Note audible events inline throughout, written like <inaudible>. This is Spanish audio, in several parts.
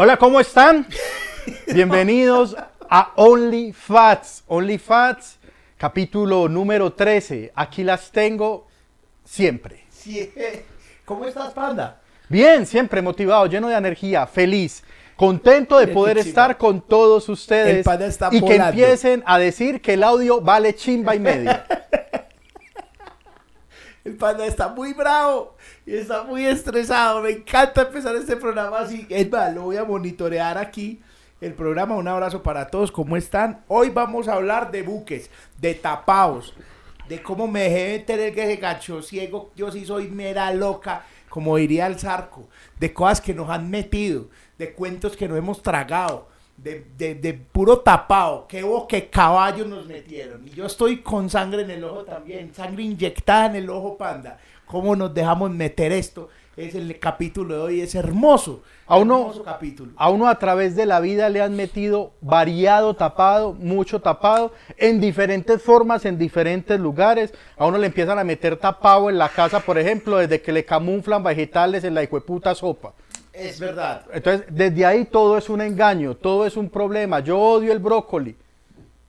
Hola, ¿cómo están? Bienvenidos a Only Fats. Only Fats, capítulo número 13. Aquí las tengo siempre. Sí. <laughs> ¿Cómo estás, panda? Bien, siempre motivado, lleno de energía, feliz, contento de poder estar con todos ustedes El panda está y que volando. empiecen a decir que el audio vale chimba y media. <laughs> El panda está muy bravo y está muy estresado. Me encanta empezar este programa así. Es más, lo voy a monitorear aquí. El programa, un abrazo para todos. ¿Cómo están? Hoy vamos a hablar de buques, de tapados, de cómo me dejé meter el que se gacho ciego. Yo sí soy mera loca, como diría el zarco. De cosas que nos han metido, de cuentos que no hemos tragado. De, de, de puro tapado, qué boque caballo nos metieron. Y yo estoy con sangre en el ojo también, sangre inyectada en el ojo panda. ¿Cómo nos dejamos meter esto? Es el capítulo de hoy, es hermoso. A uno- hermoso capítulo. A uno a través de la vida le han metido variado tapado, mucho tapado, en diferentes formas, en diferentes lugares. A uno le empiezan a meter tapado en la casa, por ejemplo, desde que le camuflan vegetales en la hijueputa sopa. Es verdad. Entonces, desde ahí todo es un engaño, todo es un problema. Yo odio el brócoli,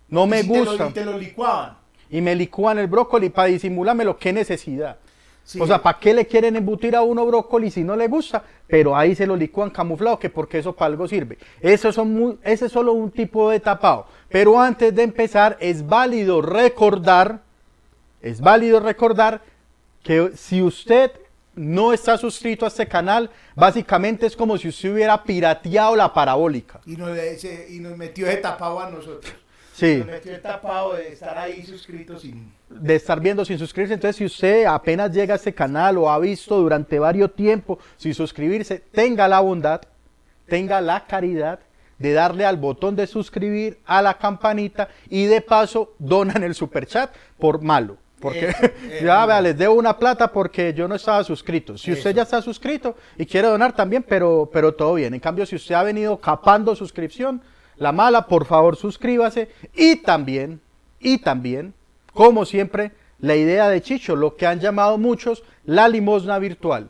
no me Y si te lo- gusta. y te lo licuaban. Y me licúan el brócoli para disimulármelo, qué necesidad. Sí. O sea, ¿para qué le quieren embutir a uno brócoli si no le gusta? Pero ahí se lo licúan camuflado, que porque eso para algo sirve. Eso son muy- ese es solo un tipo de tapado. Pero antes de empezar, es válido recordar, es válido recordar que si usted no está suscrito a este canal, básicamente es como si usted hubiera pirateado la parabólica. Y nos, ese- y nos metió de tapado a nosotros. Sí. Nos metió de tapado de estar ahí suscritos sin... de estar viendo sin suscribirse. Entonces, si usted apenas llega a este canal o ha visto durante varios tiempos sin suscribirse, tenga la bondad, tenga la caridad de darle al botón de suscribir, a la campanita y de paso donan el superchat por malo. Porque Eso, eh, <laughs> ya vea, les debo una plata porque yo no estaba suscrito. Si usted Eso. ya está suscrito y quiere donar también, pero, pero todo bien. En cambio, si usted ha venido capando suscripción, la mala, por favor suscríbase. Y también, y también, como siempre, la idea de Chicho, lo que han llamado muchos, la limosna virtual.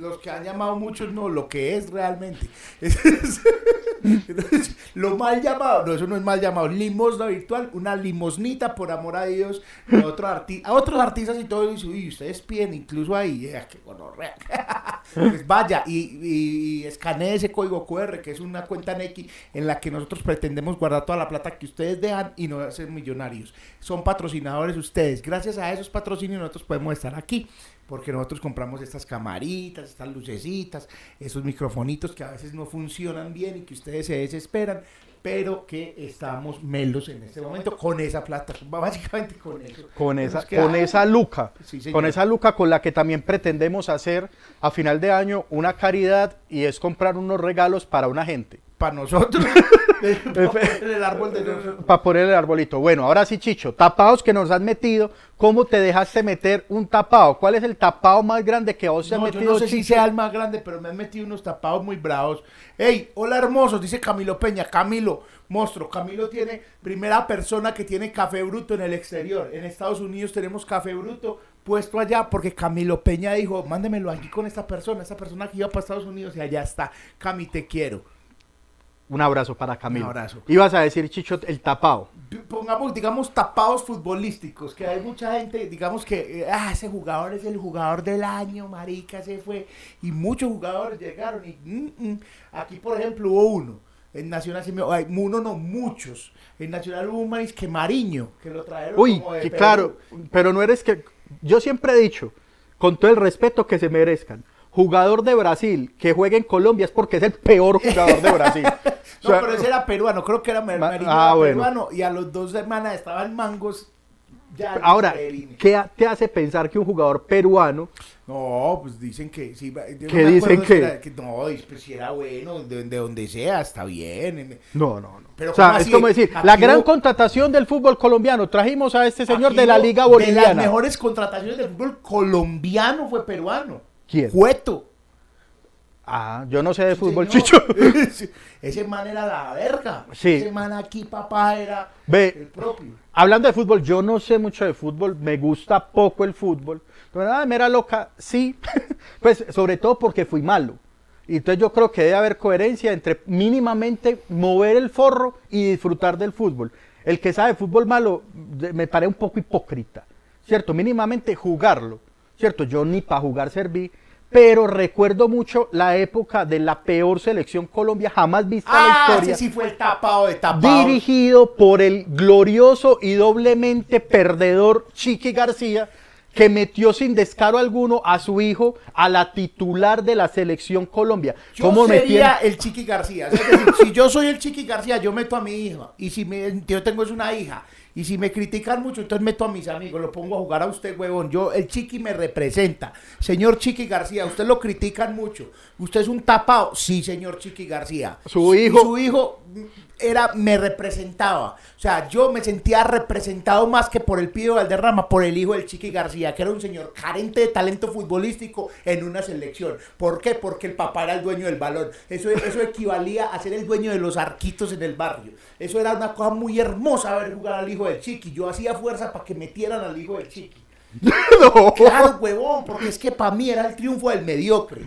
Los que han llamado muchos, no, lo que es realmente. <laughs> lo mal llamado, no, eso no es mal llamado. Limosna virtual, una limosnita por amor a Dios. A, otro arti- a otros artistas y todo, y uy, ustedes piden incluso ahí, eh, gonorrea. <laughs> Pues vaya y, y, y escanee ese código QR, que es una cuenta Nequi en la que nosotros pretendemos guardar toda la plata que ustedes dejan y no ser millonarios. Son patrocinadores ustedes. Gracias a esos patrocinios nosotros podemos estar aquí. Porque nosotros compramos estas camaritas, estas lucecitas, esos microfonitos que a veces no funcionan bien y que ustedes se desesperan, pero que estamos melos en este momento con esa plata, <laughs> básicamente con eso. Con esa, con esa luca, Sí, con esa luca con la que también pretendemos hacer a final de año una caridad y es comprar unos regalos para una gente. Para nosotros, <laughs> <laughs> para poner el árbol de nosotros. Para poner el arbolito. Bueno, ahora sí, Chicho, tapados que nos has metido, ¿cómo te dejaste meter un tapado? ¿Cuál es el tapado más grande que vos te has No, yo metido, no sé si sea el más grande, pero me han metido unos tapados muy bravos. Hey, hola hermosos, dice Camilo Peña. Camilo, monstruo. Camilo tiene primera persona que tiene café bruto en el exterior. En Estados Unidos tenemos café bruto puesto allá porque Camilo Peña dijo, mándemelo aquí con esta persona, esta persona que iba para Estados Unidos y allá está. Cami, te quiero. Un abrazo para Camilo. Un abrazo. Ibas a decir, Chicho, el tapado. Pongamos, digamos, tapados futbolísticos, que hay mucha gente, digamos que, eh, ah, ese jugador es el jugador del año, marica, se fue, y muchos jugadores llegaron, y mm, mm. aquí, por ejemplo, hubo uno, en Nacional, se me- ay, uno no, muchos, en Nacional hubo un maíz que Mariño, que lo trajeron Uy, como de que Perú. claro, pero no eres que... Yo siempre he dicho, con todo el respeto que se merezcan, jugador de Brasil que juegue en Colombia es porque es el peor jugador de Brasil. <laughs> O No, sea, pero ese era peruano, creo que era Mar- Ma- Mariño, ah, era bueno. peruano, y a los dos semanas estaban mangos, ya. Ahora. ¿qué te hace pensar que un jugador peruano No, pues dicen que sí. ¿Qué dicen era- que no, pues si era bueno, de, de donde sea, está bien. No, no, no. Pero o sea, ¿cómo es así? como decir, Aquí la gran hubo- contratación del fútbol colombiano. Trajimos a este señor Aquí de la Liga De las Boliviana. mejores contrataciones del fútbol colombiano fue peruano. ¿Quién? Cueto. Ah, yo no sé de fútbol. Chicho. <laughs> Ese- Ese man era la verga. Sí. Ese man aquí, papá, era Ve, el propio. Hablando de fútbol, yo no sé mucho de fútbol, me gusta poco el fútbol. Pero nada, mera loca, sí. <laughs> pues sobre todo porque fui malo. Y entonces yo creo que debe haber coherencia entre mínimamente mover el forro y disfrutar del fútbol. El que sabe fútbol malo me parece un poco hipócrita, ¿cierto? Mínimamente jugarlo, ¿cierto? Yo ni para jugar serví, pero recuerdo mucho la época de la peor selección Colombia jamás vista en la Ah, historia ese sí fue el tapado de tapado. dirigido por el glorioso y doblemente perdedor Chiqui García, que metió sin descaro alguno a su hijo a la titular de la selección Colombia. Yo ¿Cómo sería el Chiqui García. Si yo soy el Chiqui García, yo meto a mi hija. Y si me- yo tengo es una hija. Y si me critican mucho, entonces meto a mis amigos, lo pongo a jugar a usted, huevón. Yo, el Chiqui me representa. Señor Chiqui García, usted lo critican mucho. ¿Usted es un tapado? Sí, señor Chiqui García. Su hijo- Su hijo era, me representaba. O sea, yo me sentía representado más que por el Pío Valderrama, por el hijo del Chiqui García, que era un señor carente de talento futbolístico en una selección. ¿Por qué? Porque el papá era el dueño del balón. Eso, eso equivalía a ser el dueño de los arquitos en el barrio. Eso era una cosa muy hermosa ver jugar al hijo del Chiqui. Yo hacía fuerza para que metieran al hijo del Chiqui. <laughs> No. Claro, huevón, porque es que para mí era el triunfo del mediocre.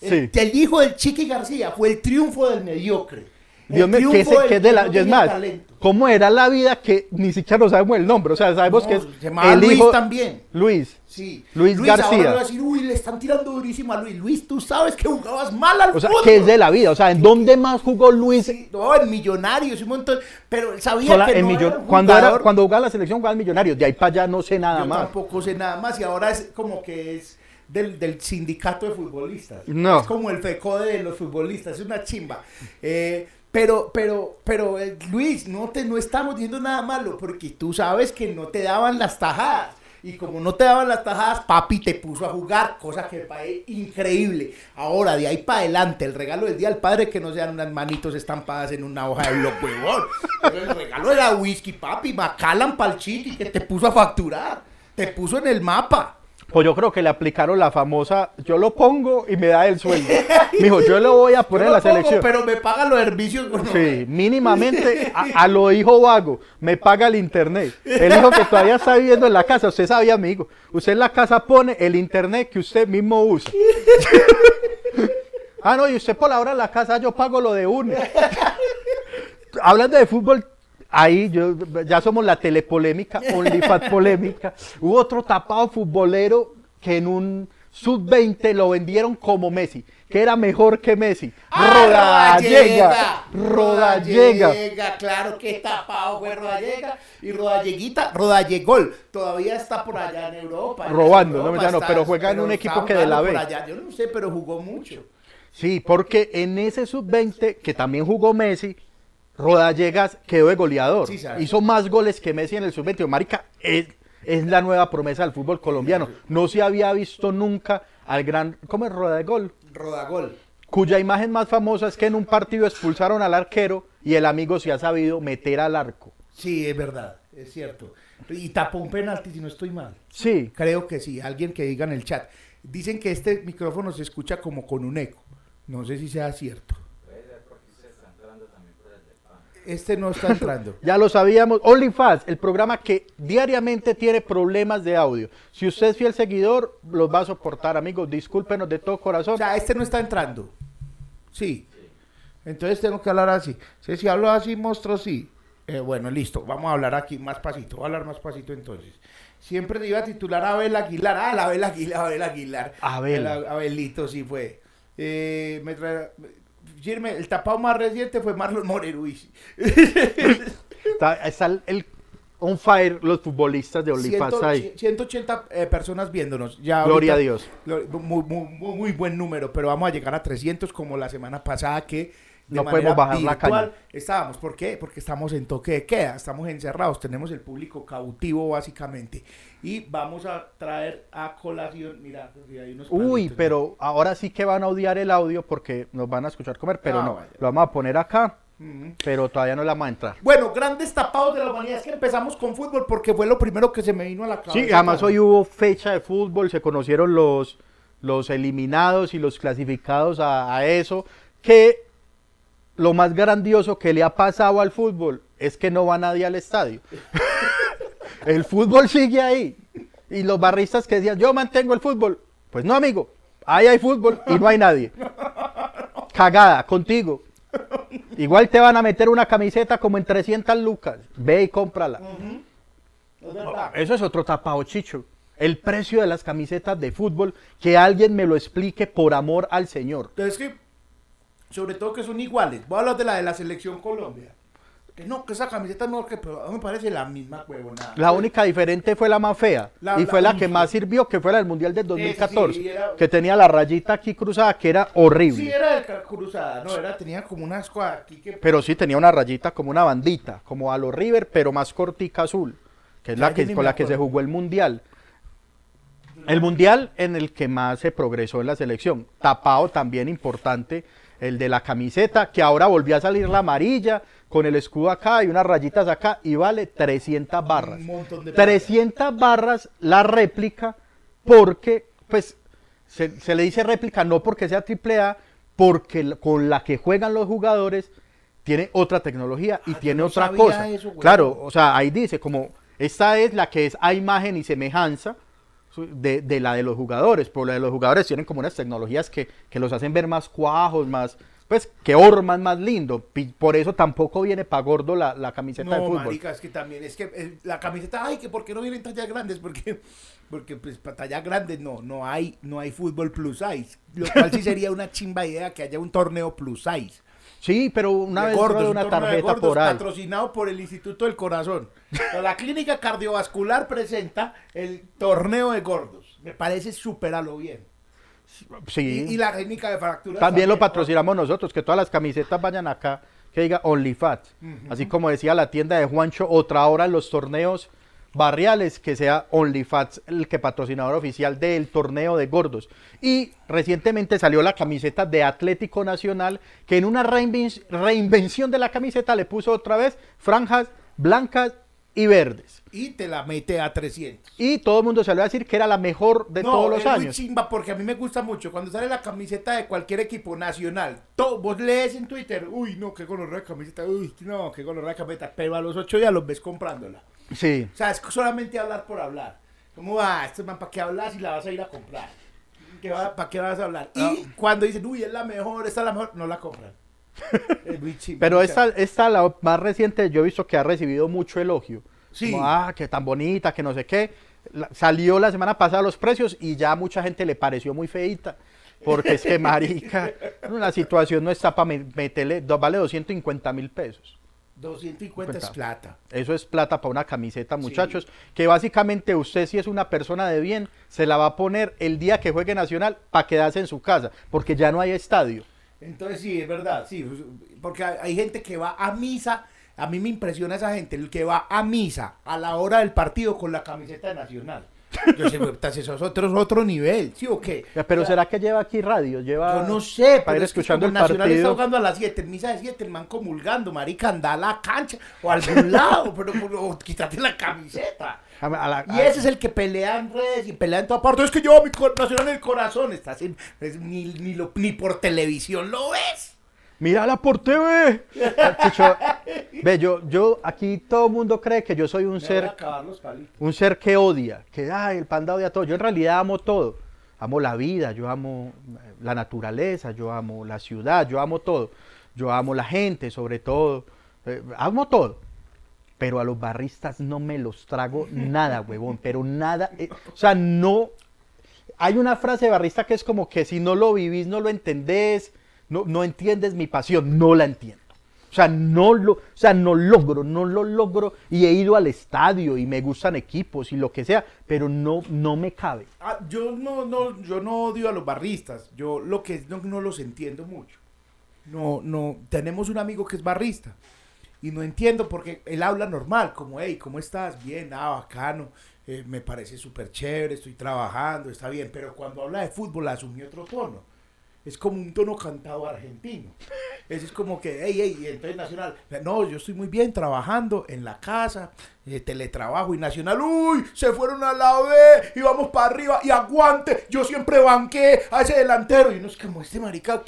El, Sí. el hijo del Chiqui García fue el triunfo del mediocre. Dios mío, que, es de la, no es más, talento. ¿cómo era la vida que ni siquiera no sabemos el nombre? O sea, sabemos No, que es el Luis hijo también. Luis. Sí. Luis García. Ahora le va a decir, uy, le están tirando durísimo a Luis. Luis, tú sabes que jugabas mal al O sea, fútbol. que es de la vida. O sea, ¿en dónde más jugó Luis? Sí, no, en Millonarios, un montón. Pero él sabía Sola- que en no Millon- era un cuando, era, cuando jugaba la selección jugaba el Millonarios. De ahí para allá no sé nada Yo más. tampoco sé nada más. Y ahora es como que es del, del sindicato de futbolistas. No. Es como el FECODE de los futbolistas. Es una chimba. Eh, pero, pero, pero, eh, Luis, no, te, no estamos diciendo nada malo. Porque tú sabes que no te daban las tajadas. Y como no te daban las tajadas, papi te puso a jugar, cosa que parece increíble. Ahora, de ahí para adelante, el regalo del día al padre que no sean unas manitos estampadas en una hoja de blog, huevón. El regalo era whisky, papi, Macallan pa'l chiqui que te puso a facturar. Te puso en el mapa. Pues yo creo que le aplicaron la famosa, yo lo pongo y me da el sueldo. Mijo, yo lo voy a <laughs> poner en la pongo, selección. Pero me pagan los servicios. Sí, mínimamente a, a lo hijo vago, me paga el internet. El hijo que todavía está viviendo en la casa, usted sabía, amigo. Usted en la casa pone el internet que usted mismo usa. <laughs> ah, no, y usted por la hora en la casa yo pago lo de uno. Hablando de fútbol, ahí yo, ya somos la telepolémica, OnlyFans polémica. Hubo otro tapado futbolero que en un sub-20 lo vendieron como Messi, que era mejor que Messi. ¡Ah, Rodallega. Rodallega. Rodallega, claro que tapado fue Rodallega. Y Rodalleguita, Rodallegol, todavía está por allá en Europa. en Robando, Europa no, ya no, pero juega en un equipo que de la B. allá. Yo no sé, pero jugó mucho. Sí, porque en ese sub-20, que también jugó Messi, Rodallegas quedó de goleador. Sí. Hizo más goles que Messi en el sub-20. Marica, es, es la nueva promesa del fútbol colombiano. No se había visto nunca al gran... ¿Cómo es Rodagol? Rodagol. Cuya imagen más famosa es que en un partido expulsaron al arquero y el amigo se ha sabido meter al arco. Sí, es verdad, es cierto. Y tapó un penalti, si no estoy mal. Sí, Creo que sí, alguien que diga en el chat. Dicen que este micrófono se escucha como con un eco. No sé si sea cierto. Este no está entrando. <laughs> ya lo sabíamos. OnlyFans, el programa que diariamente tiene problemas de audio. Si usted es fiel seguidor, los va a soportar, amigos. Discúlpenos de todo corazón. O sea, este no está entrando. Sí. Entonces tengo que hablar así. Si, si hablo así, monstruo, sí. Eh, bueno, listo. Vamos a hablar aquí más pasito. Voy a hablar más pasito entonces. Siempre te iba a titular a Abel Aguilar. Ah, la Abel Aguilar, Abel Aguilar. Abel. El Abelito, sí fue. Eh, me trae- Girme, el tapado más reciente fue Marlon Moreruiz. Está, está el, el on fire los futbolistas de OnlyFans ahí. 180 eh, personas viéndonos. Ya Gloria ahorita- a Dios. Muy- muy- muy buen número, pero vamos a llegar a 300 como la semana pasada que de No manera podemos bajar la virtual caña. estábamos. ¿Por qué? Porque estamos en toque de queda, estamos encerrados, tenemos el público cautivo básicamente. Y vamos a traer a colación, mira, hay unos Uy, palitos. pero ahora sí que van a odiar el audio porque nos van a escuchar comer, pero Ah, no. vaya. Lo vamos a poner acá, Ujú. pero todavía no le vamos a entrar. Bueno, grandes tapados de la humanidad. Es que empezamos con fútbol porque fue lo primero que se me vino a la cabeza. Sí, además hoy hubo fecha de fútbol, se conocieron los, los eliminados y los clasificados a, a eso, que lo más grandioso que le ha pasado al fútbol es que no va nadie al estadio. <laughs> el fútbol sigue ahí. Y los barristas que decían, yo mantengo el fútbol, pues no, amigo, ahí hay fútbol y no hay nadie. cagada contigo. Igual te van a meter una camiseta como en 300 lucas. Ve y cómprala. Es verdad. Eso es otro tapado, Chicho. El precio de las camisetas de fútbol, que alguien me lo explique por amor al Señor. Que, sobre todo que son iguales. Voy a hablar de la de la selección Colombia. Que no, que esa camiseta no, que pero a mí me parece la misma huevonada. La única diferente fue la más fea. La- y fue la que más sirvió, que fue la del Mundial del 2014. sí, era- Que tenía la rayita aquí cruzada, que era horrible. Sí, era de cruzada, no, era, tenía como cosas aquí que... Pero sí tenía una rayita como una bandita, como a los River, pero más cortica azul, que es Ya, la que, con la que se jugó el Mundial. El Mundial en el que más se progresó en la selección. Tapado también importante, el de la camiseta, que ahora volvió a salir la amarilla, con el escudo acá y unas rayitas acá, y vale 300 barras. Un montón de plata. 300 barras la réplica, porque, pues, se, se le dice réplica no porque sea triple A, porque con la que juegan los jugadores tiene otra tecnología y Ah, tiene no otra cosa. eso, claro, o sea, ahí dice como esta es la que es a imagen y semejanza de, de la de los jugadores, pero la de los jugadores tienen como unas tecnologías que, que los hacen ver más cuajos, más, pues, que orman más lindo. Por eso tampoco viene para gordo la, la camiseta de No, fútbol. marica, es que también, es que eh, la camiseta, ay, que por qué no vienen tallas grandes, porque, porque pues para tallas grandes no, no hay, no hay fútbol plus size, lo cual sí <laughs> sería una chimba idea que haya un torneo plus size. Sí, pero una de vez gordos, tuve un una de tarjeta por ahí. patrocinado por el Instituto del Corazón. La Clínica Cardiovascular presenta el torneo de gordos. Me parece súper a lo bien. Sí. Y, y la técnica de fracturas. También lo patrocinamos nosotros, que todas las camisetas vayan acá, que diga OnlyFats. Así como decía la tienda de Juancho, otra hora en los torneos barriales, que sea OnlyFats el que patrocinador oficial del torneo de gordos. Y recientemente salió la camiseta de Atlético Nacional, que en una reinven- reinvención de la camiseta le puso otra vez franjas blancas y verdes. Y te la mete a 300. Y todo el mundo salió a decir que era la mejor de todos los es muy años. chimba porque a mí me gusta mucho cuando sale la camiseta de cualquier equipo nacional. to- vos lees en Twitter, uy, no, qué gonorrea de camiseta, uy, no, qué gonorrea de camiseta, pero a los ocho días los ves comprándola. Sí. O sea, es solamente hablar por hablar. Como, ah, este man, ¿para qué hablas si la vas a ir a comprar? ¿Qué va- ¿Para qué vas a hablar? Y cuando dicen, uy, es la mejor, esta es la mejor, no la compran. <laughs> Es muy chimba. Pero esta, esta, la más reciente, yo he visto que ha recibido mucho elogio. Sí. Como, ah, que tan bonita, que no sé qué. La- salió la semana pasada los precios y ya a mucha gente le pareció muy feita. Porque es que, <laughs> marica, la situación no está para meterle, vale 250 mil pesos. 250 es plata. Eso es plata para una camiseta, muchachos. Que básicamente usted, si es una persona de bien, se la va a poner el día que juegue Nacional para quedarse en su casa. Porque ya no hay estadio. Entonces sí, es verdad, sí, porque hay, hay gente que va a misa, a mí me impresiona esa gente, el que va a misa a la hora del partido con la camiseta de Nacional. Yo sé, putas, eso es otro, otro nivel, ¿sí o qué? Pero O sea, ¿será que lleva aquí radio? Lleva Yo no sé, para pero ir es que escuchando como el Nacional está partido. jugando a las 7, en misa de 7, el man comulgando, marica, anda a la cancha o a algún <laughs> lado, pero, pero quítate la camiseta. A- a la- Y ese es el que pelea en redes y pelea en toda parte. Es que yo, mi nacional en el corazón, estás en, es- ni, ni, lo- ni por televisión lo ves. Mírala por TV. Ah, Chicho, ve, yo, yo, aquí todo el mundo cree que yo soy un Me ser, un ser que odia, que ay, el panda odia todo. Yo en realidad amo todo. Amo la vida, yo amo eh, la naturaleza, yo amo la ciudad, yo amo todo. Yo amo la gente, sobre todo. Eh, amo todo. Pero a los barristas no me los trago nada, <laughs> huevón. Pero nada. eh, o sea, no. Hay una frase de barrista que es como que si no lo vivís, no lo entendés, no, no entiendes mi pasión, no la entiendo. O sea, no lo, o sea, no logro, no lo logro. Y he ido al estadio y me gustan equipos y lo que sea, pero no, no me cabe. Ah, yo no, no, yo no odio a los barristas. Yo lo que no, no los entiendo mucho. No, no, tenemos un amigo que es barrista. Y no entiendo porque él habla normal, como, hey, ¿cómo estás? Bien, ah, bacano. eh, me parece súper chévere, estoy trabajando, está bien. Pero cuando habla de fútbol asumió otro tono. Es como un tono cantado argentino. Eso es como que, hey, hey, entonces Nacional, no, yo estoy muy bien trabajando en la casa, eh, teletrabajo y Nacional, uy, se fueron a la B y vamos para arriba y aguante, yo siempre banqué a ese delantero. Y uno es como, este marica,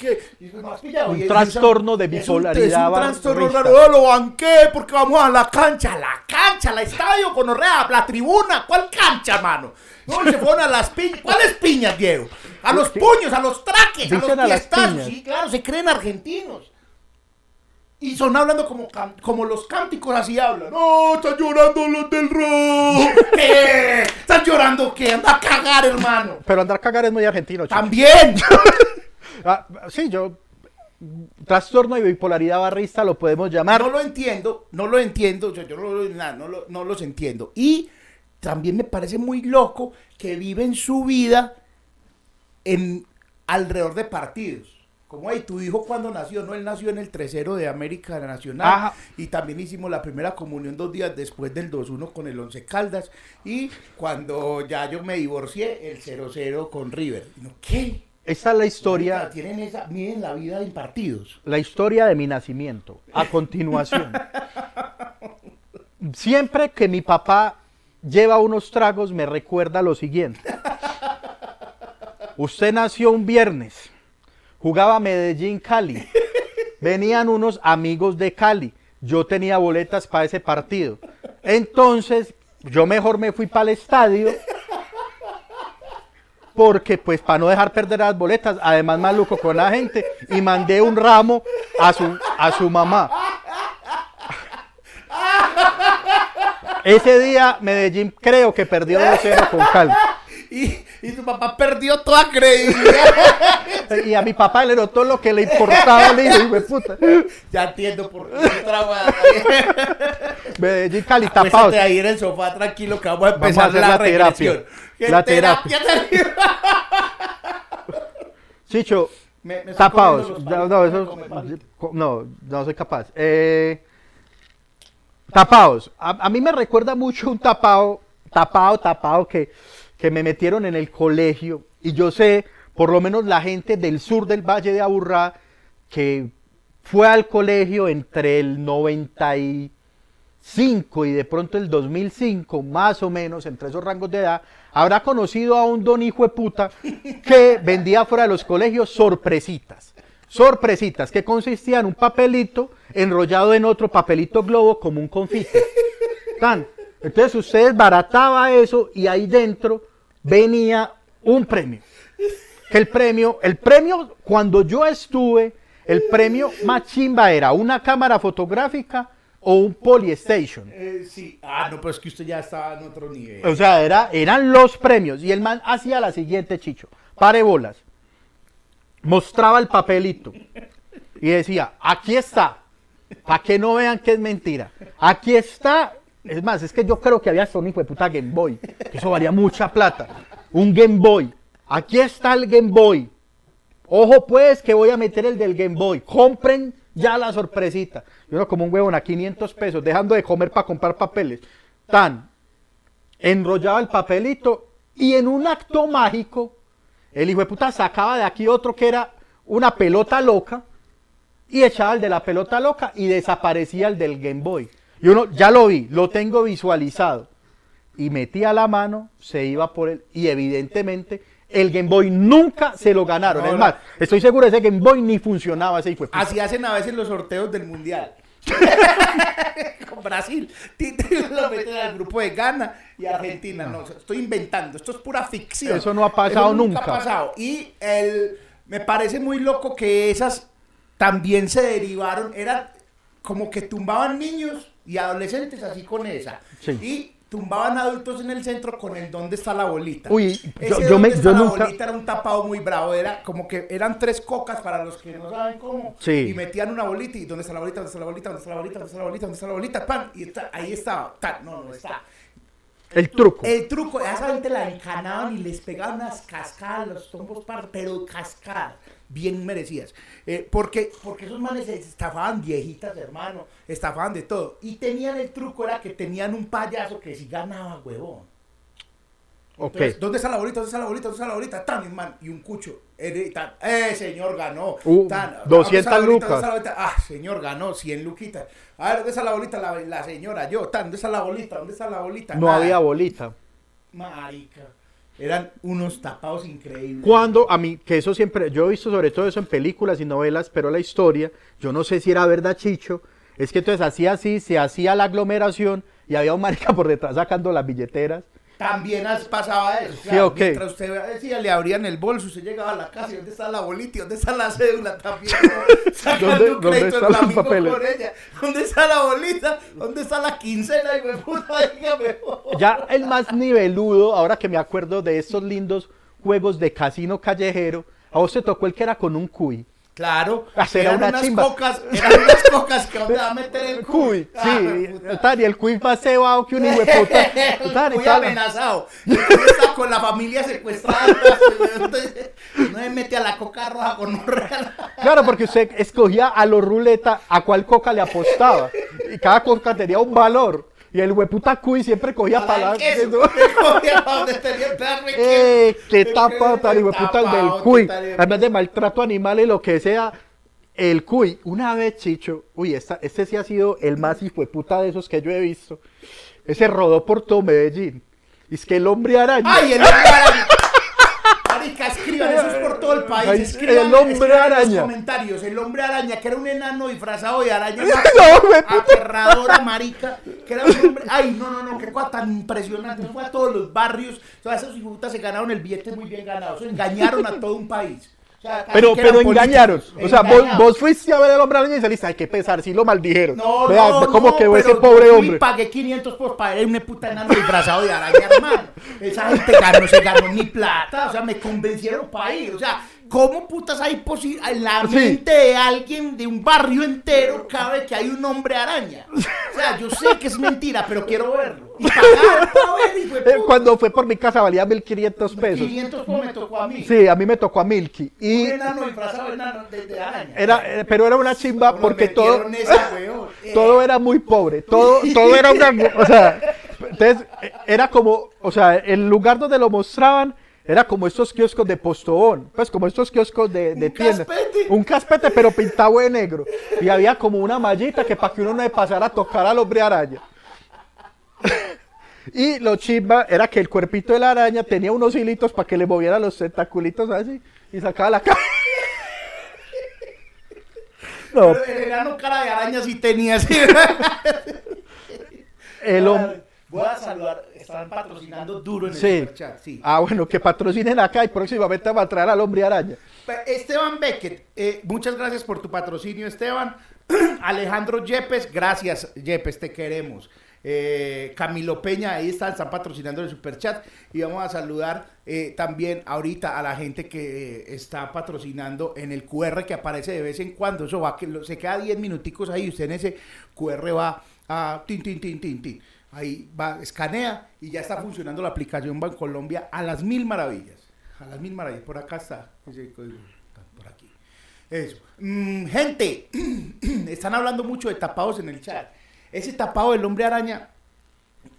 "¿No pillado?". Un Y- trastorno de es un- bipolaridad Es un, trastorno raro, "Oh, lo banqué porque vamos a la cancha, a la cancha, al estadio, con Orrea, la tribuna, ¿cuál cancha, mano? No, se fueron a las piñas. ¿Cuáles piñas, Diego? A los puños, a los traques, a los Dicen a las fiestazos. Sí, claro, se creen argentinos. Y son hablando como, como los cánticos así hablan. No, están llorando los del rock. <laughs> ¿Qué? ¿Están llorando qué? Anda a cagar, hermano. Pero andar a cagar es muy argentino, chico. También. <laughs> Ah, sí, yo. Trastorno y bipolaridad barrista lo podemos llamar. No lo entiendo, no lo entiendo, yo, yo no, nada, no, lo- no los entiendo. Y también me parece muy loco que viven su vida en alrededor de partidos. Como ahí, tu hijo cuando nació, no, él nació en el 3 de América Nacional Ajá. y también hicimos la primera comunión dos días después del 2-1 con el Once Caldas y cuando ya yo me divorcié, el 0-0 con River. Y no, ¿Qué? Esta es la historia, Tienen esa, miden la vida en partidos. la historia de mi nacimiento. A continuación. <laughs> Siempre que mi papá lleva unos tragos, me recuerda lo siguiente. Usted nació un viernes, jugaba Medellín Cali, venían unos amigos de Cali, yo tenía boletas para ese partido. Entonces, yo mejor me fui para el estadio porque pues para no dejar perder las boletas, además maluco con la gente y mandé un ramo a su a su mamá. Ese día Medellín creo que perdió 2-0 con Cali. Y, y tu papá perdió toda credibilidad. <laughs> Y a mi papá le notó lo que le importaba, "Hijo de puta, ya entiendo por qué trabaja. <laughs> Medellín Cali Acuéstate tapados. ahí en el sofá tranquilo que vamos a Vamos a empezar hacer la, la terapia. regresión. ¿Qué La terapia? <laughs> Chicho, Me- me tapados. comiendo No, los no, palitos, eso- no, no soy capaz. Eh, tapados. A, a mí me recuerda mucho un tapado, tapado, tapado que, que me metieron en el colegio. Y yo sé, por lo menos la gente del sur del Valle de Aburrá, que fue al colegio entre el 95 y de pronto el 2005, más o menos, entre esos rangos de edad, habrá conocido a un don hijo de puta que vendía fuera de los colegios sorpresitas. Sorpresitas, que consistían en un papelito enrollado en otro papelito globo como un confite. Tan. Entonces usted desbarataba eso y ahí dentro venía un premio. Que el premio, el premio, cuando yo estuve, el premio más chimba era una cámara fotográfica o un Polystation. Eh, sí. Ah, no, pero es que usted ya estaba en otro nivel. O sea, era, eran los premios. Y el man hacía la siguiente, Chicho. Pare bolas. Mostraba el papelito. Y decía, aquí está. Para que no vean que es mentira. Aquí está. Es más, es que yo creo que había hasta un hijo de puta Game Boy. Que eso valía mucha plata. Un Game Boy. Aquí está el Game Boy. Ojo pues que voy a meter el del Game Boy. Compren ya la sorpresita. Yo no como un huevón a 500 pesos, dejando de comer para comprar papeles. Tan, enrollaba el papelito y en un acto mágico, el hijo de puta sacaba de aquí otro que era una pelota loca y echaba el de la pelota loca y desaparecía el del Game Boy. Y uno, ya lo vi, lo tengo visualizado. Y metía la mano, se iba por él y evidentemente el Game Boy nunca se lo ganaron. No, es más, estoy seguro de ese Game Boy ni funcionaba ese puta. Así hacen a veces los sorteos del mundial. <laughs> Con Brasil. Lo meten al grupo de Ghana y Argentina. No, estoy inventando. Esto es pura ficción. Eso no ha pasado Eso nunca. ha pasado. Y el, me parece muy loco que esas también se derivaron. Eran como que tumbaban niños y adolescentes así con esa. Sí. Y tumbaban adultos en el centro con el ¿Dónde está la bolita? Uy, Ese yo- yo ¿Dónde me- yo la nunca- bolita? era un tapado muy bravo, era como que eran tres cocas para los que no saben cómo. Sí. Y metían una bolita y ¿dónde está la bolita? ¿Dónde está la bolita? ¿Dónde está la bolita? ¿Dónde está la bolita? ¿Dónde está la bolita? Pan, y está- ahí estaba. Tan, no, no está. El truco. El truco, a esa gente la encanaban y les pegaban unas cascadas, los tombos par, pero cascadas, bien merecidas. Eh, porque, porque esos manes estafaban viejitas, hermano, estafaban de todo. Y tenían el truco, era que tenían un payaso que si ganaba, huevón. Entonces, ¿dónde está la bolita? ¿Dónde está la bolita? ¿Dónde está la bolita? Tan, hermano, y un cucho. Eh, tan, eh, señor, ganó. Uh, Tan, 200 ¿dónde está la bolita? lucas. Ah, señor, ganó 100 luquitas. A ver, ¿dónde está la bolita? La, la señora, yo, tan, ¿dónde está la bolita? ¿Dónde está la bolita? No Nada. había bolita. Marica. Eran unos tapados increíbles. Cuando a mí, que eso siempre, yo he visto sobre todo eso en películas y novelas, pero la historia, yo no sé si era verdad, Chicho, es que entonces hacía así, se hacía la aglomeración y había un marica por detrás sacando las billeteras También has- pasaba eso. Sí. Mientras usted decía, le abrían el bolso, usted llegaba a la casa y ¿dónde está la bolita? ¿Y ¿Dónde está la cédula? También <laughs> ¿no? <laughs> sacando ¿Dónde- están los papeles? con ella. ¿Dónde está la bolita? ¿Dónde está la quincena? Y me puta, <laughs> dígame. Ya el más niveludo, ahora que me acuerdo de estos lindos juegos de casino callejero, a vos te tocó el que era con un cuy. Claro, eran una unas chimba. cocas, eran unas cocas que donde va a meter el <laughs> Cuy, Ah, sí, puta. tal, y el cuy más cebado que un hijo de puta. <laughs> Tal, y Muy tal. amenazado. Cuy está con la familia secuestrada. entonces, No se mete a la coca roja con un real. Claro, porque usted escogía a los ruleta a cuál coca le apostaba. Y cada coca tenía un valor. Y el hueputa cuy siempre cogía para la... Eso, le cogía pa' donde tenía el pedazo de queso. ¡Eh! ¡Qué tapa tan hueputa el del cuy! tal- Además de maltrato animal y lo que sea, el cuy, una vez, Chicho, uy, esta, este sí ha sido el más hijueputa de esos que yo he visto. Ese rodó por todo Medellín. Y es que el hombre araña. ¡Ay, el hombre araña! Escriban, eso es por todo el país. Escriban, el hombre escriban en araña. los comentarios. El hombre araña, que era un enano disfrazado de araña. <laughs> No, aterradora, marica. Que era un hombre. Ay, no, no, no, qué cosa tan impresionante. Fue a todos los barrios. Todas esas hijutas se ganaron el billete muy bien ganado. Eso engañaron a todo un país. Sea, Pero, que pero engañaron. O sea, vos, vos fuiste a ver al hombre araña y saliste, hay que pesar, si lo maldijeron. No, Vea, no, ¿Cómo no, quedó ese pobre yo hombre? y pagué 500 por para ver una puta enano disfrazado de araña, hermano. Esa gente ganó, se ganó ni plata, o sea, me convencieron para ir. O sea, ¿cómo putas hay posible en la Sí. mente de alguien de un barrio entero cabe que hay un hombre araña? O sea, yo sé que es mentira, pero quiero verlo. Y pagar para de Eh, puta. Cuando fue por mi casa valía 1500 pesos. 500 como me tocó a mí. Sí, a mí me tocó a Milky. Y Un enano disfrazado de, enano de, araña. era, eh, pero era una chimba porque todo, esa, weón. <laughs> Eh, todo era muy pobre. Todo, todo era una. O sea, entonces eh, era como. O sea, el lugar donde lo mostraban era como estos kioscos de postobón. Pues como estos kioscos de, de Un tienda. caspete. Un caspete, pero pintado de negro. Y había como una mallita que para que uno no le pasara a tocar al hombre araña. <laughs> Y lo chimba era que el cuerpito de la araña tenía unos hilitos para que le moviera los tentaculitos así y sacaba la cara. <laughs> No, Pero el enano cara de araña sí tenía así. el hombre. Voy a saludar, están patrocinando duro en el Sí. superchat, sí. Ah, bueno, que patrocinen acá y próximamente va a traer al hombre araña. Esteban Beckett, eh, muchas gracias por tu patrocinio, Esteban. <clears throat> Alejandro Yepes, gracias, Yepes, te queremos. Eh, Camilo Peña, ahí están, están patrocinando el superchat. Y vamos a saludar eh, también ahorita a la gente que eh, está patrocinando en el QR que aparece de vez en cuando. Eso va, que lo- se queda 10 minuticos ahí. Usted en ese QR va a tin, tin, tin, tin, tin. Ahí va, escanea y ya está funcionando la aplicación Bancolombia a las mil maravillas. A las mil maravillas. Por acá está. por aquí. Eso. Mm, gente, <clears throat> están hablando mucho de tapados en el chat. Ese tapado del hombre araña,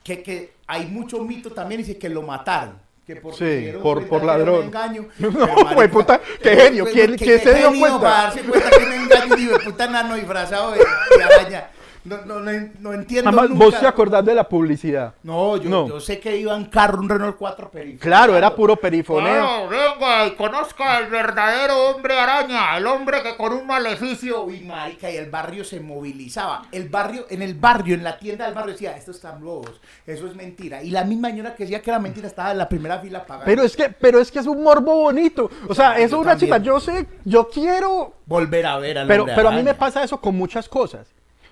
que, que hay mucho mito también, dice que lo mataron. Que porque Sí, por- por ladrón. engaño. <laughs> No, güey, puta, qué genio, ¿quién- que- quién que se dio cuenta? Para darse cuenta que un engaño y de puta enano disfrazado de, de araña. No, no, no, no entiendo Además, nunca. vos te acordás de la publicidad. No, yo, No. yo sé que iba en carro un Renault 4 periférico. Claro, era puro perifoneo. Claro, venga y conozca al verdadero hombre araña, el hombre que con un maleficio. Uy, marica, y el barrio se movilizaba. El barrio, en el barrio, en la tienda del barrio decía, estos están lobos, eso es mentira. Y la misma señora que decía que era mentira estaba en la primera fila pagando. Pero es que, pero es que es un morbo bonito. O sea, eso es una también. chica. Yo sé, yo quiero Volver a ver al Pero, hombre pero a mí me pasa eso con muchas cosas.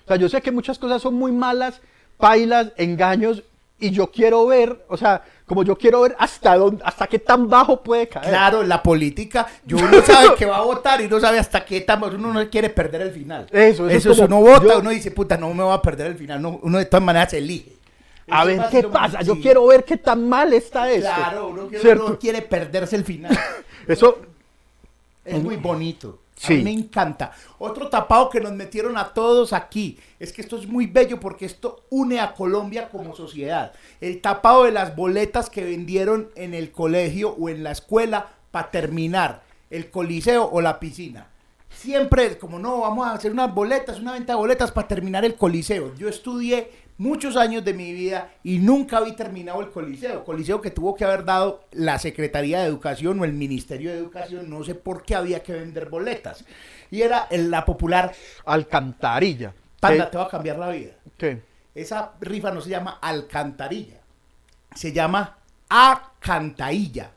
O sea, yo sé que muchas cosas son muy malas, pailas, engaños, y yo quiero ver, o sea, como yo quiero ver hasta dónde, hasta qué tan bajo puede caer. Claro, la política, yo uno sabe que va a votar y no sabe hasta qué etapa, uno no quiere perder el final. Eso, eso es eso es como- uno vota, yo- uno dice, puta, no me voy a perder el final, no, uno de todas maneras se elige. A ver qué pasa. Yo quiero ver qué tan mal está esto. Claro, uno, quiere, uno quiere perderse el final. <laughs> Eso, Es muy bonito. A Sí. mí me encanta. Otro tapado que nos metieron a todos aquí. Es que esto es muy bello porque esto une a Colombia como sociedad. El tapado de las boletas que vendieron en el colegio o en la escuela para terminar el coliseo o la piscina. Siempre, como no, vamos a hacer unas boletas, una venta de boletas para terminar el coliseo. Yo estudié muchos años de mi vida y nunca vi terminado el coliseo. Coliseo que tuvo que haber dado la Secretaría de Educación o el Ministerio de Educación, no sé por qué había que vender boletas. Y era la popular, alcantarilla. Panda, ¿Qué? te va a cambiar la vida. ¿Qué? Esa rifa no se llama alcantarilla. se llama A Cantailla.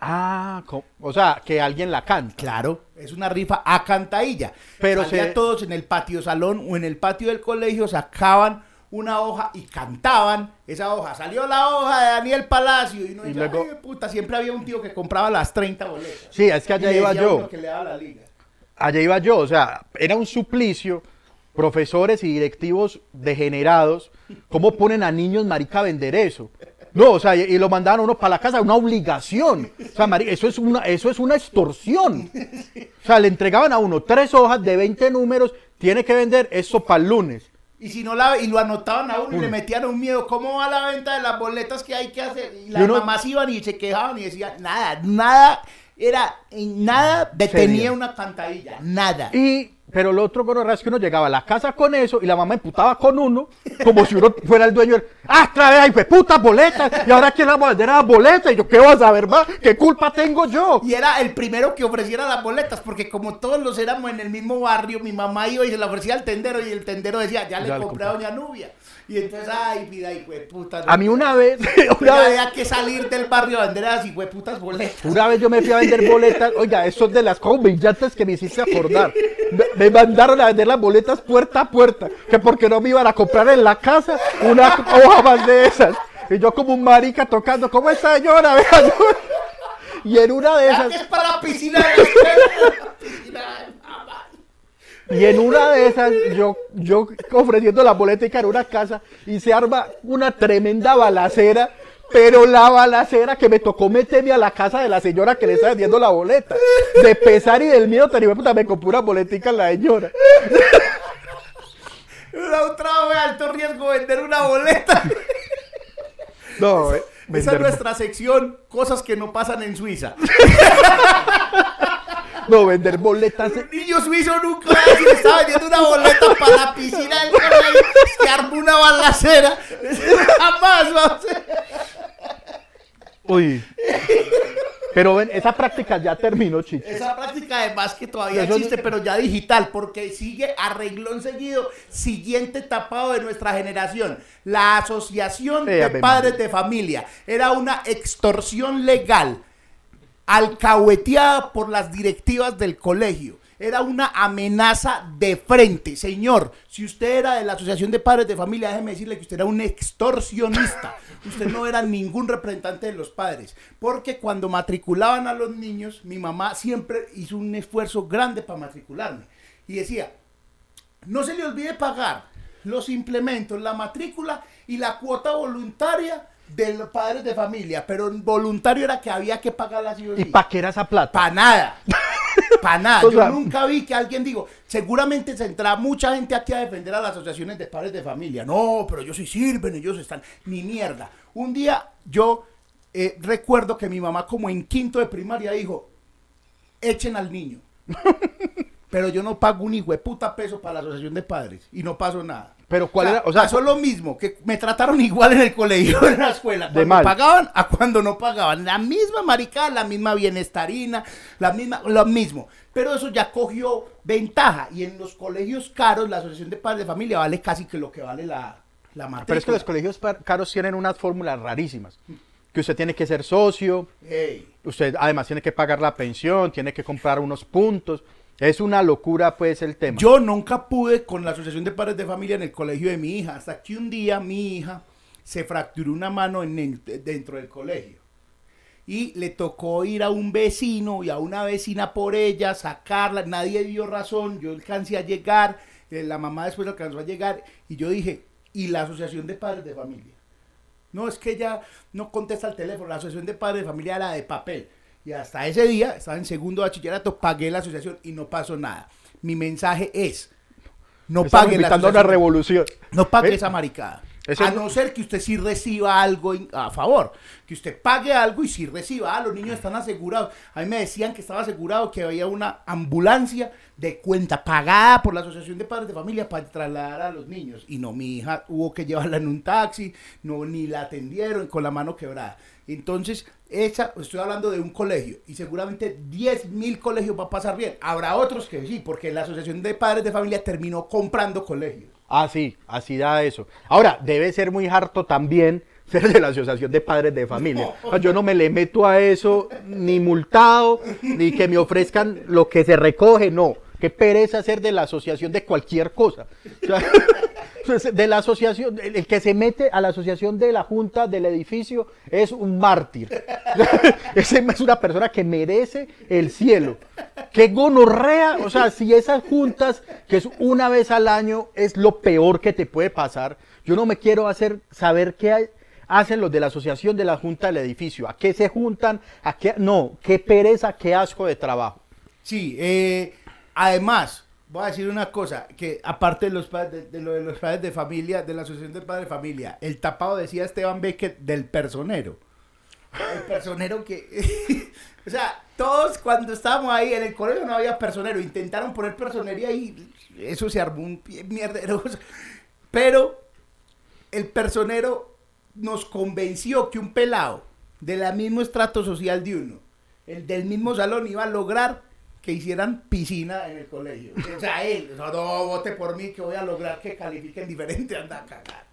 Ah, o sea, que alguien la canta. Claro, es una rifa a cantailla. Pero Salía se- todos en el patio salón o en el patio del colegio sacaban una hoja y cantaban esa hoja. Salió la hoja de Daniel Palacio y, uno Y decía, luego- "Ay, puta, siempre había un tío que compraba las 30 boletas. Sí, es que allá iba yo. que le daba la liga. allá iba yo, o sea, era un suplicio, profesores y directivos degenerados, ¿cómo ponen a niños marica a vender eso? No, o sea, y, y lo mandaban a uno para la casa, una obligación. O sea, marica, eso es una, eso es una extorsión. O sea, le entregaban a uno tres hojas de 20 números, tiene que vender esto para el lunes. Y si no la y lo anotaban a uno y le metían un miedo, ¿cómo va la venta de las boletas que hay que hacer? Y las uno- mamás iban y se quejaban y decían, nada, nada, era, nada detenía Serio. una pantalla, nada. Y, pero lo otro gonorrea es que uno llegaba a la casa con eso y la mamá imputaba con uno, como si uno fuera el dueño. ¡Ah, otra vez, ay, pues puta boletas! ¿Y ahora quién la va a vender a las boletas? Y yo, ¿qué vas a ver más? ¿Qué culpa tengo yo? Y era el primero que ofreciera las boletas, porque como todos los éramos en el mismo barrio, mi mamá iba y se la ofrecía al tendero y el tendero decía, ya le Ya compré a. Doña Nubia. Y entonces, ay, vida, hijo de puta. A mí una vez, <laughs> una vez, había que salir del barrio a vender esas hijo de putas boletas. una vez yo me fui a vender boletas. Oiga, eso es de las cosas brillantes que me hiciste acordar. Me, me mandaron a vender las boletas puerta a puerta. Que porque no me iban a comprar en la casa una hoja más de esas. Y yo como un marica tocando, ¿cómo está señora? Vea, yo- Y en una de esas... es para la piscina <laughs> de la piscina de. Y en una de esas, yo, yo ofreciendo la boletica en una casa y se arma una tremenda balacera, pero la balacera que me tocó meterme a la casa de la señora que le está vendiendo la boleta. De pesar y del miedo, te digo, puta, me compré una boletica en la señora. Era un trabajo de alto riesgo vender una boleta. No, eh, Esa es nuestra sección, cosas que no pasan en Suiza. <laughs> no, vender boletas. Un niño suizo nunca decir, estaba vendiendo una boleta para la piscina del colegio, se armó una balacera. Jamás va a ser. Uy. Pero ven, esa práctica ya terminó, chichi. Esa práctica además que todavía Eso existe, pero ya digital, porque sigue a renglón seguido, siguiente tapado de nuestra generación. La Asociación de Padres de Familia era una extorsión legal alcahueteada por las directivas del colegio. Era una amenaza de frente. Señor, si usted era de la Asociación de Padres de Familia, déjeme decirle que usted era un extorsionista. Usted no era ningún representante de los padres. Porque cuando matriculaban a los niños, mi mamá siempre hizo un esfuerzo grande para matricularme. Y decía, no se le olvide pagar los implementos, la matrícula y la cuota voluntaria de los padres de familia. Pero voluntario era que había que pagarla sí o ¿Y para qué era esa plata? Para nada. <laughs> Para nada. Yo sea- nunca vi que alguien digo, seguramente se entra mucha gente aquí a defender a las asociaciones de padres de familia. No, pero ellos sí sirven, ellos están. Ni mierda. Un día yo eh, recuerdo que mi mamá, como en quinto de primaria, dijo: echen al niño. <laughs> pero yo no pago un hijo de puta peso para la asociación de padres y no pasó nada. Pero ¿cuál era? O sea, pasó lo mismo, que me trataron <laughs> igual en el colegio, en la escuela. De Cuando mal. pagaban a cuando no pagaban. La misma maricada, la misma bienestarina, la misma, lo mismo. Pero eso ya cogió ventaja. Y en los colegios caros, la Asociación de Padres de Familia vale casi que lo que vale la, la matrícula. Pero es que los colegios caros tienen unas fórmulas rarísimas. Que usted tiene que ser socio, usted además tiene que pagar la pensión, tiene que comprar unos puntos. Es una locura, pues, el tema. Yo nunca pude con la Asociación de Padres de Familia en el colegio de mi hija, hasta que un día mi hija se fracturó una mano en dentro del colegio. Y le tocó ir a un vecino y a una vecina por ella, sacarla, nadie dio razón, yo alcancé a llegar, eh, la mamá después alcanzó a llegar y yo dije, ¿y la Asociación de Padres de Familia? No, es que ella no contesta el teléfono, la Asociación de Padres de Familia era de papel. Y hasta ese día, estaba en segundo bachillerato, pagué la asociación y no pasó nada. Mi mensaje es, no Estamos pague la una revolución. No pague ¿Ve? esa maricada. A no- ser que usted sí reciba algo a favor. Que usted pague algo y sí reciba. Ah, los niños están asegurados. A mí me decían que estaba asegurado que había una ambulancia de cuenta pagada por la Asociación de Padres de Familia para trasladar a los niños. Y no, mi hija hubo que llevarla en un taxi, no, ni la atendieron con la mano quebrada. Entonces, esa, estoy hablando de un colegio y seguramente 10 mil colegios va a pasar bien. Habrá otros que sí, porque la Asociación de Padres de Familia terminó comprando colegios. Ah, sí, así da eso. Ahora, debe ser muy harto también <laughs> ser de la Asociación de Padres de Familia. Sea, yo no me le meto a eso ni multado, ni que me ofrezcan lo que se recoge, no. Qué pereza ser de la asociación de cualquier cosa. O sea, entonces, <laughs> de la asociación, el que se mete a la asociación de la junta del edificio es un mártir. <laughs> Es una persona que merece el cielo. Qué gonorrea, o sea, si esas juntas, que es una vez al año, es lo peor que te puede pasar. Yo no me quiero hacer saber qué hacen los de la asociación de la junta del edificio. ¿A qué se juntan? ¿A qué? No, qué pereza, qué asco de trabajo. Sí, eh, además, voy a decir una cosa, que aparte de los padres de, de lo de los padres de familia, de la Asociación de Padres de Familia, el tapado decía Esteban Becker del personero. El personero que... <laughs> o sea, todos cuando estábamos ahí en el colegio no había personero, intentaron poner personería y eso se armó un mierdero. Pero el personero nos convenció que un pelado de la mismo estrato social de uno, el del mismo salón, iba a lograr que hicieran piscina en el colegio. O sea, <laughs> él, no, no, vote por mí que voy a lograr que califiquen diferente, anda a cagar.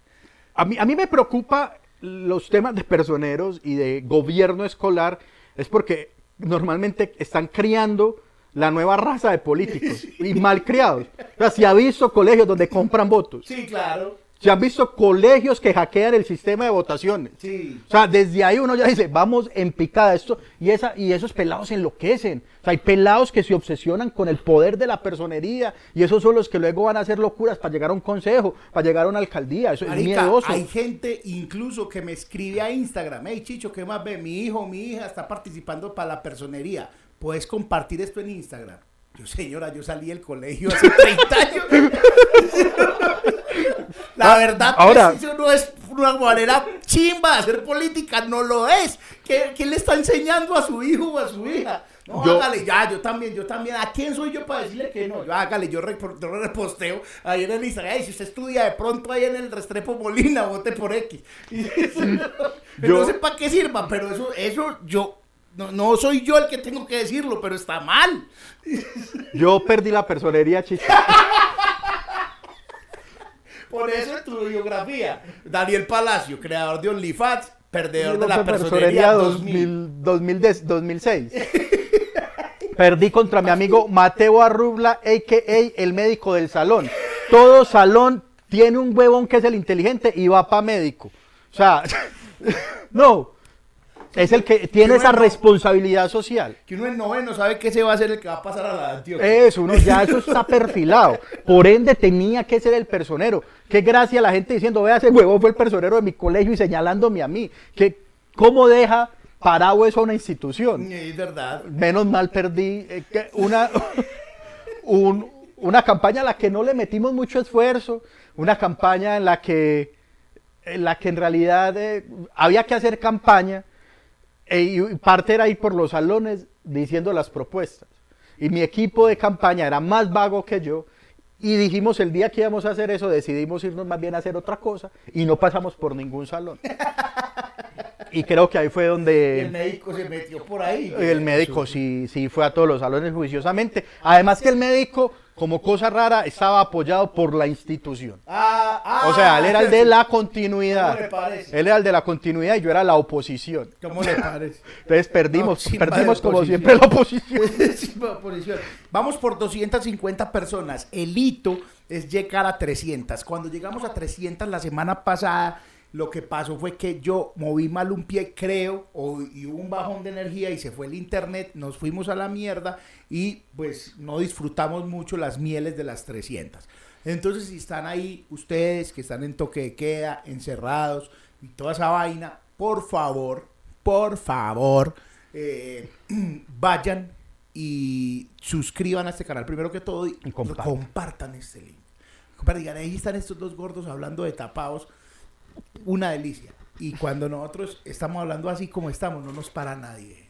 A mí, a mí me preocupa los temas de personeros y de gobierno escolar, es porque normalmente están criando la nueva raza de políticos <laughs> y mal criados. O sea, si ha visto colegios donde compran votos, Sí, claro. Se han visto colegios que hackean el sistema de votaciones. Sí. O sea, desde ahí uno ya dice, vamos en picada esto, y, esa, y esos pelados enloquecen. O sea, hay pelados que se obsesionan con el poder de la personería, y esos son los que luego van a hacer locuras para llegar a un consejo, para llegar a una alcaldía. Eso es miedoso. hay gente incluso que me escribe a Instagram, hey Chicho, ¿qué más ve? Mi hijo, mi hija está participando para la personería. ¿Puedes compartir esto en Instagram? Yo, señora, yo salí del colegio hace 30 años. La verdad, pues, Ahora- eso no es una manera chimba de hacer política, no lo es. ¿Qué, qué le está enseñando a su hijo o a su hija? No, Yo- hágale, ya, yo también, yo también. ¿A quién soy yo para decirle que no? Yo hágale, yo, repor- yo reposteo ahí en el Instagram. Si usted estudia de pronto ahí en el Restrepo Molina, vote por X. Y <laughs> eso, Yo- No sé para qué sirva, pero eso, eso yo, no, no soy yo el que tengo que decirlo, pero está mal. Yo perdí la personería, chicha. <laughs> Por eso en tu biografía, Daniel Palacio, creador de OnlyFans, perdedor de la personería personería 2000. 2000, 2010, 2006. Perdí contra mi amigo Mateo Arrubla, a.k.a. el médico del salón. Todo salón tiene un huevón que es el inteligente y va para médico. O sea, <laughs> no. Es el que tiene Qué esa responsabilidad social. Que uno en noveno sabe que ese va a ser el que va a pasar a la Antioquia. Eso, uno ya eso <laughs> está perfilado. Por ende tenía que ser el personero. Qué gracia la gente diciendo, vea, ese huevón fue el personero de mi colegio y señalándome a mí. Que, ¿Cómo deja parado eso a una institución? Es verdad. Menos mal perdí eh, que una, <laughs> un- una campaña a la que no le metimos mucho esfuerzo, una campaña en la que, en, la que en realidad eh, había que hacer campaña y parte era ir por los salones diciendo las propuestas. Y mi equipo de campaña era más vago que yo. Y dijimos, el día que íbamos a hacer eso, decidimos irnos más bien a hacer otra cosa y no pasamos por ningún salón. Y creo que ahí fue donde... El médico se metió por ahí. El médico sí, sí fue a todos los salones juiciosamente. Además que el médico, como cosa rara, estaba apoyado por la institución. Ah, ah, O sea, él era el de la ¿Cómo continuidad. le parece? Él era el de la continuidad y yo era la oposición. ¿Cómo le parece? Entonces perdimos, No, perdimos como siempre la oposición. <laughs> Oposición. Vamos por 250 personas. El hito es llegar a 300. Cuando llegamos a 300 la semana pasada, lo que pasó fue que yo moví mal un pie, creo, o, y hubo un bajón de energía y se fue el internet, nos fuimos a la mierda y pues no disfrutamos mucho las mieles de las 300. Entonces, si están ahí ustedes que están en toque de queda, encerrados y toda esa vaina, por favor, por favor, eh, <clears throat> vayan y suscriban a este canal primero que todo y, compartan. compartan este link. Compartan, digan, ahí están estos dos gordos hablando de tapados, una delicia. Y cuando nosotros estamos hablando así como estamos, no nos para nadie.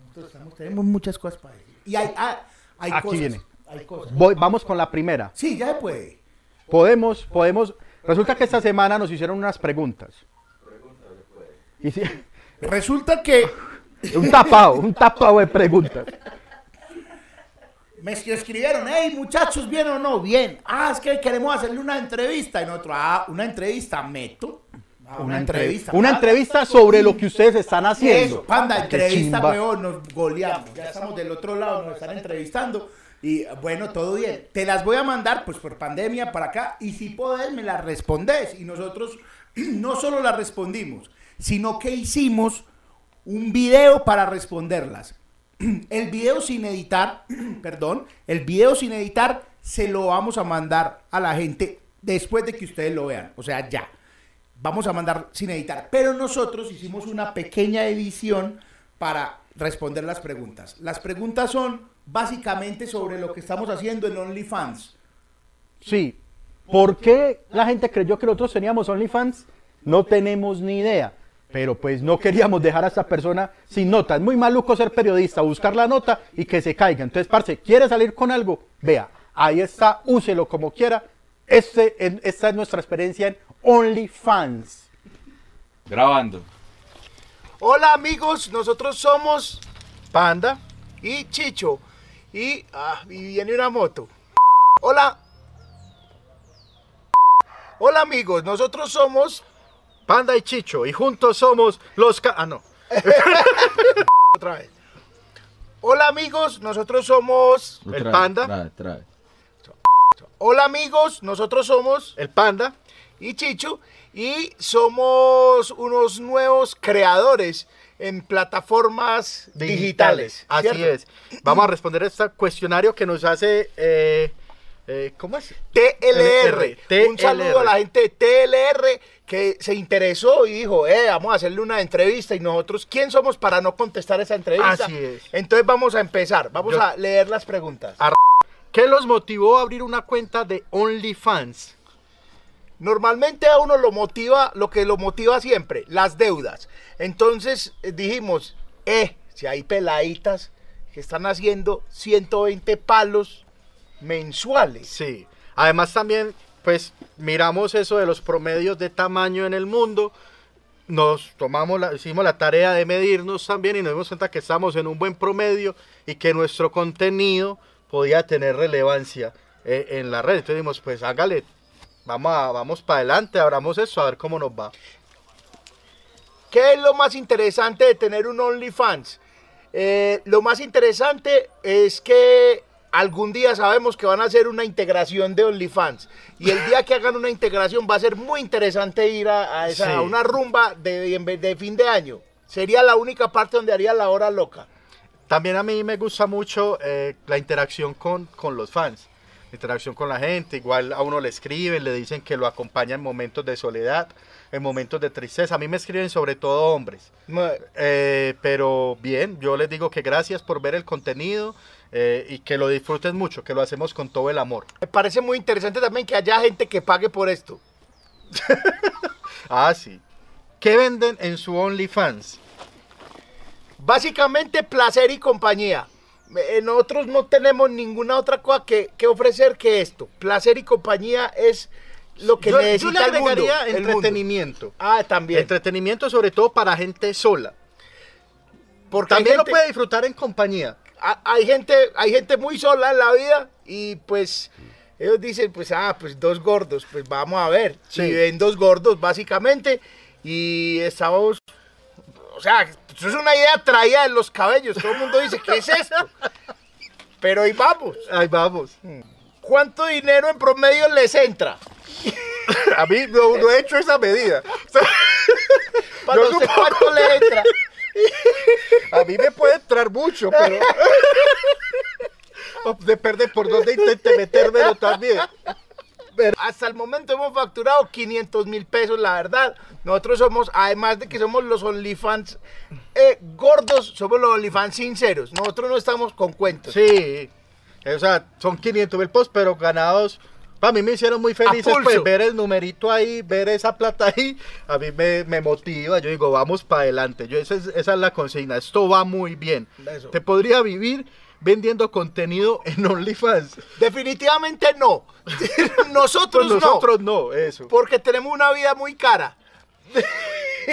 Nosotros estamos- tenemos muchas cosas para decir. Y hay, ah, hay Aquí cosas. viene. Hay cosas. Voy, vamos con la primera. Sí, ya se puede. Podemos, podemos. Resulta que esta semana nos hicieron unas preguntas. Y sí, Resulta que un tapado, un tapado de preguntas. Me escribieron, hey muchachos, ¿bien o no? Bien. Ah, es que queremos hacerle una entrevista. Y nosotros, ah, una entrevista, meto. Ah, una entrevista. Una entrevista sobre lo que ustedes están haciendo. Eso, panda, entrevista, weón, nos goleamos. Ya estamos del otro lado, nos están entrevistando. Y bueno, todo bien. Te las voy a mandar, pues por pandemia para acá. Y si podés, me las respondes. Y nosotros <clears throat> no solo las respondimos, sino que hicimos un video para responderlas. <clears throat> El video sin editar, <clears throat> perdón, el video sin editar se lo vamos a mandar a la gente después de que ustedes lo vean. O sea, ya. Vamos a mandar sin editar. Pero nosotros hicimos una pequeña edición para responder las preguntas. Las preguntas son básicamente sobre lo que estamos haciendo en OnlyFans. Sí. ¿Por qué la gente creyó que nosotros teníamos OnlyFans? No tenemos ni idea. Pero pues no queríamos dejar a esta persona sin nota. Es muy maluco ser periodista, buscar la nota y que se caiga. Entonces, parce, ¿quiere salir con algo? Vea, ahí está, úselo como quiera. Este, en- esta es nuestra experiencia en OnlyFans. Grabando. Hola amigos, nosotros somos Panda y Chicho. Y, ah, y viene una moto. Hola. Hola amigos, nosotros somos... Panda y Chicho, y juntos somos los... ca- ah, no. <laughs> Otra vez. Hola amigos, nosotros somos... El panda. Trae, trae. Hola amigos, nosotros somos... El Panda. y Chicho y somos unos nuevos creadores en plataformas digitales. Así ¿cierto? es. Vamos a responder este cuestionario que nos hace... eh, eh, ¿Cómo es? TLR. TLR. Un saludo a la gente de TLR que se interesó y dijo, eh, vamos a hacerle una entrevista y nosotros, ¿quién somos para no contestar esa entrevista? Así es. Entonces vamos a empezar, vamos Yo- a leer las preguntas. ¿Qué los motivó a abrir una cuenta de OnlyFans? Normalmente a uno lo motiva, lo que lo motiva siempre, las deudas. Entonces eh, dijimos, eh, si hay peladitas que están haciendo 120 palos mensuales. Sí. Además también, pues, miramos eso de los promedios de tamaño en el mundo. Nos tomamos la, hicimos la tarea de medirnos también y nos dimos cuenta que estamos en un buen promedio y que nuestro contenido podía tener relevancia eh, en la red. Entonces dijimos, pues hágale, vamos, vamos para adelante, abramos eso, a ver cómo nos va. ¿Qué es lo más interesante de tener un OnlyFans? Eh, lo más interesante es que algún día sabemos que van a hacer una integración de OnlyFans. Y el día que hagan una integración va a ser muy interesante ir a, a esa, Sí. a una rumba de, fin de año. Sería la única parte donde haría la hora loca. También a mí me gusta mucho eh, la interacción con, con los fans, la interacción con la gente. Igual a uno le escriben, le dicen que lo acompaña en momentos de soledad, en momentos de tristeza. A mí me escriben sobre todo hombres. Eh, pero bien, yo les digo que gracias por ver el contenido eh, y que lo disfruten mucho, que lo hacemos con todo el amor. Me parece muy interesante también que haya gente que pague por esto. <laughs> Ah, sí. ¿Qué venden en su OnlyFans? Básicamente placer y compañía. Nosotros no tenemos ninguna otra cosa que, que ofrecer que esto. Placer y compañía es lo que yo, yo necesita le el mundo. agregaría el mundo. entretenimiento. Ah, también. Entretenimiento sobre todo para gente sola. Porque También lo puede disfrutar en compañía. Ha- hay gente, hay gente muy sola en la vida y pues ellos dicen, pues ah, pues dos gordos, pues vamos a ver. Sí. Y ven dos gordos básicamente y estamos, o sea, eso es una idea traída de los cabellos. Todo el mundo dice, ¿qué es esto? Pero ahí vamos. Ahí vamos. ¿Cuánto dinero en promedio les entra? <laughs> A mí no, no he hecho esa medida. <laughs> Para no sé cuánto le entra. A mí me puede entrar mucho, pero. O <laughs> Depende por dónde intente metérmelo también. Hasta el momento hemos facturado 500 mil pesos, la verdad. Nosotros somos, además de que somos los OnlyFans eh, gordos, somos los OnlyFans sinceros. Nosotros no estamos con cuentos. Sí. O sea, son 500 mil posts, pero ganados. Para mí me hicieron muy felices pues, ver el numerito ahí, ver esa plata ahí. A mí me, me motiva. Yo digo, vamos para adelante. Yo, esa, es, esa es la consigna. Esto va muy bien. Eso. Te podría vivir vendiendo contenido en OnlyFans. Definitivamente no. <laughs> nosotros, no. nosotros no, eso. Porque tenemos una vida muy cara.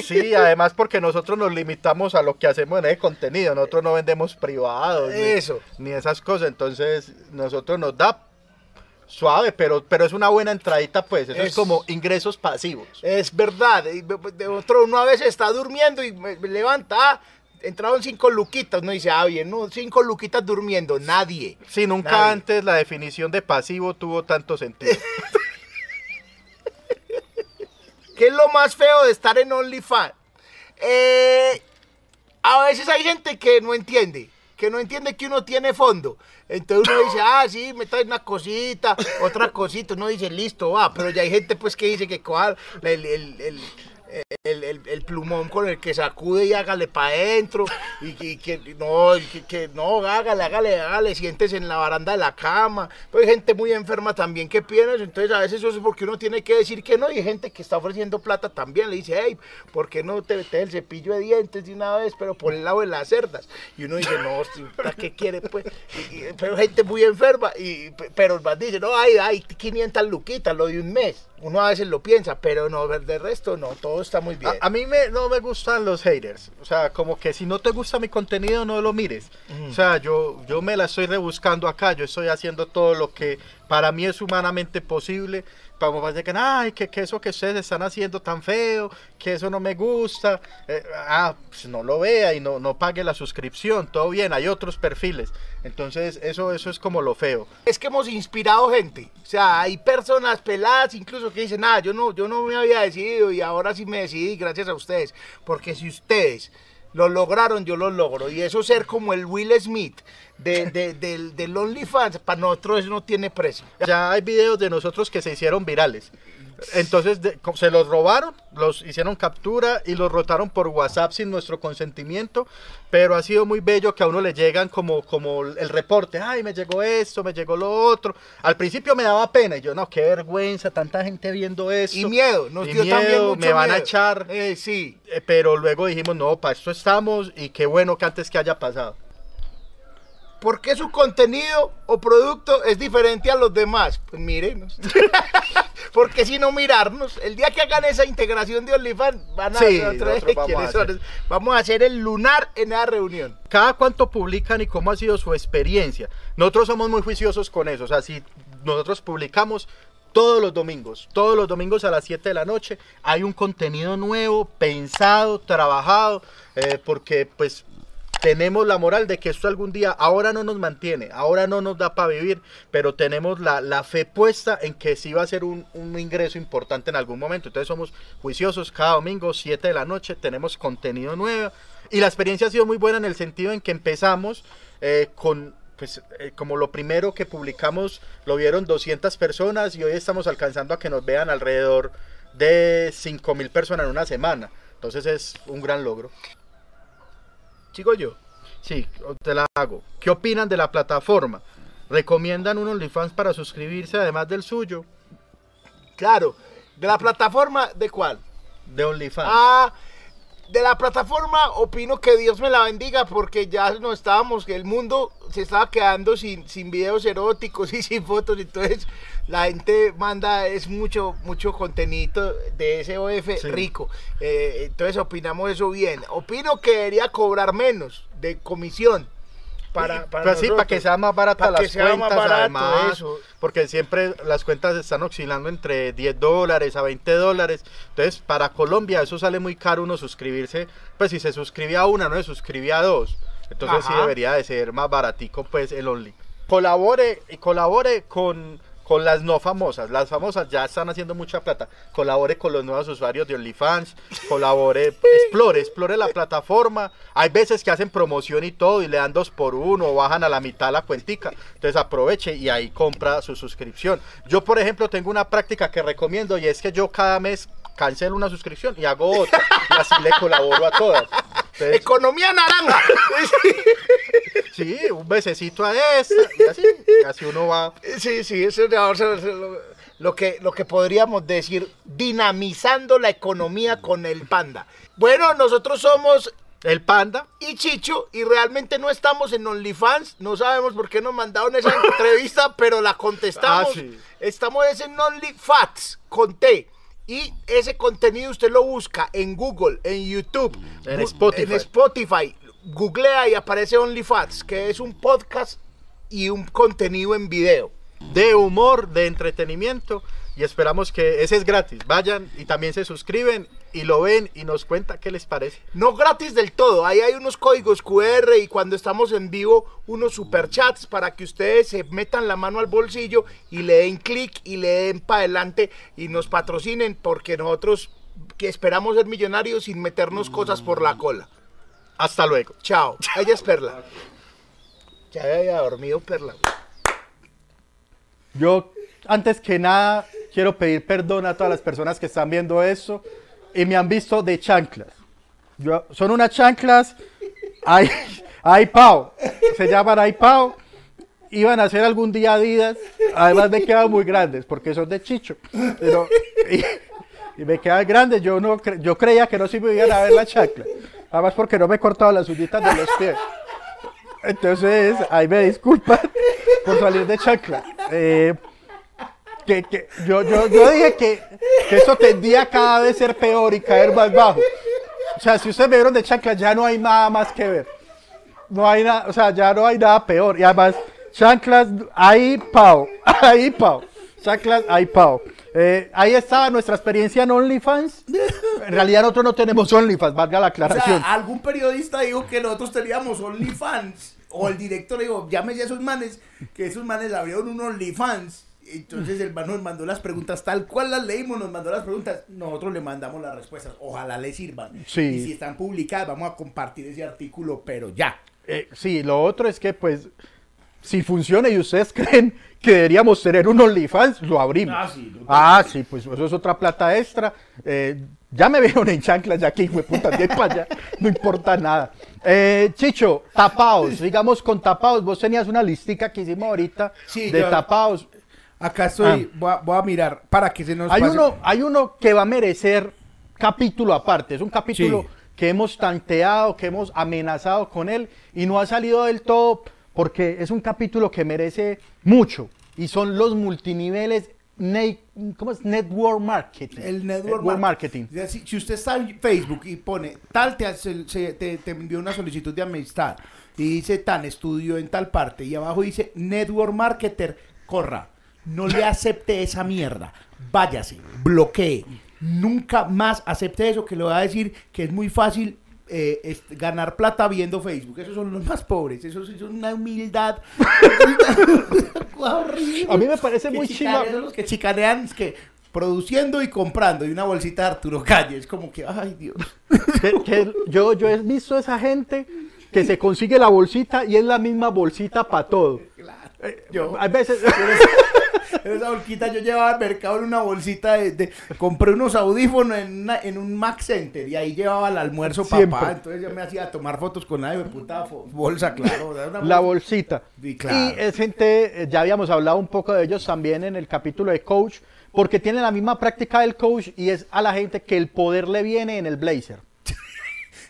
Sí, además porque nosotros nos limitamos a lo que hacemos en el contenido. Nosotros no vendemos privados. ni- Eso. Ni, esas cosas. Entonces, nosotros nos da Suave, pero, pero es una buena entradita, pues. Eso es, Es- como ingresos pasivos. Es verdad. De otro, uno a veces está durmiendo y levanta. ah, entraron cinco luquitas. Uno dice, ah, bien, no, cinco luquitas durmiendo. Nadie. Sí, nunca Nadie. antes la definición de pasivo tuvo tanto sentido. <laughs> ¿Qué es lo más feo de estar en OnlyFans? Eh, a veces hay gente que no entiende, que no entiende que uno tiene fondo. Entonces uno dice, ah, sí, me trae una cosita, otra cosita. Uno dice, listo, va. Pero ya hay gente pues que dice que cuál, el, el, el, el- el- el plumón con el que sacude y hágale para adentro. Y, y que no, que, que no, hágale, hágale, hágale, siéntese en la baranda de la cama. Pero hay gente muy enferma también que pide eso. Entonces a veces eso es porque uno tiene que decir que no. Y hay gente que está ofreciendo plata también. Le dice, hey, ¿por qué no te metes el cepillo de dientes de una vez, pero por el lado de las cerdas? Y uno dice, no, ¿para qué quiere? Pues, Y- pero gente muy enferma. Y, pero más dice, no, hay, hay 500 luquitas, lo de un mes. Uno a veces lo piensa, pero no, de resto no, todo está muy bien. A, a mí me, no me gustan los haters. O sea, como que si no te gusta mi contenido, no lo mires. O sea, yo, yo me la estoy rebuscando acá. Yo estoy haciendo todo lo que para mí es humanamente posible. Para que ay, que, que eso que ustedes están haciendo tan feo, que eso no me gusta. Eh, ah, pues no lo vea y no, no pague la suscripción. Todo bien, hay otros perfiles. Entonces, eso, eso es como lo feo. es que hemos inspirado gente. O sea, hay personas peladas incluso que dicen, nada, yo no, yo no me había decidido y ahora sí me decidí gracias a ustedes. Porque si ustedes lo lograron, yo lo logro. Y eso ser como el Will Smith de, de- del, del OnlyFans, para nosotros eso no tiene precio. Ya hay videos de nosotros que se hicieron virales. Entonces de- se los robaron, los hicieron captura y los rotaron por WhatsApp sin nuestro consentimiento, pero ha sido muy bello que a uno le llegan como, como el reporte, ay, me llegó esto, me llegó lo otro. Al principio me daba pena y yo, no, qué vergüenza, tanta gente viendo eso. Y miedo, nos Y dio también miedo, mucho me van a miedo. echar. Eh, sí. Eh, Pero luego dijimos, no, para esto estamos y qué bueno que antes que haya pasado. ¿Por qué su contenido o producto es diferente a los demás? Pues mírenos. <laughs> Porque si no mirarnos, el día que hagan esa integración de OnlyFans, van a Sí, ver otra vez vamos quiénes a son. hacer. Vamos a hacer el lunar en esa reunión. cada cuánto publican y cómo ha sido su experiencia. Nosotros somos muy juiciosos con eso. O sea, si nosotros publicamos todos los domingos, todos los domingos a las 7 de la noche, hay un contenido nuevo, pensado, trabajado, eh, porque pues tenemos la moral de que esto algún día, ahora no nos mantiene, ahora no nos da para vivir, pero tenemos la, la fe puesta en que sí va a ser un, un ingreso importante en algún momento. Entonces somos juiciosos cada domingo, 7 de la noche, tenemos contenido nuevo. Y la experiencia ha sido muy buena en el sentido en que empezamos eh, con, pues, eh, como lo primero que publicamos, lo vieron 200 personas y hoy estamos alcanzando a que nos vean alrededor de 5 mil personas en una semana. Entonces es un gran logro. Sigo yo. Sí, te la hago. ¿Qué opinan de la plataforma? ¿Recomiendan un OnlyFans para suscribirse además del suyo? Claro. ¿De la plataforma de cuál? De OnlyFans. Ah, de la plataforma opino que Dios me la bendiga porque ya no estábamos, que el mundo se estaba quedando sin, sin videos eróticos y sin fotos, entonces la gente manda es mucho mucho contenido de SOF Sí. rico, Eh, entonces opinamos eso bien. Opino que debería cobrar menos de comisión para, para Pues sí, para que sea más barata las más cuentas, barato además, eso. porque siempre las cuentas están oscilando entre 10 dólares a 20 dólares. Entonces, para Colombia eso sale muy caro uno suscribirse. Pues si se suscribe a una, no se suscribe a dos. Entonces sí debería de ser más baratico pues el Only. Colabore y colabore con, con las no famosas. Las famosas ya están haciendo mucha plata. Colabore con los nuevos usuarios de OnlyFans. Colabore, <laughs> explore, explore la plataforma. Hay veces que hacen promoción y todo y le dan dos por uno o bajan a la mitad la cuentica. Entonces aproveche y ahí compra su suscripción. Yo, por ejemplo, tengo una práctica que recomiendo y es que yo cada mes cancelo una suscripción y hago otra. Y así le colaboro a todas. Entonces, Economía naranja. <laughs> sí, un besecito a esta y así, y así uno va. Sí, sí, eso es lo, que, lo que podríamos decir, dinamizando la economía con el panda. Bueno, nosotros somos El panda. y Chicho y realmente no estamos en OnlyFans, no sabemos por qué nos mandaron esa entrevista, pero la contestamos. Ah, sí. Estamos es en OnlyFats con T. Y ese contenido usted lo busca en Google, en YouTube, En bu- Spotify. en Spotify. Googlea y aparece OnlyFats, que es un podcast y un contenido en video. de humor, de entretenimiento y esperamos que ese es gratis. Vayan y también se suscriben y lo ven y nos cuenta qué les parece. No gratis del todo, ahí hay unos códigos QR y cuando estamos en vivo unos superchats para que ustedes se metan la mano al bolsillo y le den clic y le den para adelante y nos patrocinen porque nosotros que esperamos ser millonarios sin meternos cosas por la cola. Hasta luego. Chao. Ella es Perla. Ya había dormido Perla. Yo, antes que nada, quiero pedir perdón a todas las personas que están viendo esto y me han visto de chanclas. Yo- son unas chanclas, ay, ay Pau, se llaman ay Pau. Iban a ser algún día Adidas, además me quedan muy grandes porque son de Chicho. Pero, y, y me quedan grandes, yo no cre- yo creía que no se me iban a ver la chancla. Además porque no me he cortado las uñitas de los pies. Entonces, ahí me disculpan por salir de chancla. Eh, que, que yo, yo, yo dije que, que eso tendía a cada vez ser peor y caer más bajo. O sea, si ustedes me vieron de chancla, ya no hay nada más que ver. No hay nada, o sea, ya no hay nada peor. Y además, chanclas, ahí pau, <laughs> ahí pau. Chanclas, ahí pau. Eh, ahí estaba nuestra experiencia en OnlyFans. En realidad nosotros no tenemos OnlyFans, valga la O aclaración. sea, algún periodista dijo que nosotros teníamos OnlyFans. O el director dijo, llámese a esos manes, que esos manes abrieron un OnlyFans. Entonces el man nos mandó las preguntas tal cual las leímos, nos mandó las preguntas. Nosotros le mandamos las respuestas. Ojalá le sirvan. Sí. Y si están publicadas, vamos a compartir ese artículo, pero ya. Eh, sí, lo otro es que, pues, si funciona y ustedes <laughs> creen que deberíamos tener un OnlyFans, lo abrimos. Ah, sí, Ah, sí, pues eso es otra plata extra. Eh, ya me <laughs> vieron en chanclas, ya que hijo de puta, de para allá, no importa nada. Eh, Chicho, tapaos, digamos con tapaos, vos tenías una listica que hicimos ahorita Sí, de yo- tapaos. Acá estoy, voy, a, voy a mirar para que se nos Ah. Hay pase- uno, hay uno que va a merecer capítulo aparte, es un capítulo Sí. que hemos tanteado, que hemos amenazado con él y no ha salido del todo porque es un capítulo que merece mucho y son los multiniveles, ne- ¿cómo es? Network Marketing. El network, marketing. Si usted está en Facebook y pone tal, te, hace- se- te, te envió una solicitud de amistad y dice tan estudio en tal parte y abajo dice network marketer, corra. No le acepte esa mierda. Váyase, bloquee. Nunca más acepte eso que le va a decir que es muy fácil eh, es- ganar plata viendo Facebook. Esos son los más pobres. Eso es una humildad. <laughs> A mí me parece Que muy chiva. los que chicanean es que produciendo y comprando y una bolsita de Arturo Calle. Es como que, ay Dios. que- que yo, yo he visto esa gente que se consigue la bolsita y es la misma bolsita para todo. Eh, Yo- a veces... <laughs> Esa bolsita yo llevaba al mercado en una bolsita de, de- compré unos audífonos en, una- en un Mac Center y ahí llevaba el almuerzo Siempre. papá. Entonces yo me hacía tomar fotos con nadie de puta bolsa, claro. La bolsita. Sí, claro. Y es gente, eh, ya habíamos hablado un poco de ellos también en el capítulo de coach, porque tienen la misma práctica del coach y es a la gente que el poder le viene en el blazer.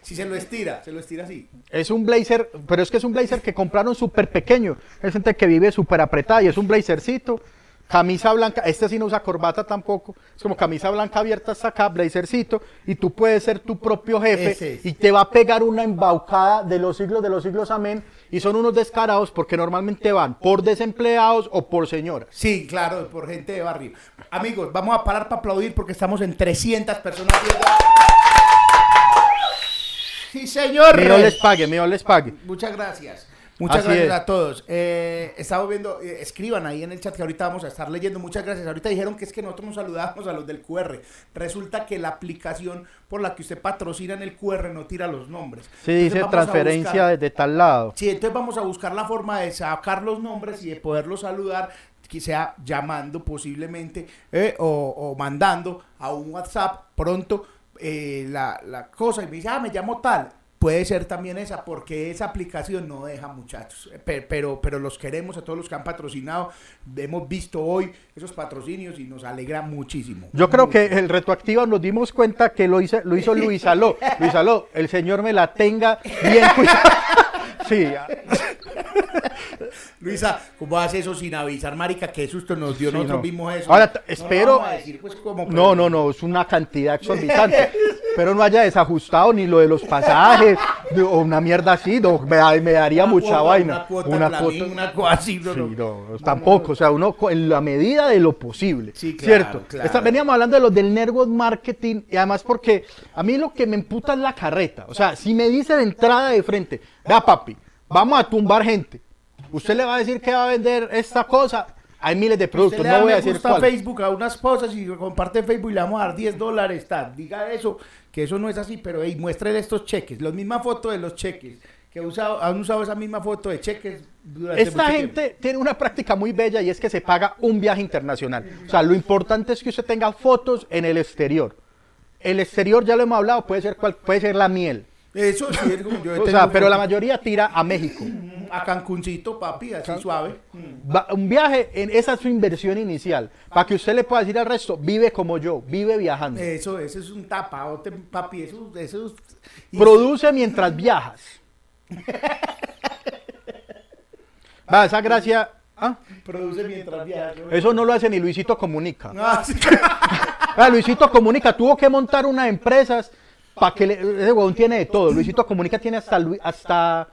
Si se lo estira, se lo estira así. Es un blazer, pero es que es un blazer que compraron súper pequeño. Es gente que vive súper apretada y es un blazercito. Camisa blanca, este sí no usa corbata tampoco. Es como camisa blanca abierta hasta acá, blazercito. Y tú puedes ser tu propio jefe Ese y te va a pegar una embaucada de los siglos de los siglos, amén. Y son unos descarados porque normalmente van por desempleados o por señoras. Sí, claro, por gente de barrio. Amigos, vamos a parar para aplaudir porque estamos en 300 personas. Sí, señor. Mío les pague, mío les pague. Muchas gracias. Muchas Así gracias es. a todos. Eh, estamos viendo, eh, escriban ahí en el chat que ahorita vamos a estar leyendo. Muchas gracias. Ahorita dijeron que es que nosotros nos saludamos a los del QR. Resulta que la aplicación por la que usted patrocina en el QR no tira los nombres. Sí, Entonces dice transferencia buscar- desde tal lado. Sí, entonces vamos a buscar la forma de sacar los nombres y de poderlos saludar, que sea llamando posiblemente eh, o, o mandando a un WhatsApp pronto eh, la, la cosa y me dice, ah, me llamo tal. Puede ser también esa, porque esa aplicación no deja muchachos. Eh, pe- Pero, pero los queremos a todos los que han patrocinado. Hemos visto hoy esos patrocinios y nos alegra muchísimo. Yo creo que el retroactivo nos dimos cuenta que lo hizo, lo hizo Luis Aló. <laughs> Luis Aló, el señor me la tenga bien cuidada. Sí, <laughs> Luisa, ¿cómo hace eso sin avisar, marica? Qué susto nos dio. Sí, Nosotros no. vimos eso. Ahora, No espero- decir, pues, pero- No, no, no, es una cantidad exorbitante. Pero no haya desajustado ni lo de los pasajes, O una mierda así, no, me, da- me daría Una mucha cuota, vaina. Una cuota, Una cuota- una cosa así, no, Sí, no. tampoco, o sea, uno en la medida de lo posible, Sí, claro, ¿cierto? claro. Veníamos hablando de los del network marketing y además porque a mí lo que me emputa es la carreta, o sea, si me dice de entrada de frente, vea papi, vamos a tumbar gente, usted le va a decir que va a vender esta cosa, hay miles de Usted productos, le da no voy a decir gusta cuál. Facebook a unas cosas y comparte Facebook y le vamos a dar 10 dólares, tal. Diga eso, que eso no es así, pero hey, estos cheques, la misma foto de los cheques, que usado- han usado esa misma foto de cheques durante Esta mucho gente tiene una práctica muy bella y es que se paga un viaje internacional. O sea, lo importante es que usted tenga fotos en el exterior. El exterior, ya lo hemos hablado, puede ser, cual, puede ser la miel. Eso sí es como yo O sea, pero la mayoría tira a México. A Cancuncito, papi, así suave. Va- un viaje, en, esa es su inversión inicial. Para que usted le pueda decir al resto, vive como yo, vive viajando. Eso, eso es un tapaote, papi, eso, eso es... Produce mientras viajas. <laughs> Va, esa gracia. ¿ah? Produce mientras viaja. ¿no? Eso no lo hace ni Luisito Comunica. Ah, sí. <laughs> Ah, Luisito Comunica tuvo que montar unas empresas para que le, ese huevón tiene de todo. Luisito Comunica tiene hasta hasta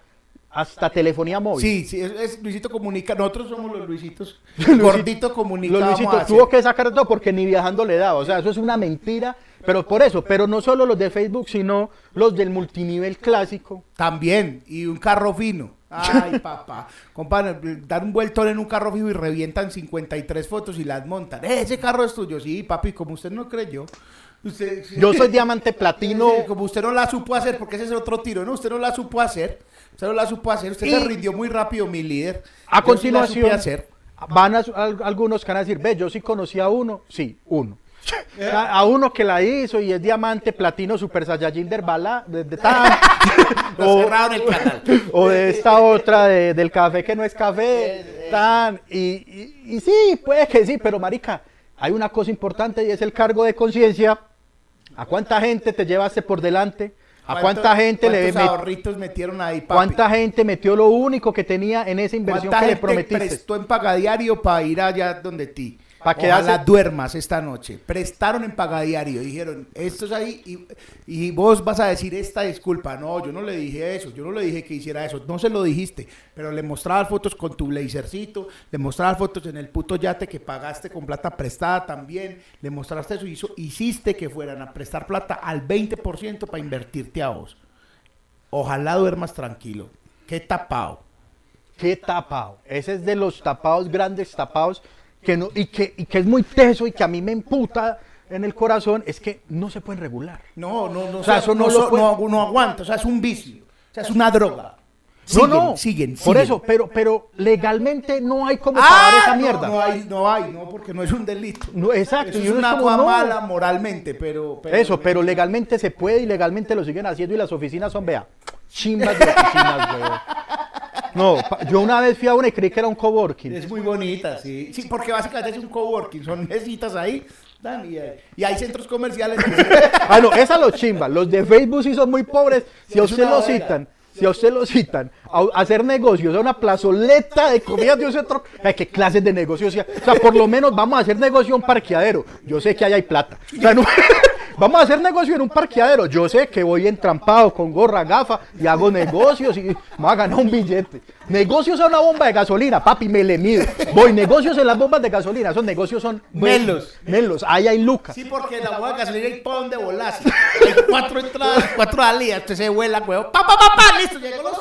hasta telefonía móvil. Sí, sí, es, es Luisito Comunica. Nosotros somos los Luisitos. <laughs> Luisito- Gordito Comunica. Los Luisitos tuvo que sacar todo porque ni viajando le daba. O sea, eso es una mentira. Pero por eso, pero no solo los de Facebook, sino los del multinivel clásico. También, y un carro fino. Ay, papá. Compadre, dan un vueltón en un carro fino y revientan 53 fotos y las montan. "Eh, ese carro es tuyo. Sí, papi, como usted no creyó. Usted, Yo soy diamante platino. Sí, como usted no la supo hacer, porque ese es otro tiro, ¿no? Usted no la supo hacer. Usted no la supo hacer. Usted Y- se rindió muy rápido, mi líder. A Yo sí la supe continuación, hacer. van a, al- algunos que van a decir, ve, yo sí conocí a uno. Sí, uno. <laughs> A, a uno que la hizo y es diamante platino super saiyajin de Herbala, de, de tan- <laughs> o, el canal. <laughs> o de esta otra de- del café que no es café, tan, y, y- y sí, puede que sí, pero marica, hay una cosa importante y es el cargo de conciencia. ¿A cuánta gente te llevaste por delante? ¿A cuánta gente le ¿Cuántos met- ahorritos metieron ahí, papi? cuánta gente metió lo único que tenía en esa inversión ¿Cuánta que le gente prometiste? prestó en pagadiario para ir allá donde ti? Pa' Ojalá quedarse- duermas esta noche. Prestaron en pagadiario. Dijeron, esto es ahí y, y vos vas a decir esta disculpa. No, yo no le dije eso. Yo no le dije que hiciera eso. No se lo dijiste. Pero le mostrabas fotos con tu blazercito. Le mostrabas fotos en el puto yate que pagaste con plata prestada también. Le mostraste eso. Hizo, hiciste que fueran a prestar plata al 20% para invertirte a vos. Ojalá duermas tranquilo. Qué tapado. Qué tapado. Ese es de los tapados, grandes tapados, que no, y, que, y que es muy teso y que a mí me emputa en el corazón, es que no se pueden regular. No, no, no. O sea, eso no lo so- puede- no, no aguanta. O sea, es un vicio. O sea, es una droga. no, no. Siguen, Por siguen. eso, pero, pero legalmente no hay como ¡Ah! esa no, mierda. No, hay, no hay, no, porque no es un delito. No, exacto. Eso es una cosa no. mala moralmente, pero, pero- Eso, pero legalmente se puede y legalmente lo siguen haciendo y las oficinas son, vea, chimbas de oficinas, weón. No, yo una vez fui a una y creí que era un coworking. Es muy bonita, sí. Sí, porque básicamente es un coworking, son mesitas ahí. dan, y, hay- y hay centros comerciales. Ah, no, esas los chimbas. Los de Facebook sí son muy pobres. Si a usted lo citan, si a usted lo citan a, a hacer negocios, a una plazoleta de comidas de un centro, ay, ¿qué clases de negocios? O sea, por lo menos vamos a hacer negocio en un parqueadero. Yo sé que ahí hay plata. O sea, no- vamos a hacer negocio en un parqueadero. Yo sé que voy entrampado con gorra, gafa y hago negocios y me voy a ganar un billete. Negocios a una bomba de gasolina, papi, me le mido. Voy, negocios en las bombas de gasolina. Esos negocios son Melos. Melos, ahí hay lucas. Sí, porque la hueá de gasolina hay para donde volas. Hay cuatro entradas, cuatro salidas. Usted se vuela, huevo. Pa, pa, pa, pa, listo, llegó los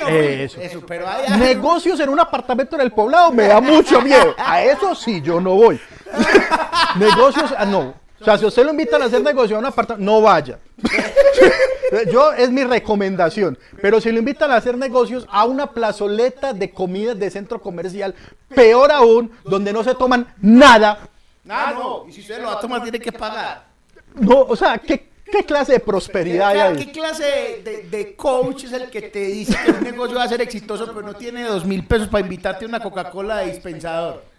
no, Eso. Eso, pero hay- Negocios en un apartamento en el poblado me da mucho miedo. A eso sí, yo no voy. <laughs> Negocios, ah, no. O sea, si usted lo invitan a hacer negocio en un apartamento, no vaya. <laughs> Yo es mi recomendación. Pero si lo invitan a hacer negocios a una plazoleta de comidas de centro comercial, peor aún, donde no se toman nada. Ah, no. Y si usted lo va a tomar, tiene que pagar. No, o sea, ¿qué, qué clase de prosperidad hay ¿Qué, ahí? qué clase de, coach es el que te dice que un negocio va a ser exitoso, pero no tiene dos mil pesos para invitarte a una Coca-Cola de dispensador? <laughs>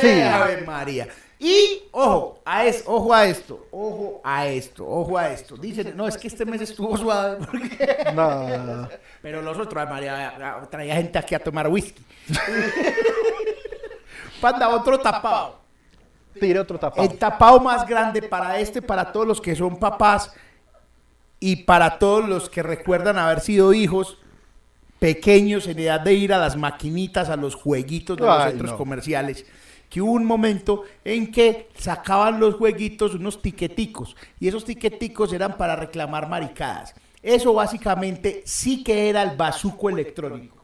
Sí. Eh, Ave María. Y ojo a, es, ojo a esto, ojo a esto, ojo a esto. Dicen, no, es que este mes estuvo suave. porque- <laughs> No. Pero los otros, María, traía gente aquí a tomar whisky. <laughs> Panda, otro tapado. Tire otro tapado. El tapado más grande para este, para todos los que son papás y para todos los que recuerdan haber sido hijos pequeños en edad de ir a las maquinitas, a los jueguitos de los Ay, centros no. comerciales, que hubo un momento en que sacaban los jueguitos unos tiqueticos y esos tiqueticos eran para reclamar maricadas. Eso básicamente sí que era el bazuco electrónico.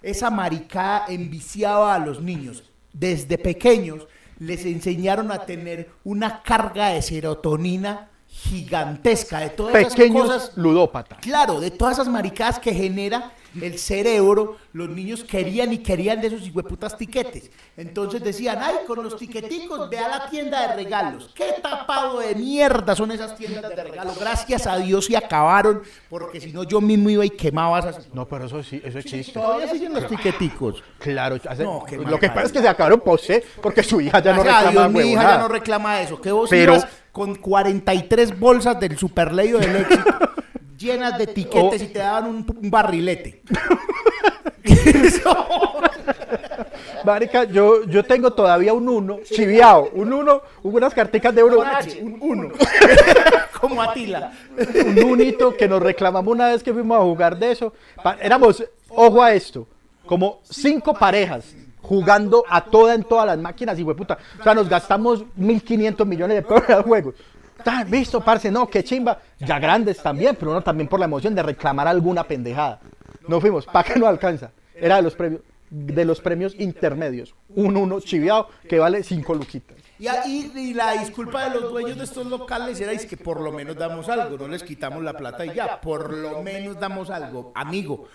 Esa maricada enviciaba a los niños. Desde pequeños les enseñaron a tener una carga de serotonina gigantesca de todas esas Pequeños cosas ludópatas. Claro, de todas esas maricadas que genera el cerebro, los niños querían y querían de esos hijueputas tiquetes. Entonces decían, ay, con los tiqueticos, ve a la tienda de regalos. ¿Qué tapado de mierda son esas tiendas de regalos? Gracias a Dios se acabaron, porque si no yo mismo iba y quemaba esas... No, pero eso sí, eso existe. Todavía siguen los tiqueticos. Claro, hace- No, qué lo mal que pasa es que se acabaron posee porque su hija ya no reclama Dios, mi hija ya no reclama eso. Que vos Pero- ibas con 43 bolsas del superleyo del éxito <laughs> llenas de tiquetes Oh. y te daban un, un barrilete. <laughs> Marica, yo, yo tengo todavía un uno, chiviao, un uno, unas carticas de euro, Con H, un uno. <laughs> Como Atila. un unito que nos reclamamos una vez que fuimos a jugar de eso. Éramos, ojo a esto, como cinco parejas jugando a toda en todas las máquinas y puta. O sea, nos gastamos 1.500 millones de pesos en juegos. Tan, visto, parce, no, qué chimba. Ya grandes también, pero uno también por la emoción de reclamar alguna pendejada. No fuimos, ¿para qué no alcanza? Era de los premios, de los premios intermedios. Un uno chiviao que vale cinco luquitas. Y, ahí- y la disculpa de los dueños de estos locales era es que por lo menos damos algo, no les quitamos la plata y ya, por lo menos damos algo. Amigo,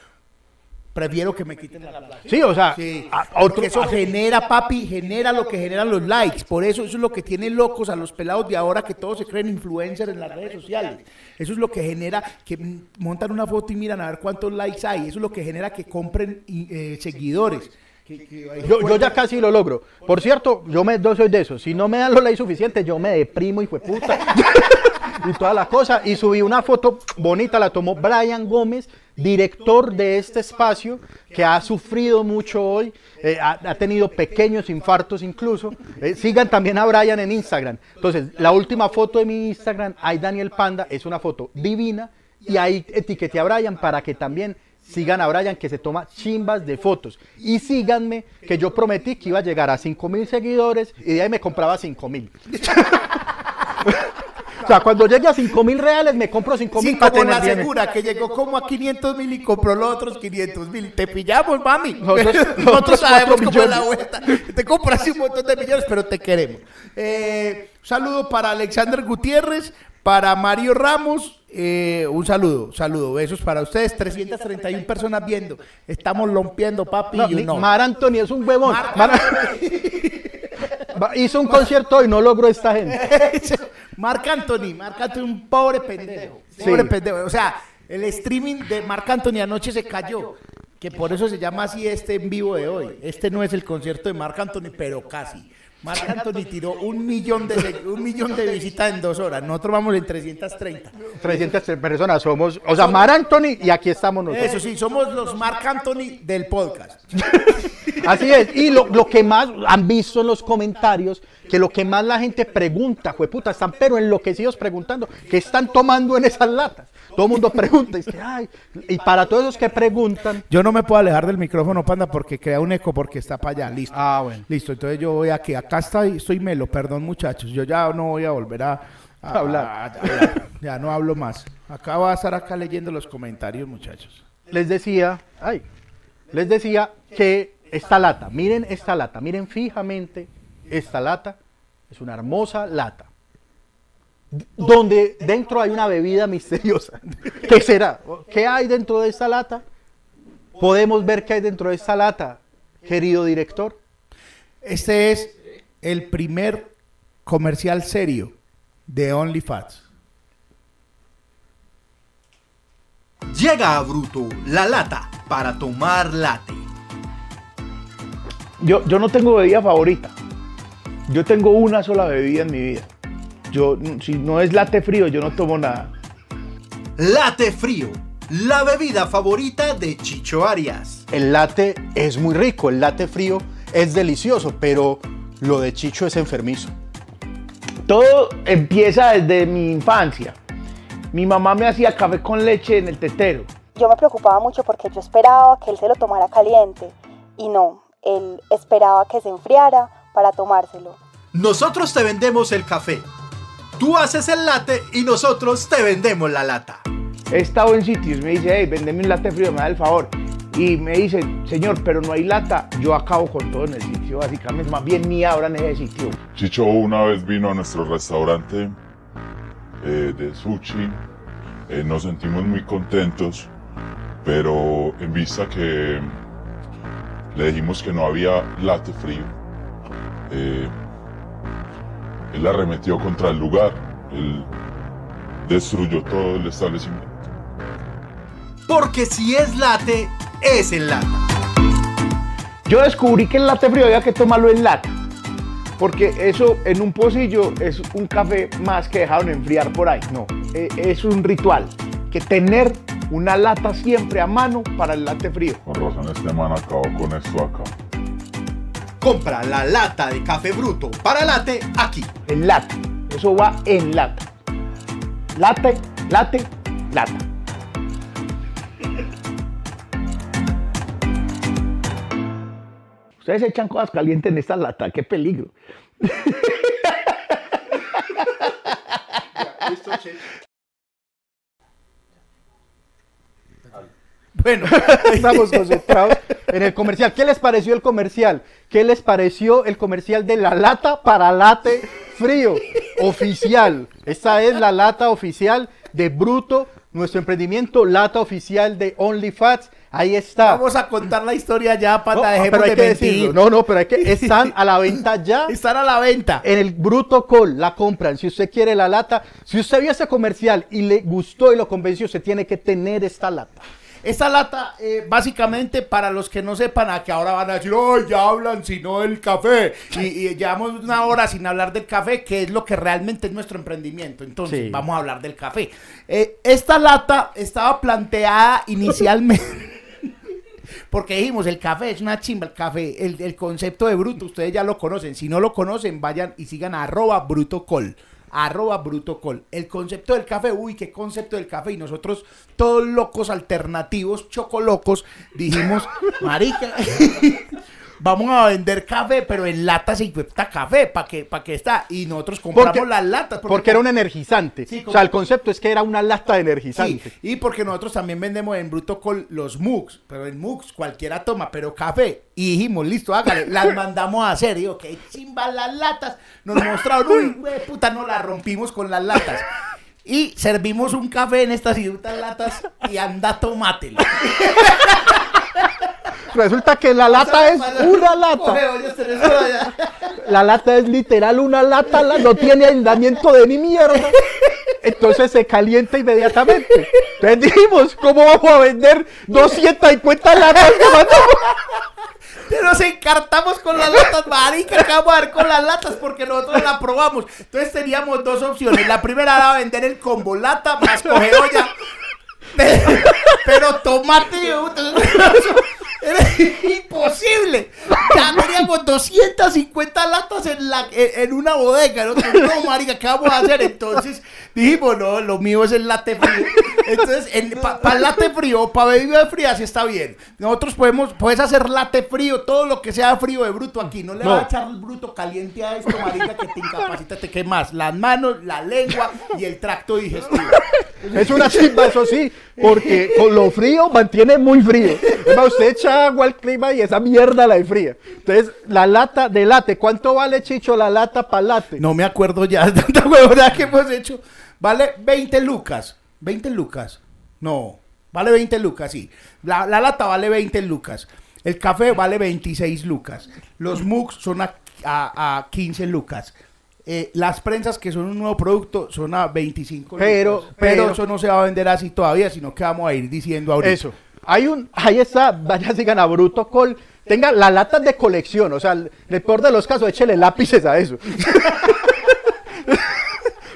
prefiero que me quiten la plata. Sí, o sea, Sí, a- a otro- porque eso a- genera, papi, genera lo que generan los likes. Por eso, eso es lo que tiene locos a los pelados de ahora que todos se creen influencers en las redes sociales. Eso es lo que genera que montan una foto y miran a ver cuántos likes hay. Eso es lo que genera que compren eh, seguidores. Que- que- Yo, yo ya casi lo logro. Por cierto, yo, me, yo soy de esos. Si no me dan los likes suficientes, yo me deprimo y fue puta. <laughs> <laughs> y toda la cosa. Y subí una foto bonita, la tomó Brian Gómez, director de este espacio, que ha sufrido mucho hoy, eh, ha, tenido pequeños infartos incluso. Eh, sigan también a Brian en Instagram. Entonces, la última foto de mi Instagram, hay Daniel Panda, es una foto divina. Y ahí etiqueté a Brian para que también sigan a Brian que se toma chimbas de fotos. Y síganme que yo prometí que iba a llegar a 5 mil seguidores y de ahí me compraba 5 mil. <laughs> o sea, cuando llegue a 5 mil reales me compro 5 Sí, mil para cupones tener bien. segura que llegó como a 500 mil y compró los otros 500 mil. Te pillamos, mami. Nosotros- <laughs> sabemos cómo es la vuelta. Te compras un montón de millones, pero te queremos. Eh, un saludo para Alexander Gutiérrez, para Mario Ramos. eh, un saludo, saludo, besos para ustedes. 331 personas viendo. Estamos rompiendo, papi. No. Mar Anthony es un huevón. Mar- Mar- <laughs> Hizo un concierto y no logró esta gente. <laughs> Marc Anthony, Marc Anthony, un pobre pendejo. Sí. Pobre pendejo. O sea, el streaming de Marc Anthony anoche se cayó. Que por eso se llama así este en vivo de hoy. Este no es el concierto de Marc Anthony, pero casi. Marc Anthony tiró un millón de, un millón de visitas en dos horas. Nosotros vamos en 330. 300 personas somos. O sea, Mar Anthony y aquí estamos nosotros. Eso sí, somos los Marc Anthony del podcast. <laughs> Así es. Y lo, lo que más han visto en los comentarios, que lo que más la gente pregunta, puta, están pero enloquecidos preguntando, ¿qué están tomando en esas latas? Todo el mundo pregunta, y, dice, "Ay", y para todos esos que preguntan, Yo no me puedo alejar del micrófono, panda, porque crea un eco porque está para allá. Listo. ah, bueno. Listo, entonces yo voy aquí. Acá está, estoy melo, perdón muchachos. Yo ya no voy a volver a, a- Hablar. a- a hablar. Ya no hablo más. Acá voy a estar acá leyendo los comentarios, muchachos. Les decía, ay, les decía que esta lata, miren esta lata, miren fijamente esta lata, es una hermosa lata. Donde dentro hay una bebida misteriosa. <laughs> ¿Qué será? ¿Qué hay dentro de esta lata? Podemos ver qué hay dentro de esta lata, querido director. Este es el primer comercial serio de OnlyFans. Llega a Bruto, la lata para tomar latte. Yo, yo no tengo bebida favorita. Yo tengo una sola bebida en mi vida. Yo, si no es latte frío, yo no tomo nada. Latte frío, la bebida favorita de Chicho Arias. El latte es muy rico, el latte frío es delicioso, pero lo de Chicho es enfermizo. Todo empieza desde mi infancia. Mi mamá me hacía café con leche en el tetero. Yo me preocupaba mucho porque yo esperaba que él se lo tomara caliente y no, él esperaba que se enfriara para tomárselo. Nosotros te vendemos el café. Tú haces el latte y nosotros te vendemos la lata. He estado en sitios, me dice, hey, vendeme un latte frío, me da el favor. Y me dice, señor, pero no hay lata. Yo acabo con todo en el sitio, básicamente. Más bien ni abran ese sitio. Chicho una vez vino a nuestro restaurante eh, de sushi. Eh, nos sentimos muy contentos, pero en vista que le dijimos que no había latte frío, eh, él arremetió contra el lugar. Él destruyó todo el establecimiento. Porque si es latte, es en lata. Yo descubrí que el latte frío había que tomarlo en lata. Porque eso en un pocillo es un café más que dejaron enfriar por ahí. No, e- es un ritual. Que tener una lata siempre a mano para el latte frío. Con razón este man acabó con esto acá. Compra la lata de café bruto para latte aquí. En lata. Eso va en lata. Latte, latte, lata. Ustedes echan cosas calientes en esta lata, qué peligro. Bueno, <laughs> Estamos concentrados en el comercial. ¿Qué les pareció el comercial? ¿Qué les pareció el comercial de la lata para late frío? Oficial. Esta es la lata oficial de Bruto, nuestro emprendimiento, lata oficial de OnlyFats. Ahí está. vamos a contar la historia ya, No, pata, dejemos pero hay de que mentir. decirlo. No, no, pero hay que están a la venta ya. <laughs> Están a la venta. En el Bruto Call la compran. Si usted quiere la lata, si usted vio ese comercial y le gustó y lo convenció, se tiene que tener esta lata. Esta lata, eh, básicamente, para los que no sepan, a que ahora van a decir, ¡ay, ya hablan sino del café! Y, y llevamos una hora sin hablar del café, que es lo que realmente es nuestro emprendimiento. Entonces, Sí. vamos a hablar del café. Eh, esta lata estaba planteada inicialmente. <laughs> Porque dijimos, el café es una chimba, el café, el, el concepto de bruto, ustedes ya lo conocen. Si no lo conocen, vayan y sigan a arroba brutocol. Arroba brutocol. El concepto del café, uy, qué concepto del café. Y nosotros, todos locos alternativos, chocolocos, dijimos, marica, <laughs> vamos a vender café, pero en latas y cuesta café, para que, para que está. Y nosotros compramos Porque- las latas. Porque era un energizante. Sí, o sea, el concepto es que era una lata de Sí, energizante. y porque nosotros también vendemos en Bruto con los mugs, pero en mugs cualquiera toma, pero café. Y dijimos, listo, hágale, <laughs> las mandamos a hacer. Digo, que chimba las latas. Nos mostraron, uy, güey, puta, no las rompimos con las latas. Y servimos un café en estas idiotas latas y anda, tomátelo. <laughs> Resulta que la lata es una lata. de allá. La lata es literal una lata, la- no tiene aislamiento de ni mierda. Entonces se calienta inmediatamente. Entonces dijimos, ¿cómo vamos a vender 250 latas de mandamos? Nos encartamos con las latas, marica, ¿qué vamos a ver con las latas? Porque nosotros la probamos. Entonces teníamos dos opciones. La primera era vender el combo lata más coge olla. Pero, pero tomate, era imposible. Ya teníamos 250 latas en, la, en, en una bodega. Nosotros, no, marica, ¿qué vamos a hacer? Entonces dijimos, no, lo mío es el latte frío. Entonces, para el latte frío, para bebidas frías, sí está bien. Nosotros podemos, puedes hacer latte frío, todo lo que sea frío de bruto aquí. No le No. vas a echar el bruto caliente a esto, marica, que te incapacita, te quemas las manos, la lengua y el tracto digestivo. Es una chimba, eso sí, porque con lo frío mantiene muy frío. Es más, usted echa agua al clima y esa mierda la enfría. Entonces, la lata de late, ¿cuánto vale, Chicho, la lata para late? No me acuerdo ya de <laughs> tanta huevona que hemos hecho. Vale 20 lucas. 20 lucas. No. Vale 20 lucas, sí. La, la lata vale 20 lucas. El café vale 26 lucas. Los mugs son a, a- a 15 lucas. Eh, las prensas, que son un nuevo producto, son a 25 Pero- lucas. Pero, pero- eso no se va a vender así todavía, sino que vamos a ir diciendo ahorita. Eso. Hay un, ahí está, vaya sigan a Bruto Col. Tenga las latas de colección, o sea, el el peor de los casos, échele lápices a eso. <laughs>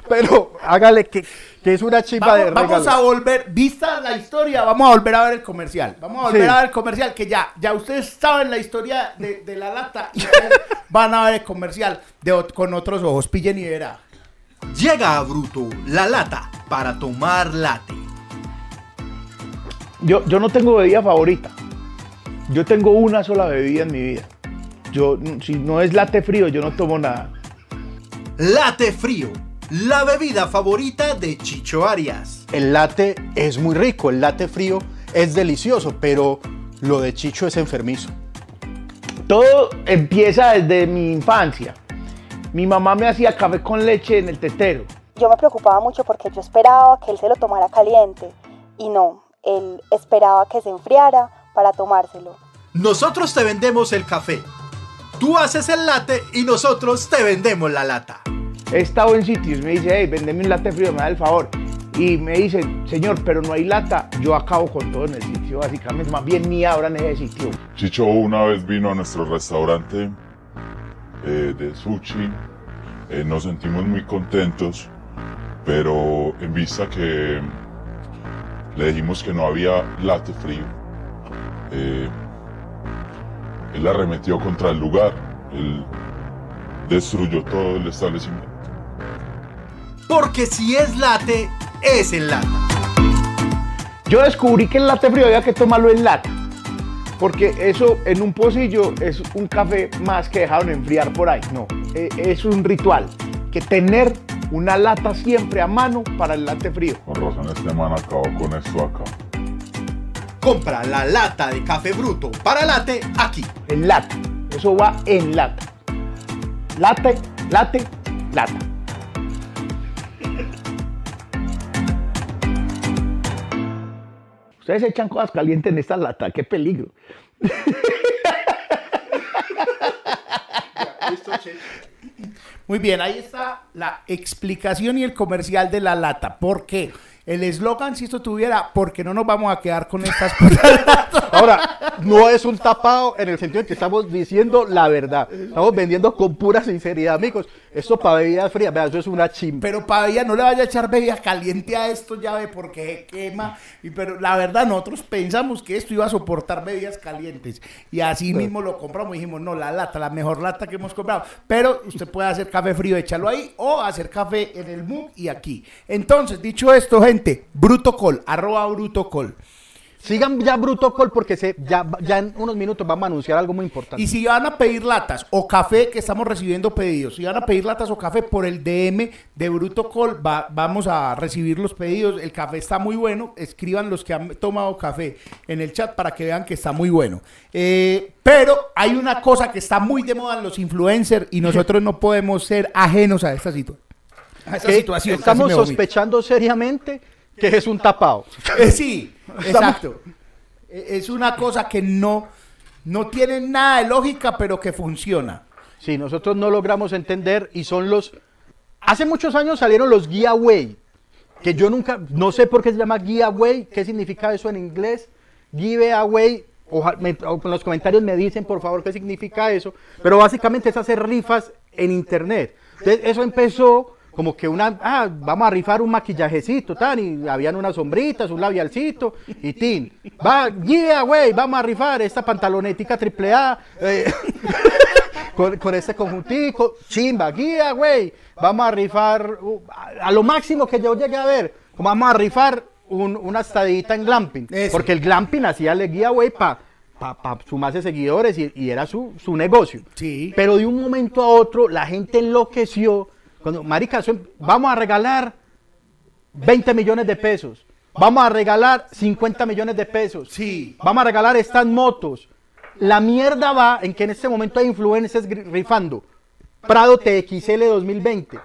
Pero hágale que, que es una chimba Vamos, de vamos regalo. a volver, vista la historia, vamos a volver a ver el comercial. Vamos a volver Sí. a ver el comercial, que ya, ya ustedes saben la historia de, de la lata y <laughs> van a ver el comercial de, con otros ojos. Pillen y verá. Llega a Bruto la lata para tomar late. Yo, yo no tengo bebida favorita. Yo tengo una sola bebida en mi vida. Yo, si no es latte frío, yo no tomo nada. Late frío, la bebida favorita de Chicho Arias. El latte es muy rico, el latte frío es delicioso, pero lo de Chicho es enfermizo. Todo empieza desde mi infancia. Mi mamá me hacía café con leche en el tetero. Yo me preocupaba mucho porque yo esperaba que él se lo tomara caliente y no, él esperaba que se enfriara para tomárselo. Nosotros te vendemos el café. Tú haces el latte y nosotros te vendemos la lata. He estado en sitios, me dice, hey, vendeme un latte frío, me da el favor. Y me dicen, señor, pero no hay lata. Yo acabo con todo en el sitio, básicamente. Más bien ni abran ese sitio. Chicho una vez vino a nuestro restaurante eh, de sushi. Eh, nos sentimos muy contentos, pero en vista que le dijimos que no había latte frío, eh, él arremetió contra el lugar. Él destruyó todo el establecimiento. Porque si es latte, es en lata. Yo descubrí que el latte frío había que tomarlo en lata. Porque eso en un pocillo es un café más que dejaron enfriar por ahí. No, e- es un ritual. Que tener una lata siempre a mano para el latte frío. Con razón este man acabó con esto acá. Compra la lata de café bruto para latte aquí. En lata. Eso va en lata. Late, late, lata. Ustedes echan cosas calientes en esta lata, qué peligro. Muy bien, ahí está la explicación y el comercial de la lata. ¿Por qué? El eslogan, si esto tuviera, porque no nos vamos a quedar con estas cosas. <laughs> Ahora, no es un tapado en el sentido de que estamos diciendo la verdad. Estamos vendiendo con pura sinceridad, amigos. Esto para bebidas frías, vea, eso es una chimba. Pero todavía no le vaya a echar bebida caliente a esto, ya ve, porque se quema. Y, pero la verdad, nosotros pensamos que esto iba a soportar bebidas calientes. Y así mismo lo compramos. Y dijimos, no, la lata, la mejor lata que hemos comprado. Pero usted puede hacer café frío, échalo ahí, o hacer café en el mug y aquí. Entonces, dicho esto, gente, Brutocol, arroba Brutocol. Sigan ya Brutocol porque se, ya, ya en unos minutos vamos a anunciar algo muy importante. Y si van a pedir latas o café, que estamos recibiendo pedidos, si van a pedir latas o café por el DM de Brutocol, va, vamos a recibir los pedidos. El café está muy bueno. Escriban los que han tomado café en el chat para que vean que está muy bueno. Eh, pero hay una cosa que está muy de moda en los influencers y nosotros no podemos ser ajenos a esta, situa- a situación. Estamos sospechando seriamente que es un tapado. Eh, sí, <laughs> exacto. Eh, Es una cosa que no, no tiene nada de lógica, pero que funciona. Sí, nosotros no logramos entender y son los... Hace muchos años salieron los giveaway, que yo nunca, no sé por qué se llama giveaway, qué significa eso en inglés, giveaway, oja- me- o en los comentarios me dicen por favor qué significa eso, pero básicamente es hacer rifas en internet. Entonces eso empezó como que una, ah, vamos a rifar un maquillajecito, tan, y habían unas sombritas, un labialcito, y tin, va, giveaway, vamos a rifar esta pantalonetica triple A, eh, <laughs> con, con este conjuntico, chimba, guía, güey. Vamos a rifar uh, a, a lo máximo que yo llegué a ver. Como vamos a rifar un- una estadita en glamping. Eso. Porque el glamping hacía el guía, güey, para pa, pa sumarse seguidores y, y era su, su negocio. Sí. Pero de un momento a otro la gente enloqueció. Cuando, marica, vamos a regalar 20 millones de pesos. Vamos a regalar 50 millones de pesos. Sí. Vamos a regalar estas motos. La mierda va en que en este momento hay influencers rifando. Prado TXL 2020.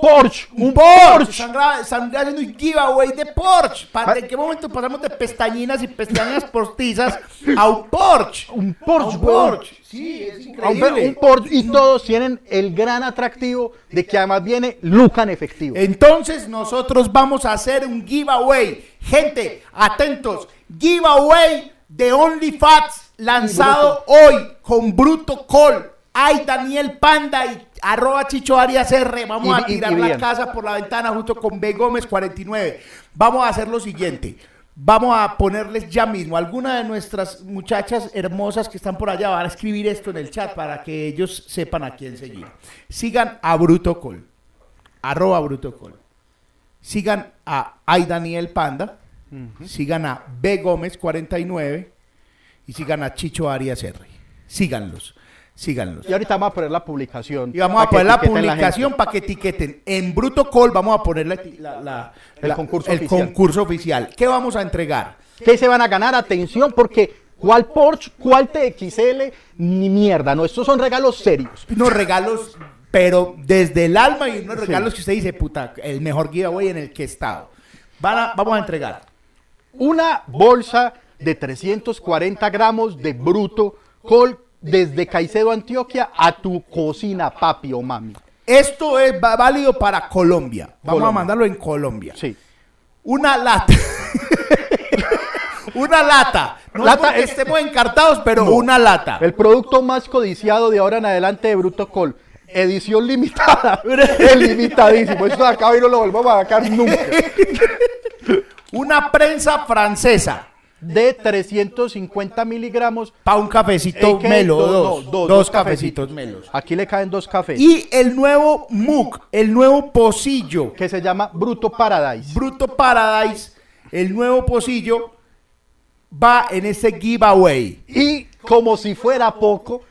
Porsche, un Porsche. Están, gra- están haciendo un giveaway de Porsche. ¿Para- ¿En qué momento pasamos de pestañinas y pestañas postizas a un Porsche? Un Porsche, un. Porsche. Sí, es increíble. un Porsche y todos tienen el gran atractivo de que además viene Luca en efectivo. Entonces nosotros vamos a hacer un giveaway. Gente, atentos. Giveaway de OnlyFats lanzado hoy con Bruto Call. Ay, Daniel Panda y arroba Chicho Arias R. Vamos Y- a tirar la casa por la ventana junto con B Gómez 49. Vamos a hacer lo siguiente. Vamos a ponerles ya mismo. Alguna de nuestras muchachas hermosas que están por allá van a escribir esto en el chat para que ellos sepan a quién seguir. Sigan a Bruto Call. arroba brutocol. Sigan a Ay Daniel Panda, sigan a B Gómez 49 y sigan a Chicho Arias R. Síganlos, síganlos. Y ahorita vamos a poner la publicación. Y vamos a poner la publicación para que etiqueten. En Brutocol vamos a poner la, la- la- El concurso el oficial. concurso oficial. ¿Qué vamos a entregar? ¿Qué se van a ganar? Atención, porque ¿cuál Porsche, cuál TXL? Ni mierda, no, estos son regalos serios. Unos regalos, pero desde el alma y unos regalos que usted dice, puta, el mejor giveaway en el que he estado. Van a- vamos a entregar. Una bolsa de 340 gramos de bruto col desde Caicedo, Antioquia, a tu cocina, papi o mami. Esto es válido para Colombia. Vamos a mandarlo en Colombia. Sí. Una lata. <laughs> una lata. No Lata porque es- estemos encartados, pero una lata. El producto más codiciado de ahora en adelante de Bruto Col. Edición limitada. <laughs> es limitadísimo. Esto de acá y no lo volvamos a sacar nunca. <laughs> Una prensa francesa. De 350 miligramos. Para un cafecito melo. Dos, dos, dos, cafecitos melos. Aquí le caen dos cafés. Y el nuevo MOOC, el nuevo pocillo. que se llama Bruto Paradise. Bruto Paradise, el nuevo pocillo, va en ese giveaway. Y como si fuera poco.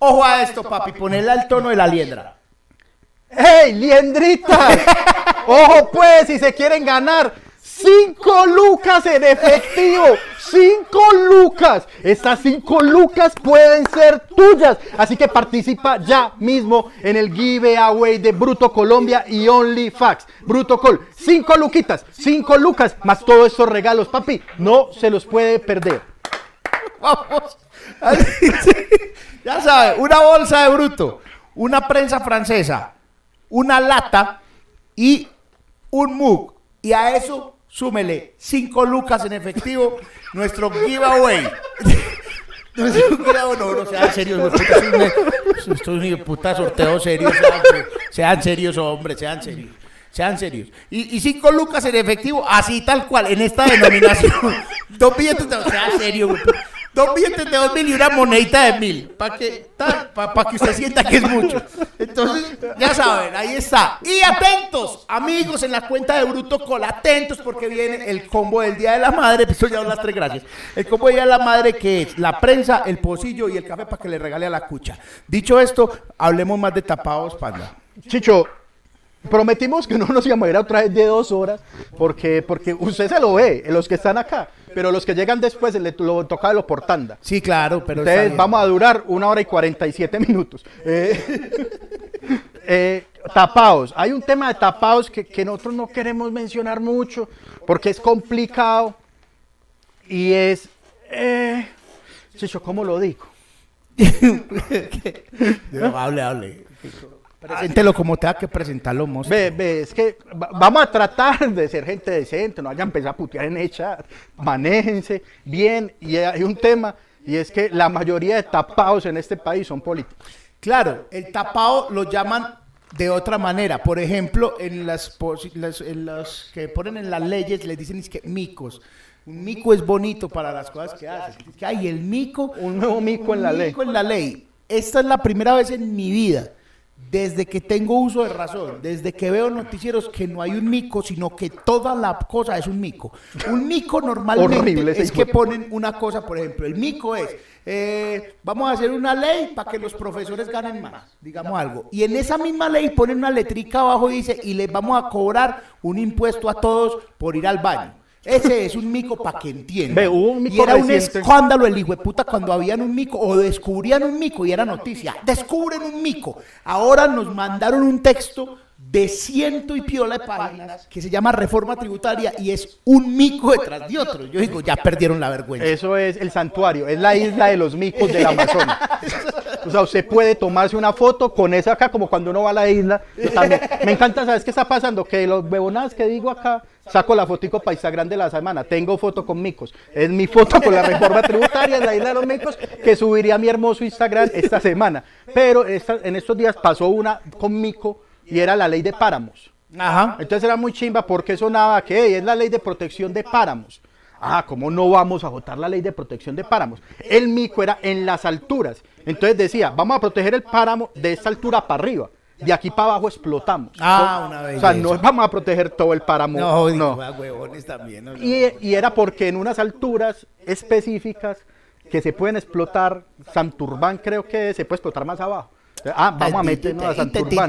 Ojo a esto, papi, ponerle al tono de la liendra. ¡Hey, liendritas! <laughs> Ojo pues, si se quieren ganar 5 lucas en efectivo. 5 lucas. Estas 5 lucas pueden ser tuyas. Así que participa ya mismo en el giveaway de Bruto Colombia y OnlyFax. Bruto Col, 5 luquitas, 5 lucas, más todos estos regalos, papi. No se los puede perder. Vamos. ya sabe, una bolsa de bruto, una prensa francesa, una lata y un mug. Y a eso súmele 5 lucas en efectivo, nuestro giveaway. <laughs> Nuestro <laughs> giveaway, no, no, sean serios, puta, es un- esto es un puta sorteo serio, sean, sean serios, hombre, sean serios. Sean serios. Y, y cinco lucas en efectivo, así tal cual, en esta denominación. <laughs> Dos billetes sean serios. Dos billetes de dos mil y una monedita de mil. Para que, pa, pa que usted sienta que es mucho. Entonces, ya saben, ahí está. Y atentos, amigos, en la cuenta de Bruto Col, atentos porque viene el combo del Día de la Madre. Pues ya las tres gracias. El combo del Día de la Madre que es la prensa, el pocillo y el café para que le regale a la cucha. Dicho esto, hablemos más de tapados, panda. Chicho, prometimos que no nos íbamos a ir a otra vez de dos horas, porque, porque usted se lo ve, los que están acá, pero los que llegan después le, lo toca de lo por tanda. Sí, claro, pero Entonces vamos a durar una hora y 47 minutos. Eh, <laughs> eh, tapados. Hay un tema de tapados que, que nosotros no queremos mencionar mucho porque es complicado y es... Eh, Chicho, ¿cómo lo digo? <laughs> No, hable, hable. Preséntelo como tenga que presentarlo, monstruo. Ve, ve, es que va- vamos a tratar de ser gente decente, no vayan a empezar a putear en el chat, manéjense bien. Y hay un tema, y es que la mayoría de tapados en este país son políticos. Claro, el tapado lo llaman de otra manera. Por ejemplo, en las, las- en las que ponen en las leyes les dicen es que micos. Un mico es bonito para las cosas que hace. Es que hay el mico. Un nuevo mico en la un ley. mico en la ley. Esta es la primera vez en mi vida, desde que tengo uso de razón, desde que veo noticieros, que no hay un mico, sino que toda la cosa es un mico. Un mico normalmente Horrible es que ponen una cosa, por ejemplo, el mico es, eh, vamos a hacer una ley para que los profesores ganen más, digamos algo. Y en esa misma ley ponen una letrica abajo y dice, y les vamos a cobrar un impuesto a todos por ir al baño. Ese es un mico para que entiendan. Ve, hubo un mico y era un escándalo el hijo de puta cuando habían un mico o descubrían un mico y era noticia. Descubren un mico. Ahora nos mandaron un texto de ciento y piola de páginas que se llama Reforma Tributaria y es un mico detrás de otro. Yo digo, ya perdieron la vergüenza. Eso es el santuario, es la isla de los micos del Amazonas. O sea, usted puede tomarse una foto con esa acá, como cuando uno va a la isla. También- me encanta, ¿sabes qué está pasando? Que los huevonadas que digo acá, saco la fotico para Instagram de la semana. Tengo foto con micos. Es mi foto con la reforma tributaria en la isla de los micos que subiría a mi hermoso Instagram esta semana. Pero en estos días pasó una con mico y era la ley de páramos. Ajá. Entonces era muy chimba porque sonaba que "Ey, es la ley de protección de páramos. Ah, ¿cómo no vamos a votar la ley de protección de páramos? El mico era en las alturas. Entonces decía, vamos a proteger el páramo de esta altura para arriba. de aquí para abajo explotamos. Ah, una O belleza. sea, no vamos a proteger todo el páramo. No, no. huevones también. no, no. Y, y era porque en unas alturas específicas que se pueden explotar, Santurbán creo que se puede explotar más abajo. Ah, vamos a meternos a Santurbán.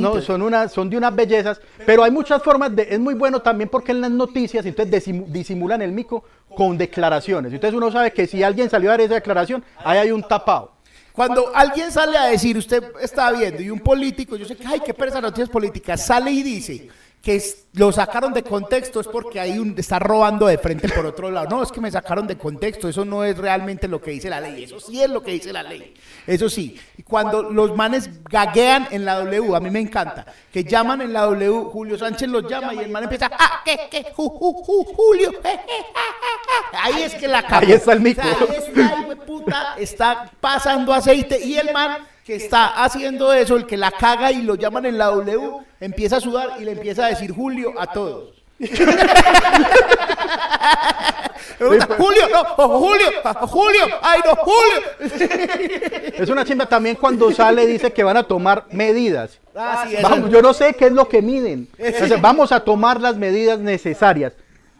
No, son, unas, son de unas bellezas, pero hay muchas formas de, es muy bueno también porque en las noticias, entonces disimu- disimulan el mico con declaraciones. Entonces uno sabe que si alguien salió a dar esa declaración, ahí hay un tapado. Cuando alguien sale a decir, usted está viendo, y un político, yo sé que, ay, qué pereza noticias políticas, sale y dice que lo sacaron de contexto, es porque un, está robando de frente por otro lado. No, es que me sacaron de contexto, eso no es realmente lo que dice la ley, eso sí es lo que dice la ley. Eso sí, cuando los manes gaguean en la W, a mí me encanta, que llaman en la W, Julio Sánchez los llama y el man empieza, ah, que, que, ju, ju, ju, Julio, je, je, ja, ja, ja". ahí es que la cagó. Ahí está el mico. O sea, ahí está, puta, está pasando aceite y el man que está haciendo eso, el que la caga y lo llaman en la W, empieza a sudar y le empieza a decir Julio a todos. <laughs> Pregunta, Julio, no, oh, Julio, oh, Julio, ay no, Julio. <laughs> Es una chimba también cuando sale dice que van a tomar medidas. Ah, sí, eso- Vamos, yo no sé qué es lo que miden. <laughs> Sea, vamos a tomar las medidas necesarias.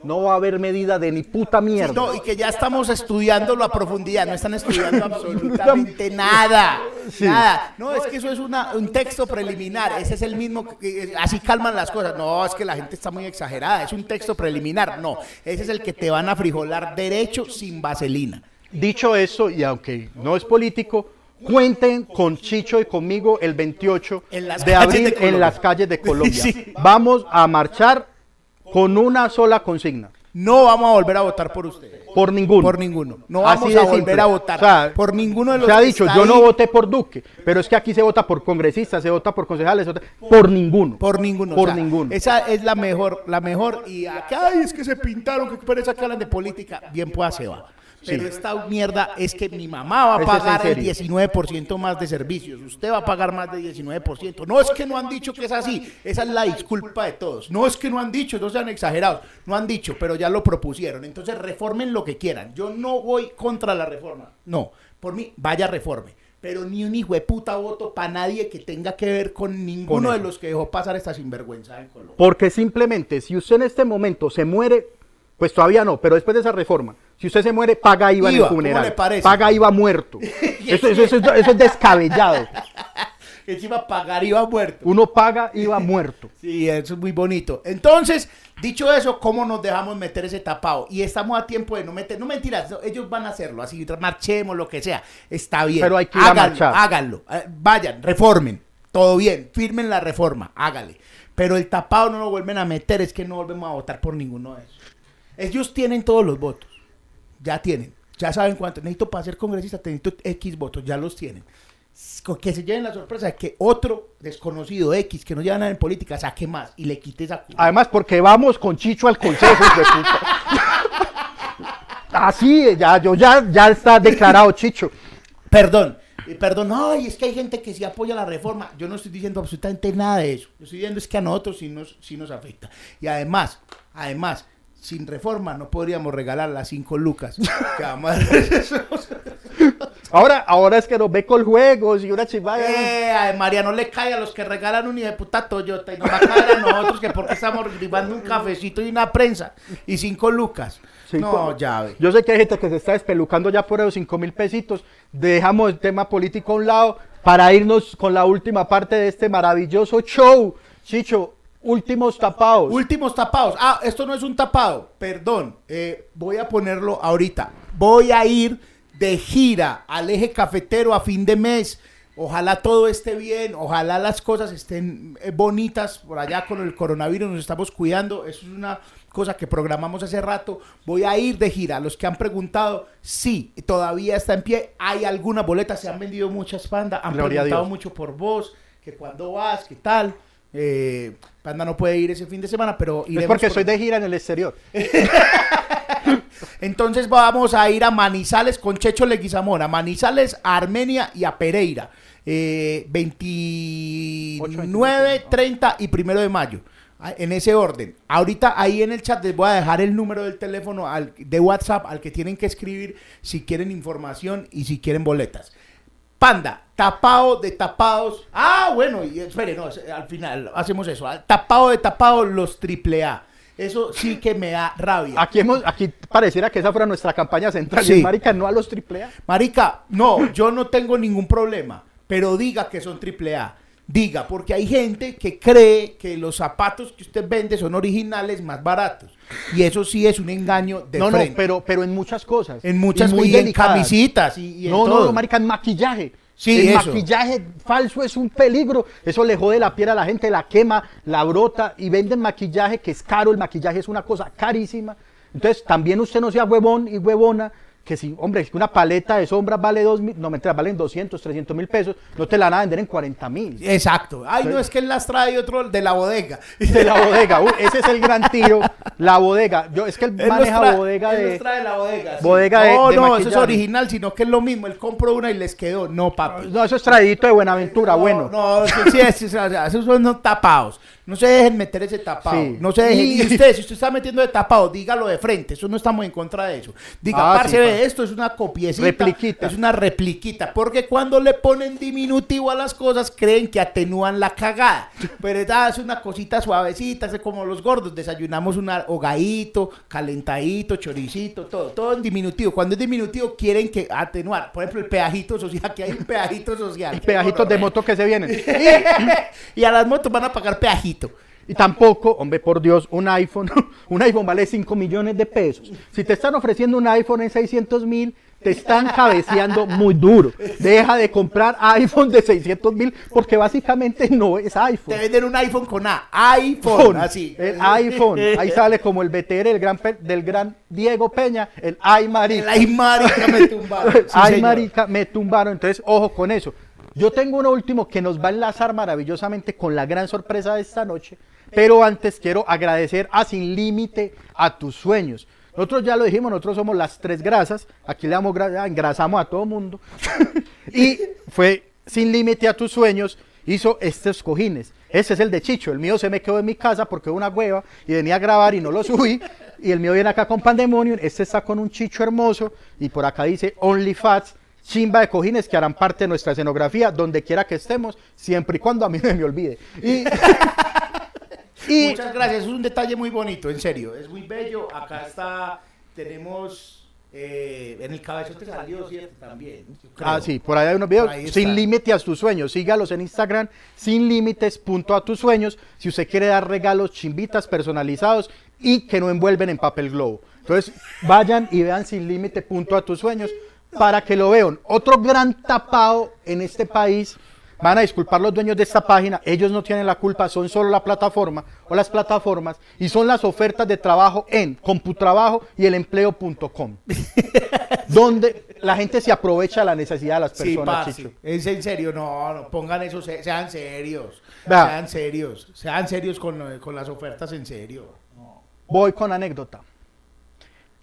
No va a haber medida de ni puta mierda. No, y que ya estamos estudiándolo a profundidad, no están estudiando absolutamente <laughs> nada. Nada. No, es que eso es una- un texto preliminar, ese es el mismo, que- así calman las cosas. No, es que la gente está muy exagerada, es un texto preliminar. No, ese es el que te van a frijolar derecho sin vaselina. Dicho eso, y aunque no es político, cuenten con Chicho y conmigo el 28 En las de abril de en las calles de <laughs> Colombia. Sí. Vamos a marchar con una sola consigna. No vamos a volver a votar por ustedes. Por ninguno. Por ninguno. No Así vamos de a volver simple. a votar O sea, por ninguno de los Se ha dicho, yo no voté por Duque, pero es que aquí se vota por congresistas, se vota por concejales, se vota por ninguno. Por ninguno. Por o sea, ninguno. Esa es la mejor, la mejor. Y acá, ay, es que se pintaron, que pereza que hablan de política. Bien pueda se va. Pero esta mierda es que mi mamá va a pagar el serio. 19% más de servicios. Usted va a pagar más de 19%. No es que no han dicho que es así. Esa es la disculpa de todos. No es que no han dicho, no sean exagerados. No han dicho, pero ya lo propusieron. Entonces reformen lo que quieran. Yo no voy contra la reforma. No. Por mí, vaya reforme. Pero ni un hijo de puta voto para nadie que tenga que ver con ninguno Con de los que dejó pasar esta sinvergüenza en Colombia. Porque simplemente, si usted en este momento se muere, pues todavía no, pero después de esa reforma, si usted se muere, paga IVA, en IVA, el ¿cómo funeral. le parece? Paga IVA muerto. <laughs> Eso, eso- eso es- eso es descabellado. <laughs> Encima pagar iba muerto. Uno paga IVA muerto. <laughs> Sí, eso es muy bonito. Entonces, dicho eso, ¿cómo nos dejamos meter ese tapado? Y estamos a tiempo de no meter, no mentiras, ellos van a hacerlo, así marchemos, lo que sea. Está bien. Pero hay que ir a háganlo, marchar. háganlo. Eh, vayan, reformen. Todo bien, firmen la reforma, hágale. Pero el tapado no lo vuelven a meter, es que no volvemos a votar por ninguno de esos. Ellos tienen todos los votos. Ya tienen. Ya saben cuánto. Necesito para ser congresista, necesito X votos. Ya los tienen. Que se lleven la sorpresa de que otro desconocido X que no lleva nada en política saque más y le quite esa. Además, porque vamos con Chicho al consejo. hijo de puta. <laughs> Así, ya, yo ya, ya está declarado Chicho. Perdón. eh, Perdón, ay, es que hay gente que sí apoya la reforma. Yo no estoy diciendo absolutamente nada de eso. Yo estoy diciendo es que a nosotros sí nos, sí nos afecta. Y además, además, sin reforma no podríamos regalar las cinco lucas. <laughs> Ahora, ahora es que nos ve con juegos y una chivaya. Eh, a María no le cae a los que regalan un hijo de puta Toyota y nos va a caer a nosotros que porque estamos rifando un cafecito y una prensa y cinco lucas. Cinco- No, ya ve. Yo sé que hay gente que se está despelucando ya por esos 5 mil pesitos. Dejamos el tema político a un lado para irnos con la última parte de este maravilloso show. Chicho, últimos tapados. Últimos tapados. Ah, esto no es un tapado. Perdón. eh, voy a ponerlo ahorita. Voy a ir de gira al eje cafetero a fin de mes. Ojalá todo esté bien. Ojalá las cosas estén eh, bonitas por allá con el coronavirus. Nos estamos cuidando. Eso es una cosa que programamos hace rato. Voy a ir de gira. Los que han preguntado, sí, todavía está en pie. Hay algunas boletas. Se han vendido muchas pandas. Han Gloria preguntado mucho por vos. Que cuándo vas, qué tal. Eh, Panda no puede ir ese fin de semana, pero iremos es porque por- soy de gira en el exterior. <laughs> Entonces vamos a ir a Manizales con Checho Leguizamón, a Manizales, a Armenia y a Pereira. Eh, 29, 30 y primero de mayo. Ah, En ese orden. Ahorita ahí en el chat les voy a dejar el número del teléfono al- de WhatsApp al que tienen que escribir si quieren información y si quieren boletas. Panda, tapado de tapados. Ah, bueno, y espere, no, al final hacemos eso. ah, Tapado de tapados los triple A. Eso sí que me da rabia. Aquí, hemos, aquí pareciera que esa fuera nuestra campaña central. Sí. Y marica, no a los triple A. Marica, no, yo no tengo ningún problema, pero diga que son triple A. Diga, porque hay gente que cree que los zapatos que usted vende son originales más baratos. Y eso sí es un engaño de no, frente. no, pero, pero en muchas cosas. En muchas muy y en camisitas y, y en no, no, no, marica, en maquillaje. Sí, el eso. maquillaje falso es un peligro. Eso le jode la piel a la gente, la quema, la brota y venden maquillaje que es caro. El maquillaje es una cosa carísima. Entonces, también usted no sea huevón y huevona. Que si, hombre, es que una paleta de sombras vale dos mil, no mentira, valen 200, 300 mil pesos, no te la van a vender en 40 mil. Exacto. Ay, no, es que él las trae otro de la bodega. De la bodega, <laughs> uy, ese es el gran tiro, la bodega. Yo, es que él maneja trae- bodega él de. los trae la bodega. sí. bodega de- No, de no, eso es original, sino que es lo mismo. Él compró una y les quedó. No, papi. No, eso es traidito de Buenaventura, No, bueno. No, sí, sí, sí, o sea, esos son no tapados. No se dejen meter ese tapado. Sí. No se dejen. Y- Y <laughs> usted, si usted está metiendo de tapado, dígalo de frente. Eso no estamos en contra de eso. Diga, Ah, parce, esto es una copiecita. Repliquita. Es una repliquita. Porque cuando le ponen diminutivo a las cosas, creen que atenúan la cagada. Pero ah, es una cosita suavecita, es como los gordos. Desayunamos un hogadito, calentadito, choricito, todo. Todo en diminutivo. Cuando es diminutivo, quieren que atenuar. Por ejemplo, el peajito social. Aquí hay un peajito social. Pedajitos de moto que se vienen. <laughs> y a las motos van a pagar peajito. Y tampoco, hombre, por Dios, un iPhone, <laughs> un iPhone vale 5 millones de pesos. Si te están ofreciendo un iPhone en 600 mil, te están cabeceando muy duro. Deja de comprar iPhone de 600 mil porque básicamente no es Te iPhone. venden un iPhone con A. iPhone. Así. El iPhone. Ahí sale como el BTR del gran, del gran Diego Peña, el ay El marica. ay, marica, me tumbaron. <laughs> Sí, Ay, señor. marica, me tumbaron. Entonces, ojo con eso. Yo tengo uno último que nos va a enlazar maravillosamente con la gran sorpresa de esta noche. Pero antes quiero agradecer a Sin Límite a tus sueños. Nosotros ya lo dijimos, nosotros somos las tres grasas. Aquí le damos gra- engrasamos a todo mundo. <laughs> y fue Sin Límite a tus sueños. Hizo estos cojines. Ese es el de Chicho. El mío se me quedó en mi casa porque una hueva y venía a grabar y no lo subí. Y el mío viene acá con Pandemonium. Este está con un Chicho hermoso. Y por acá dice Only Fats. Chimba de cojines que harán parte de nuestra escenografía donde quiera que estemos, siempre y cuando a mí no me olvide. Y, <laughs> y- Muchas gracias. Es un detalle muy bonito, en serio. Es muy bello. Acá está. Tenemos. eh, en el cabezote salió, ¿cierto? También. Ah, sí, por ahí hay unos videos. Sin límite a tus sueños. Sígalos en Instagram, sin límites, punto a tus sueños. Si usted quiere dar regalos chimbitas personalizados y que no envuelven en papel globo. Entonces, vayan y vean sin límite, punto a tus sueños para que lo vean. Otro gran tapado en este país. Van a disculpar los dueños de esta página, ellos no tienen la culpa, son solo la plataforma o las plataformas y son las ofertas de trabajo en Computrabajo y el empleo.com, <laughs> donde la gente se aprovecha de la necesidad de las Sí, personas, parce. Chicho. Es en serio, no, no, pongan eso, se- sean serios. Vea. Sean serios, sean serios con, con las ofertas en serio. Voy con anécdota.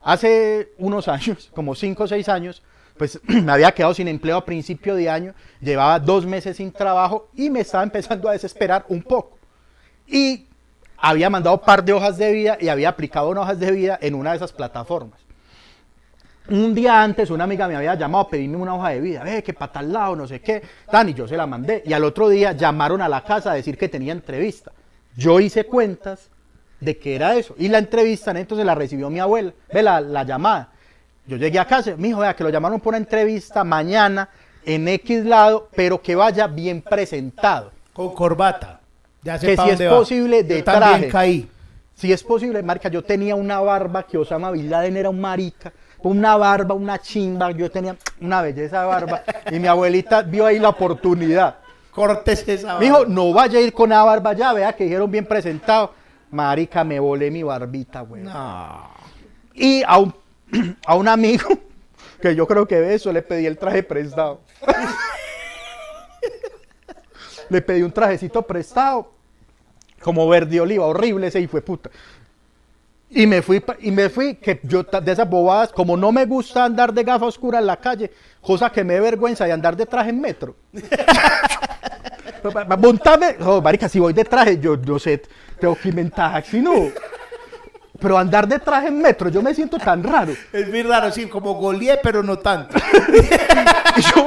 Hace unos <laughs> años, como 5 o 6 años, pues <clears throat> me había quedado sin empleo a principio de año, llevaba dos meses sin trabajo y me estaba empezando a desesperar un poco. Y había mandado un par de hojas de vida y había aplicado unas hojas de vida en una de esas plataformas. Un día antes una amiga me había llamado a pedirme una hoja de vida, ve que para tal lado, no sé qué, tan, y yo se la mandé. Y al otro día llamaron a la casa a decir que tenía entrevista. Yo hice cuentas de que era eso. Y la entrevista entonces la recibió mi abuela, ve la, la llamada. Yo llegué a casa, mi hijo, vea que lo llamaron por una entrevista mañana en X lado, pero que vaya bien presentado. Con corbata. Ya sé Que si es va. posible, de Yo también traje. caí. Si es posible, marca, yo tenía una barba que Osama Bin Laden era un marica, una barba, una chimba, yo tenía una belleza de barba y mi abuelita vio ahí la oportunidad. Cortes esa. Me dijo, barba. no vaya a ir con la barba ya, vea que dijeron bien presentado. Marica, me volé mi barbita, güey. No. Y a un, <clears throat> a un amigo, <laughs> que yo creo que ve eso, le pedí el traje prestado. <laughs> le pedí un trajecito prestado, como verde oliva, horrible ese y fue puta. Y me fui, y me fui, que yo de esas bobadas, como no me gusta andar de gafa oscura en la calle, cosa que me vergüenza de andar de traje en metro. <laughs> Montame, marica, si voy de traje, yo no sé, tengo que inventar taxi, no. Pero andar de traje en metro, yo me siento tan raro. <laughs> Es muy raro, sí, como goleé, pero no tanto. <laughs> Y yo,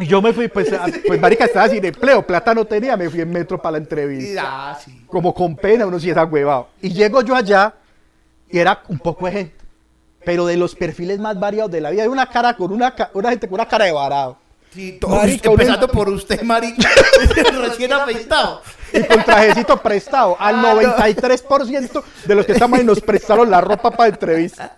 Y yo me fui, pues, a- pues marica, estaba sin empleo, plata no tenía, me fui en metro para la entrevista. Ah, sí. Como con pena, uno sí es agüevado. Y llego yo allá y era un poco de gente, pero de los perfiles más variados de la vida. Hay una cara con una, ca- una gente con una cara de varado. Sí, todos, Marica, empezando una- por usted, marica, <laughs> <laughs> recién afeitado. Y <laughs> con trajecito prestado. Al Ah, no. 93% de los que estamos ahí nos prestaron la ropa para entrevista.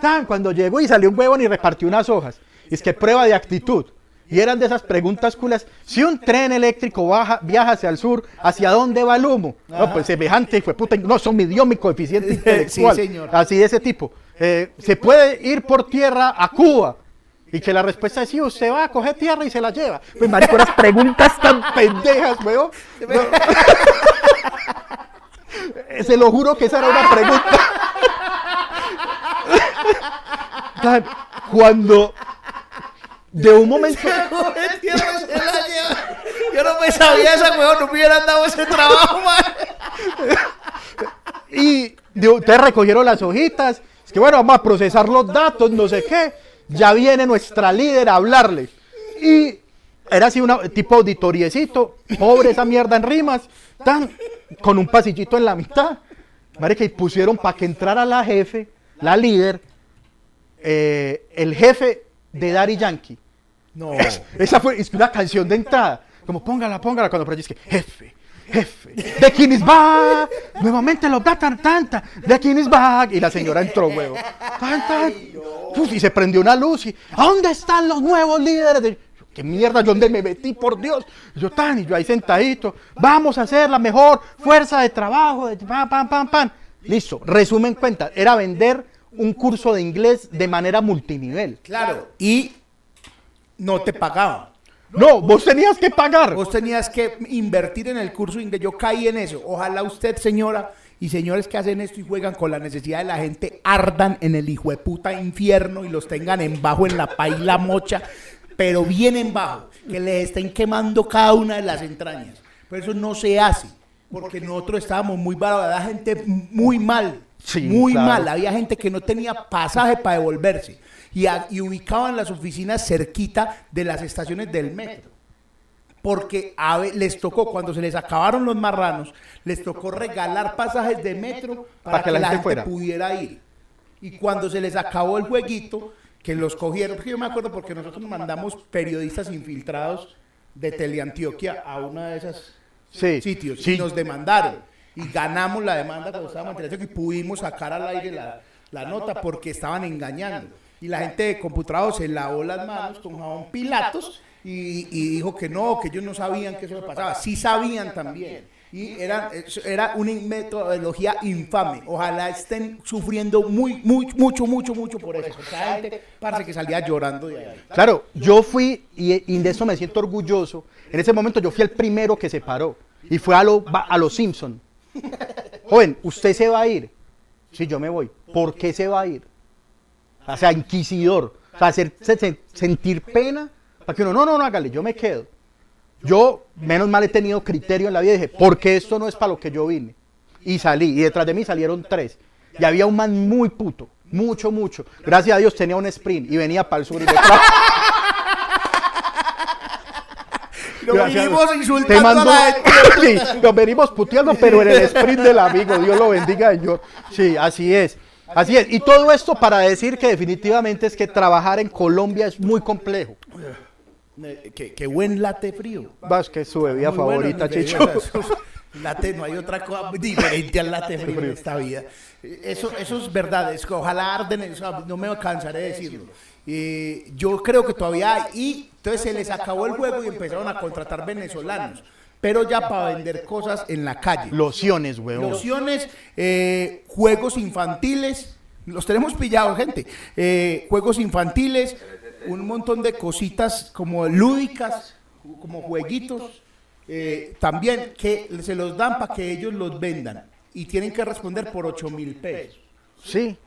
Tan, Cuando llegó y salió un huevón y repartió unas hojas. Es que prueba de actitud. Y eran de esas preguntas culas. Si un tren eléctrico baja, viaja hacia el sur, ¿hacia dónde va el humo? No, pues semejante, fue puta. No, son midió mi coeficiente Sí, intelectual. señor. Así de ese tipo. Eh, ¿Se puede ir por tierra a Cuba? Y que la respuesta es sí, usted va a coger tierra y se la lleva. Pues marico, unas preguntas tan pendejas, weón. No. <laughs> Se lo juro que esa era una pregunta. <laughs> Cuando de un momento Coge tierra se la lleva. Yo no me sabía esa, weón, no me hubieran dado ese trabajo, man. y de- ustedes recogieron las hojitas, es que bueno, vamos a procesar los datos, no sé qué. Ya viene nuestra líder a hablarle. Y era así una tipo auditoriecito, pobre esa mierda en rimas, tan con un pasillito en la mitad. Marica, y pusieron para que entrara la jefe, la líder, eh, el jefe de Daddy Yankee. No. <laughs> Esa fue es una canción de entrada. Como póngala, póngala cuando pero es que jefe, jefe, de quién es back, nuevamente los da tan tanta, de quién es back. Y la señora entró, huevo. Tan, tan. Uf, y se prendió una luz y ¿a dónde están los nuevos líderes? de-?" ¿Qué mierda? ¿Yo dónde me metí? Por Dios. Y yo tan, y yo ahí sentadito. Vamos a hacer la mejor fuerza de trabajo. De pam, pam, pam, pam. Listo. Resumen cuenta. Era vender un curso de inglés de manera multinivel. Claro. Y no te pagaban. No, vos tenías que pagar. Vos tenías que invertir en el curso de inglés. Yo caí en eso. Ojalá usted, señora, y señores que hacen esto y juegan con la necesidad de la gente, ardan en el hijo de puta infierno y los tengan en bajo en la paila mocha, pero bien en bajo, que les estén quemando cada una de las entrañas. Pero eso no se hace, porque nosotros estábamos muy baratos, había gente muy mal, Sí, muy claro. mal. Había gente que no tenía pasaje para devolverse y, a- y ubicaban las oficinas cerquita de las estaciones del metro porque a les tocó, cuando se les acabaron los marranos, les tocó regalar pasajes de metro para, que, la gente fuera. pudiera ir. Y cuando se les acabó el jueguito, que los cogieron, yo me acuerdo porque nosotros mandamos periodistas infiltrados de Teleantioquia a una de esas Sí, sitios sí. y nos demandaron. Y ganamos la demanda cuando estábamos en Teleantioquia y pudimos sacar al aire la, la nota porque estaban engañando. Y la gente de Computrador se lavó las manos con jabón Pilatos y, dijo que no, que ellos no sabían que eso pasaba. Sí sabían también. Y era, era una metodología infame. Ojalá estén sufriendo muy, muy, mucho, mucho, mucho por eso. Esa gente parece que salía llorando de ahí. Claro, yo fui, y, de eso me siento orgulloso, en ese momento yo fui el primero que se paró, y fue a, lo, va- a los Simpson. Joven, ¿usted se va a ir? Sí, yo me voy. ¿Por qué se va a ir? O sea, inquisidor. O sea, hacerse se- sentir pena para que uno, no, no, no, hágale, yo me quedo. Yo, menos mal, he tenido criterio en la vida y dije, ¿por qué esto no es para lo que yo vine? Y salí, y detrás de mí salieron tres. Y había un man muy puto, mucho, mucho. Gracias a Dios tenía un sprint y venía para el sur y detrás. Nos Te insultando mando- a la gente. Sí, nos venimos puteando, pero en el sprint del amigo. Dios lo bendiga, señor. Sí, así es. Así es. Y todo esto para decir que definitivamente es que trabajar en Colombia es muy complejo. Eh, Qué, qué buen late frío. Vas, que es su bebida Muy bueno, favorita, bebida, Chicho. o sea, Late, no hay otra cosa diferente al late frío en esta vida. Eso, eso es verdad, es que ojalá arden, eso, no me cansaré de decirlo. Eh, yo creo que todavía hay, y entonces se les acabó el juego y empezaron a contratar venezolanos, pero ya para vender cosas en la calle. Lociones, weón. Lociones, eh, juegos infantiles, los tenemos pillados, gente. Eh, juegos infantiles, un montón de cositas como lúdicas, como jueguitos, eh, también que se los dan para que ellos los vendan y tienen que responder por 8 mil pesos. Sí.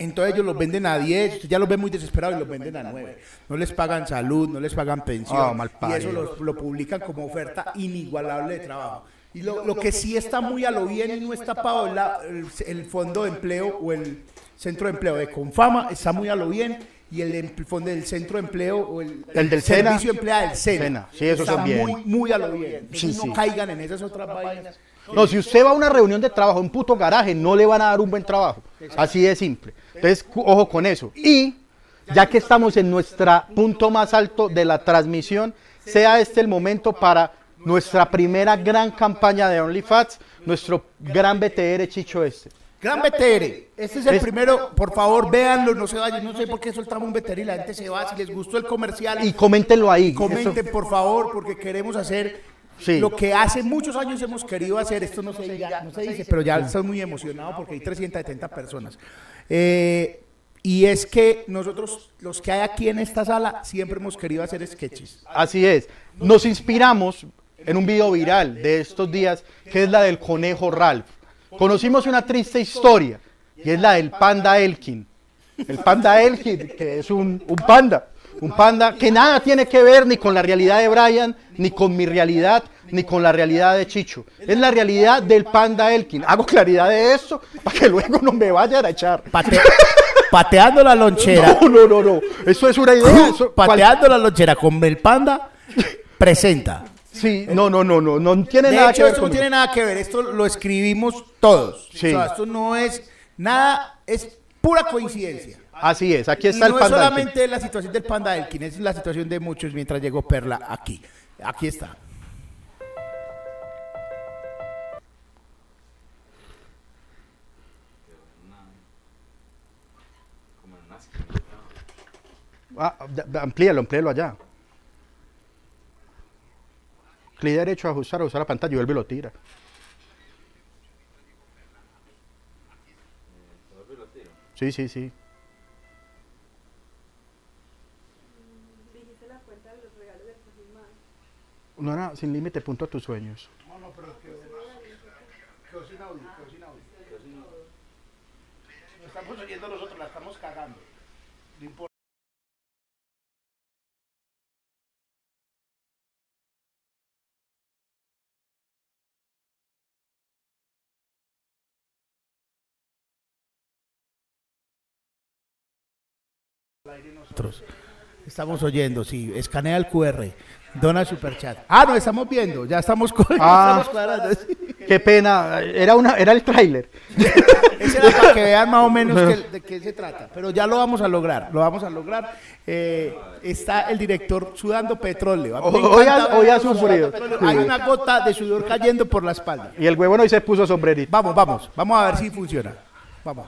Entonces ellos los venden a 10, usted ya los ven muy desesperados y los venden a 9. No les pagan salud, no les pagan pensión. Ah, mal y eso lo, lo publican como oferta inigualable de trabajo. Y lo, lo que sí está muy a lo bien y no está es la- el, el fondo de empleo o el centro de empleo de Confama, está muy a lo bien y el em- fondo del centro de empleo o el, El del SENA. servicio de empleo del SENA. Sí, esos Está son bien. Muy, muy a lo bien. Sí, no sí. caigan en esas otras vainas. No, si usted va a una reunión de trabajo, un puto garaje, no le van a dar un buen trabajo. Así de simple. Entonces, ojo con eso. Y ya que estamos en nuestro punto más alto de la transmisión, sea este el momento para nuestra primera gran campaña de OnlyFans, nuestro gran BTR Chicho este. Gran BTR. Este es el Es- primero. Por favor, véanlo. No se vayan. No sé por qué soltamos un BTR y la gente se va. Si les gustó el comercial, Y coméntenlo ahí. comenten Eso- por favor, porque queremos hacer Sí. lo que hace muchos años hemos querido hacer. Esto no se, diga- no se dice, pero ya estoy muy emocionado porque hay 370 personas. Eh, y es que nosotros, los que hay aquí en esta sala, siempre hemos querido hacer sketches. Así es. Nos inspiramos en un video viral de estos días, que es la del conejo Ralph. Conocimos una triste historia, y es la del panda Elkin. El panda Elkin, que es un, un panda. Un panda que nada tiene que ver ni con la realidad de Brian, ni con mi realidad, ni con la realidad de Chicho. Es la realidad del panda Elkin. Hago claridad de esto para que luego no me vayan a echar. Pate- pateando la lonchera. No, no, no, no. Eso es una idea. eso- pateando la lonchera con el panda, presenta. Sí, no, no, no, no, no tiene De nada hecho, que ver esto no tiene nada que ver, esto lo escribimos todos. Sí. O sea, esto no es nada, es pura coincidencia. Así es, aquí Y está no el es panda. Elkin. solamente la situación del panda Elkin, es la situación de muchos mientras llegó Perla aquí. Aquí está. Ah, amplíalo, amplíalo allá. Clic derecho, ajustar, usar la pantalla y vuelve y lo tira. Sí, sí, sí. No era sin límite, punto a tus sueños. estamos oyendo nosotros, la estamos cagando. Nosotros estamos oyendo, sí, escanea el QR, dona superchat. Ah, no, estamos viendo, ya estamos, con, <laughs> Ah. estamos. Qué pena, era una, era el tráiler. <laughs> Ese era para que vean más o menos que- de qué se trata. Pero ya lo vamos a lograr, lo vamos a lograr. Eh, está el director sudando petróleo. Hoy ha- hoy sufrido. Hay una gota de sudor cayendo por la espalda. Y el huevón hoy se puso sombrerito. Vamos, vamos, vamos a ver si funciona. Vamos.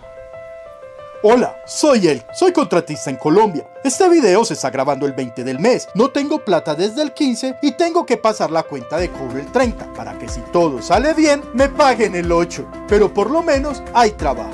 Hola, soy él, soy contratista en Colombia. Este video se está grabando el 20 del mes. No tengo plata desde el 15 y tengo que pasar la cuenta de cobro el 30 para que si todo sale bien me paguen el 8. Pero por lo menos hay trabajo.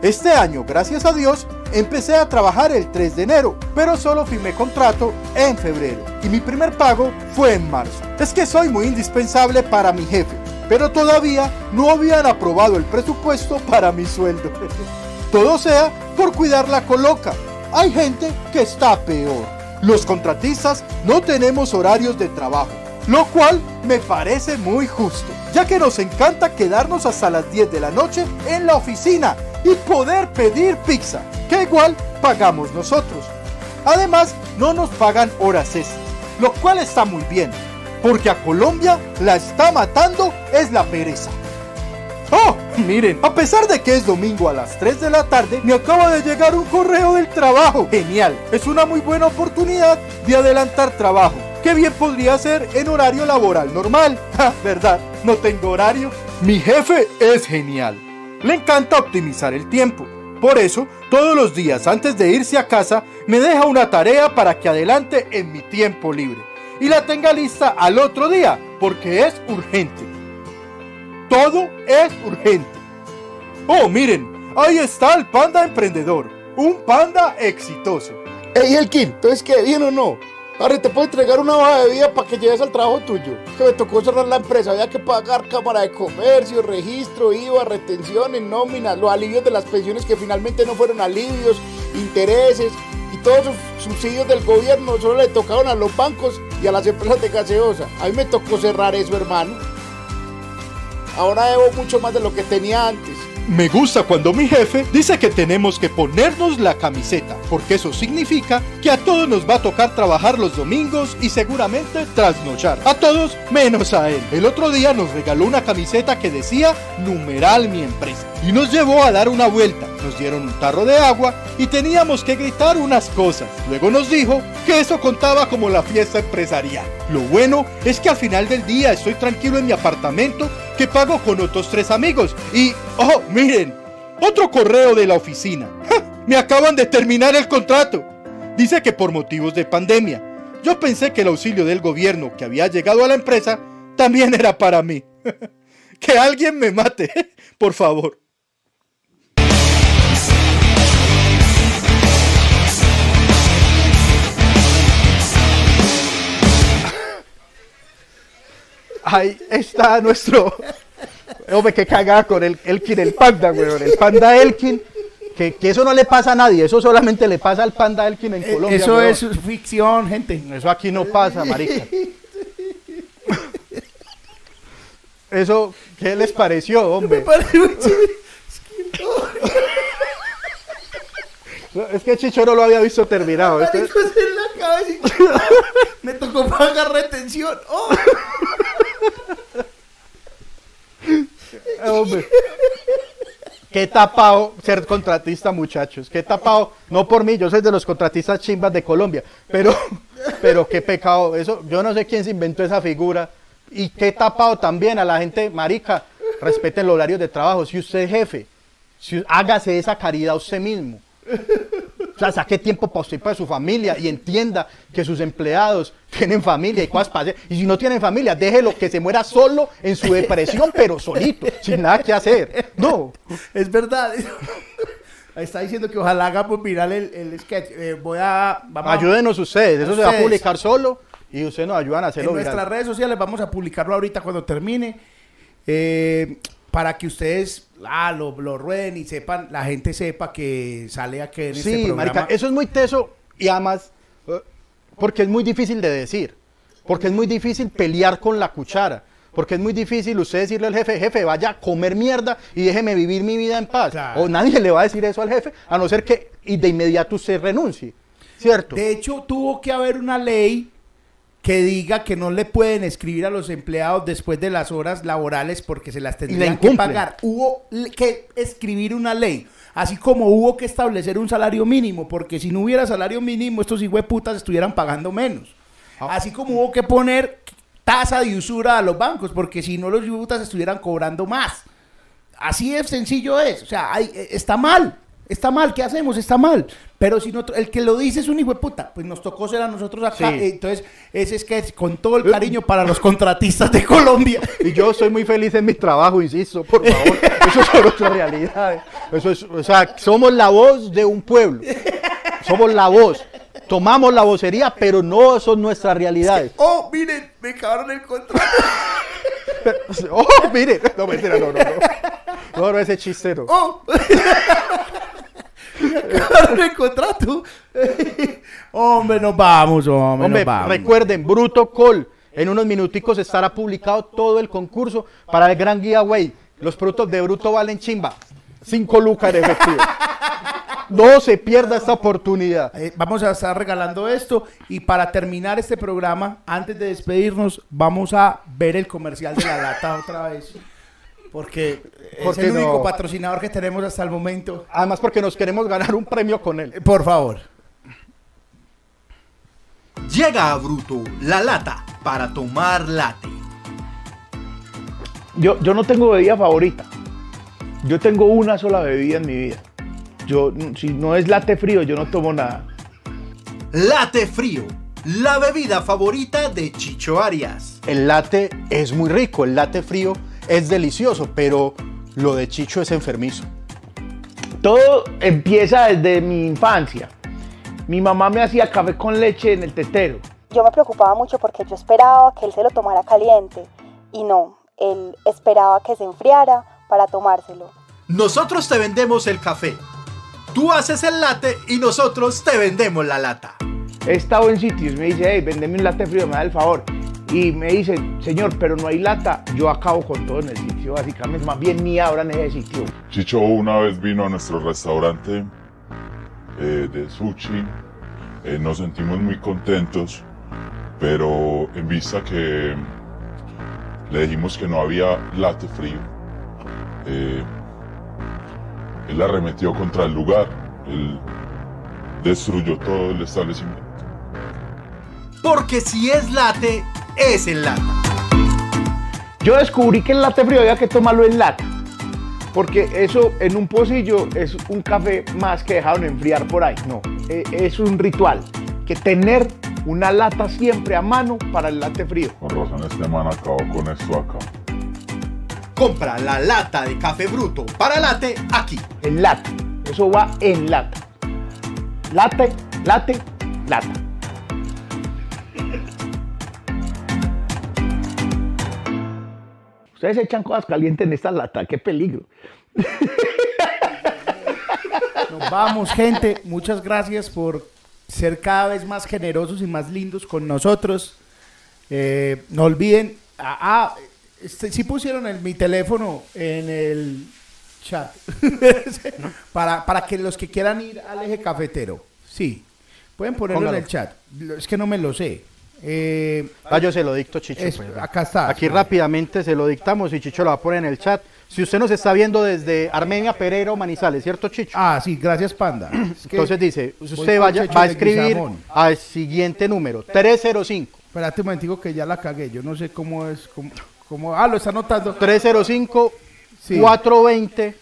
Este año, gracias a Dios, empecé a trabajar el 3 de enero, pero solo firmé contrato en febrero y mi primer pago fue en marzo. Es que soy muy indispensable para mi jefe, pero todavía no habían aprobado el presupuesto para mi sueldo. <laughs> Todo sea por cuidar la coloca. Hay gente que está peor. Los contratistas no tenemos horarios de trabajo, lo cual me parece muy justo, ya que nos encanta quedarnos hasta las 10 de la noche en la oficina y poder pedir pizza, que igual pagamos nosotros. Además, no nos pagan horas extras, lo cual está muy bien, porque a Colombia la está matando es la pereza. ¡Oh! Miren, a pesar de que es domingo a las 3 de la tarde, me acaba de llegar un correo del trabajo. Genial, es una muy buena oportunidad de adelantar trabajo. Que bien podría ser en horario laboral normal. <laughs> ¿Verdad? No tengo horario. Mi jefe es genial. Le encanta optimizar el tiempo. Por eso, todos los días antes de irse a casa, me deja una tarea para que adelante en mi tiempo libre. Y la tenga lista al otro día, porque es urgente. Todo es urgente. Oh, miren, ahí está el panda emprendedor. Un panda exitoso. Ey, Elkin, entonces qué, bien o no? Ahora te puedo entregar una hoja de vida para que lleves al trabajo tuyo. Que me tocó cerrar la empresa, había que pagar cámara de comercio, registro, IVA, retenciones, nóminas, los alivios de las pensiones que finalmente no fueron alivios, intereses y todos esos subsidios del gobierno solo le tocaron a los bancos y a las empresas de gaseosa. A mí me tocó cerrar eso, hermano. Ahora debo mucho más de lo que tenía antes. Me gusta cuando mi jefe dice que tenemos que ponernos la camiseta, porque eso significa que a todos nos va a tocar trabajar los domingos y seguramente trasnochar. A todos menos a él. El otro día nos regaló una camiseta que decía numeral mi empresa y nos llevó a dar una vuelta. Nos dieron un tarro de agua y teníamos que gritar unas cosas. Luego nos dijo que eso contaba como la fiesta empresarial. Lo bueno es que al final del día estoy tranquilo en mi apartamento que pago con otros tres amigos. Y, oh, miren, otro correo de la oficina. ¡Ja! Me acaban de terminar el contrato. Dice que por motivos de pandemia. Yo pensé que el auxilio del gobierno que había llegado a la empresa también era para mí. <laughs> que alguien me mate, <laughs> por favor. Ahí está nuestro. Hombre, qué cagada con el Elkin, el panda, weón. El panda Elkin. Que, que eso no le pasa a nadie, eso solamente le pasa al panda Elkin en Eh, Colombia. Eso weón. es ficción, gente. Eso aquí no pasa, marica. Eso, ¿qué les pareció, hombre? Es que Chicho no lo había visto terminado. Este- Me tocó pagar retención. Oh, hombre. Qué tapado ser contratista, muchachos. Qué tapado. No por mí, yo soy de los contratistas chimbas de Colombia. Pero, pero qué pecado. Eso, yo no sé quién se inventó esa figura. Y qué tapado también a la gente, marica. Respeten los horarios de trabajo. Si usted es jefe, si, hágase esa caridad usted mismo. O sea, saque tiempo para usted y para su familia y entienda que sus empleados tienen familia y cosas para hacer. Y si no tienen familia, déjelo que se muera solo en su depresión, pero solito, sin nada que hacer. No. es verdad. Está diciendo que ojalá hagamos viral el, el sketch. Eh, voy a. Vamos Ayúdenos ustedes. Eso se va a publicar solo y ustedes nos ayudan a en hacerlo nuestras viral. redes sociales vamos a publicarlo ahorita cuando termine. eh, para que ustedes ah, lo, lo rueden y sepan, la gente sepa que sale aquí en este Sí, programa. marica, eso es muy teso y además, eh, porque es muy difícil de decir, porque es muy difícil pelear con la cuchara, porque es muy difícil usted decirle al jefe, jefe, vaya a comer mierda y déjeme vivir mi vida en paz. Claro. O nadie le va a decir eso al jefe, a no ser que y de inmediato usted renuncie, ¿cierto? De hecho, tuvo que haber una ley que diga que no le pueden escribir a los empleados después de las horas laborales porque se las la tendrían que pagar. Hubo que escribir una ley. Así como hubo que establecer un salario mínimo, porque si no hubiera salario mínimo, estos putas estuvieran pagando menos. Ah. Así como hubo que poner tasa de usura a los bancos, porque si no los putas estuvieran cobrando más. Así de sencillo es. O sea, hay- eh, está mal. Está mal. ¿Qué hacemos? Está mal. Pero si no, el que lo dice es un hijo de puta, pues nos tocó ser a nosotros acá. Sí. Eh, Entonces, ese es que con todo el cariño para los contratistas de Colombia. <laughs> Y yo soy muy feliz en mi trabajo, insisto, por favor. Eso son otras realidades. Eso es, o sea, somos la voz de un pueblo. Somos la voz. Tomamos la vocería, pero no son nuestras realidades. Oh, miren, me acabaron el contrato. <laughs> Oh, mire. No, mentira, no, no, no. No, no, ese chistero. Oh. <laughs> acabaron el contrato. hombre, nos vamos, hombre, Hombre, nos vamos. recuerden, Bruto Call. En unos minuticos estará publicado todo el concurso para el gran giveaway. Los productos de Bruto valen chimba. 5 lucas en efectivo. No se pierda esta oportunidad. Eh, vamos a estar regalando esto y para terminar este programa, antes de despedirnos, vamos a ver el comercial de la lata otra vez. Porque es ¿Por qué el único no? patrocinador que tenemos hasta el momento. Además porque nos queremos ganar un premio con él. Eh, Por favor. Llega a Bruto la lata para tomar late. Yo, yo no tengo bebida favorita. Yo tengo una sola bebida en mi vida. Yo, si no es latte frío, yo no tomo nada. Late frío, la bebida favorita de Chicho Arias. El latte es muy rico, el latte frío es delicioso, pero lo de Chicho es enfermizo. Todo empieza desde mi infancia. Mi mamá me hacía café con leche en el tetero. Yo me preocupaba mucho porque yo esperaba que él se lo tomara caliente y no, él esperaba que se enfriara para tomárselo. Nosotros te vendemos el café. Tú haces el latte y nosotros te vendemos la lata. He estado en sitios, me dice, hey, vendeme un latte frío, me da el favor. Y me dicen, señor, pero no hay lata, yo acabo con todo en el sitio, básicamente, más bien ni abran ese sitio. Chicho una vez vino a nuestro restaurante eh, de sushi, eh, nos sentimos muy contentos, pero en vista que le dijimos que no había latte frío, eh, él arremetió contra el lugar, él destruyó todo el establecimiento. Porque si es late, es en lata. Yo descubrí que el latte frío había que tomarlo en lata. Porque eso en un pocillo es un café más que dejaron enfriar por ahí. No, e- es un ritual. Que tener una lata siempre a mano para el latte frío. Con razón este man acabó con esto acá. Compra la lata de café bruto para late aquí. En lata. Eso va en lata. Late, late, lata. Ustedes echan cosas calientes en esta lata, qué peligro. Nos vamos, gente. Muchas gracias por ser cada vez más generosos y más lindos con nosotros. Eh, no olviden. Ah, ah, este, sí pusieron el- mi teléfono en el chat. <laughs> para, para que los que quieran ir al eje cafetero. Sí. Pueden ponerlo Póngalo. en el chat. Es que no me lo sé. Eh, Ah, yo se lo dicto, Chicho. Es- pues, acá está. Aquí rápidamente se lo dictamos y Chicho lo va a poner en el chat. Si usted nos está viendo desde Armenia, Pereira o Manizales, ¿cierto, Chicho? ah, sí, gracias, Panda. Es <clears throat> que Entonces dice, usted vaya, va a escribir al siguiente número, 305. Espérate un momentico que ya la cagué. Yo no sé cómo es. Cómo, cómo- ah, lo está anotando. 305 Sí. 420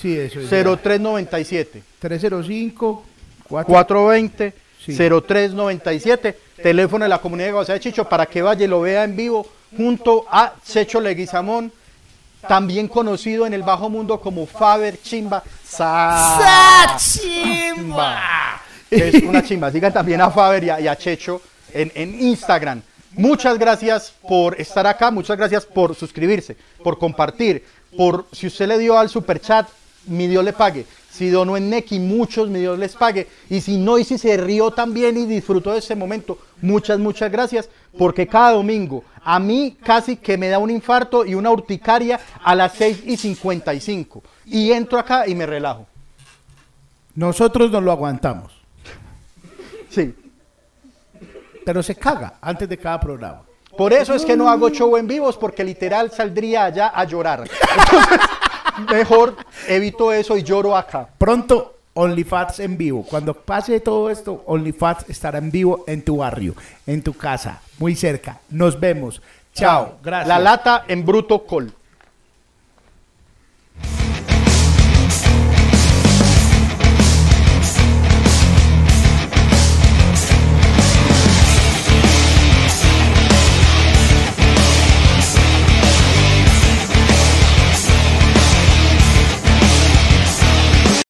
Sí, eso es. 0397. 305 4 420 Sí. 0397. Teléfono de la comunidad de Guasá de Chicho para que vaya y lo vea en vivo junto a Checho Leguizamón, también conocido en el bajo mundo como Faber Chimba. Sa Chimba. Que es una chimba. Sigan también a Faber y a, y a Checho en, en Instagram. Muchas gracias por estar acá, muchas gracias por suscribirse, por compartir, por si usted le dio al super chat, mi Dios le pague. Si donó en Neki, muchos mi Dios les pague. Y si no, y si se rió también y disfrutó de ese momento, muchas, muchas gracias. Porque cada domingo a mí casi que me da un infarto y una urticaria a las 6 y 55. Y entro acá y me relajo. Nosotros nos lo aguantamos. Sí. Pero se caga antes de cada programa. Por eso es que no hago show en vivos, porque literal saldría allá a llorar. Entonces, <laughs> mejor evito eso y lloro acá. Pronto, OnlyFans en vivo. Cuando pase todo esto, OnlyFans estará en vivo en tu barrio, en tu casa, muy cerca. Nos vemos. Chao. Gracias. La lata en bruto col.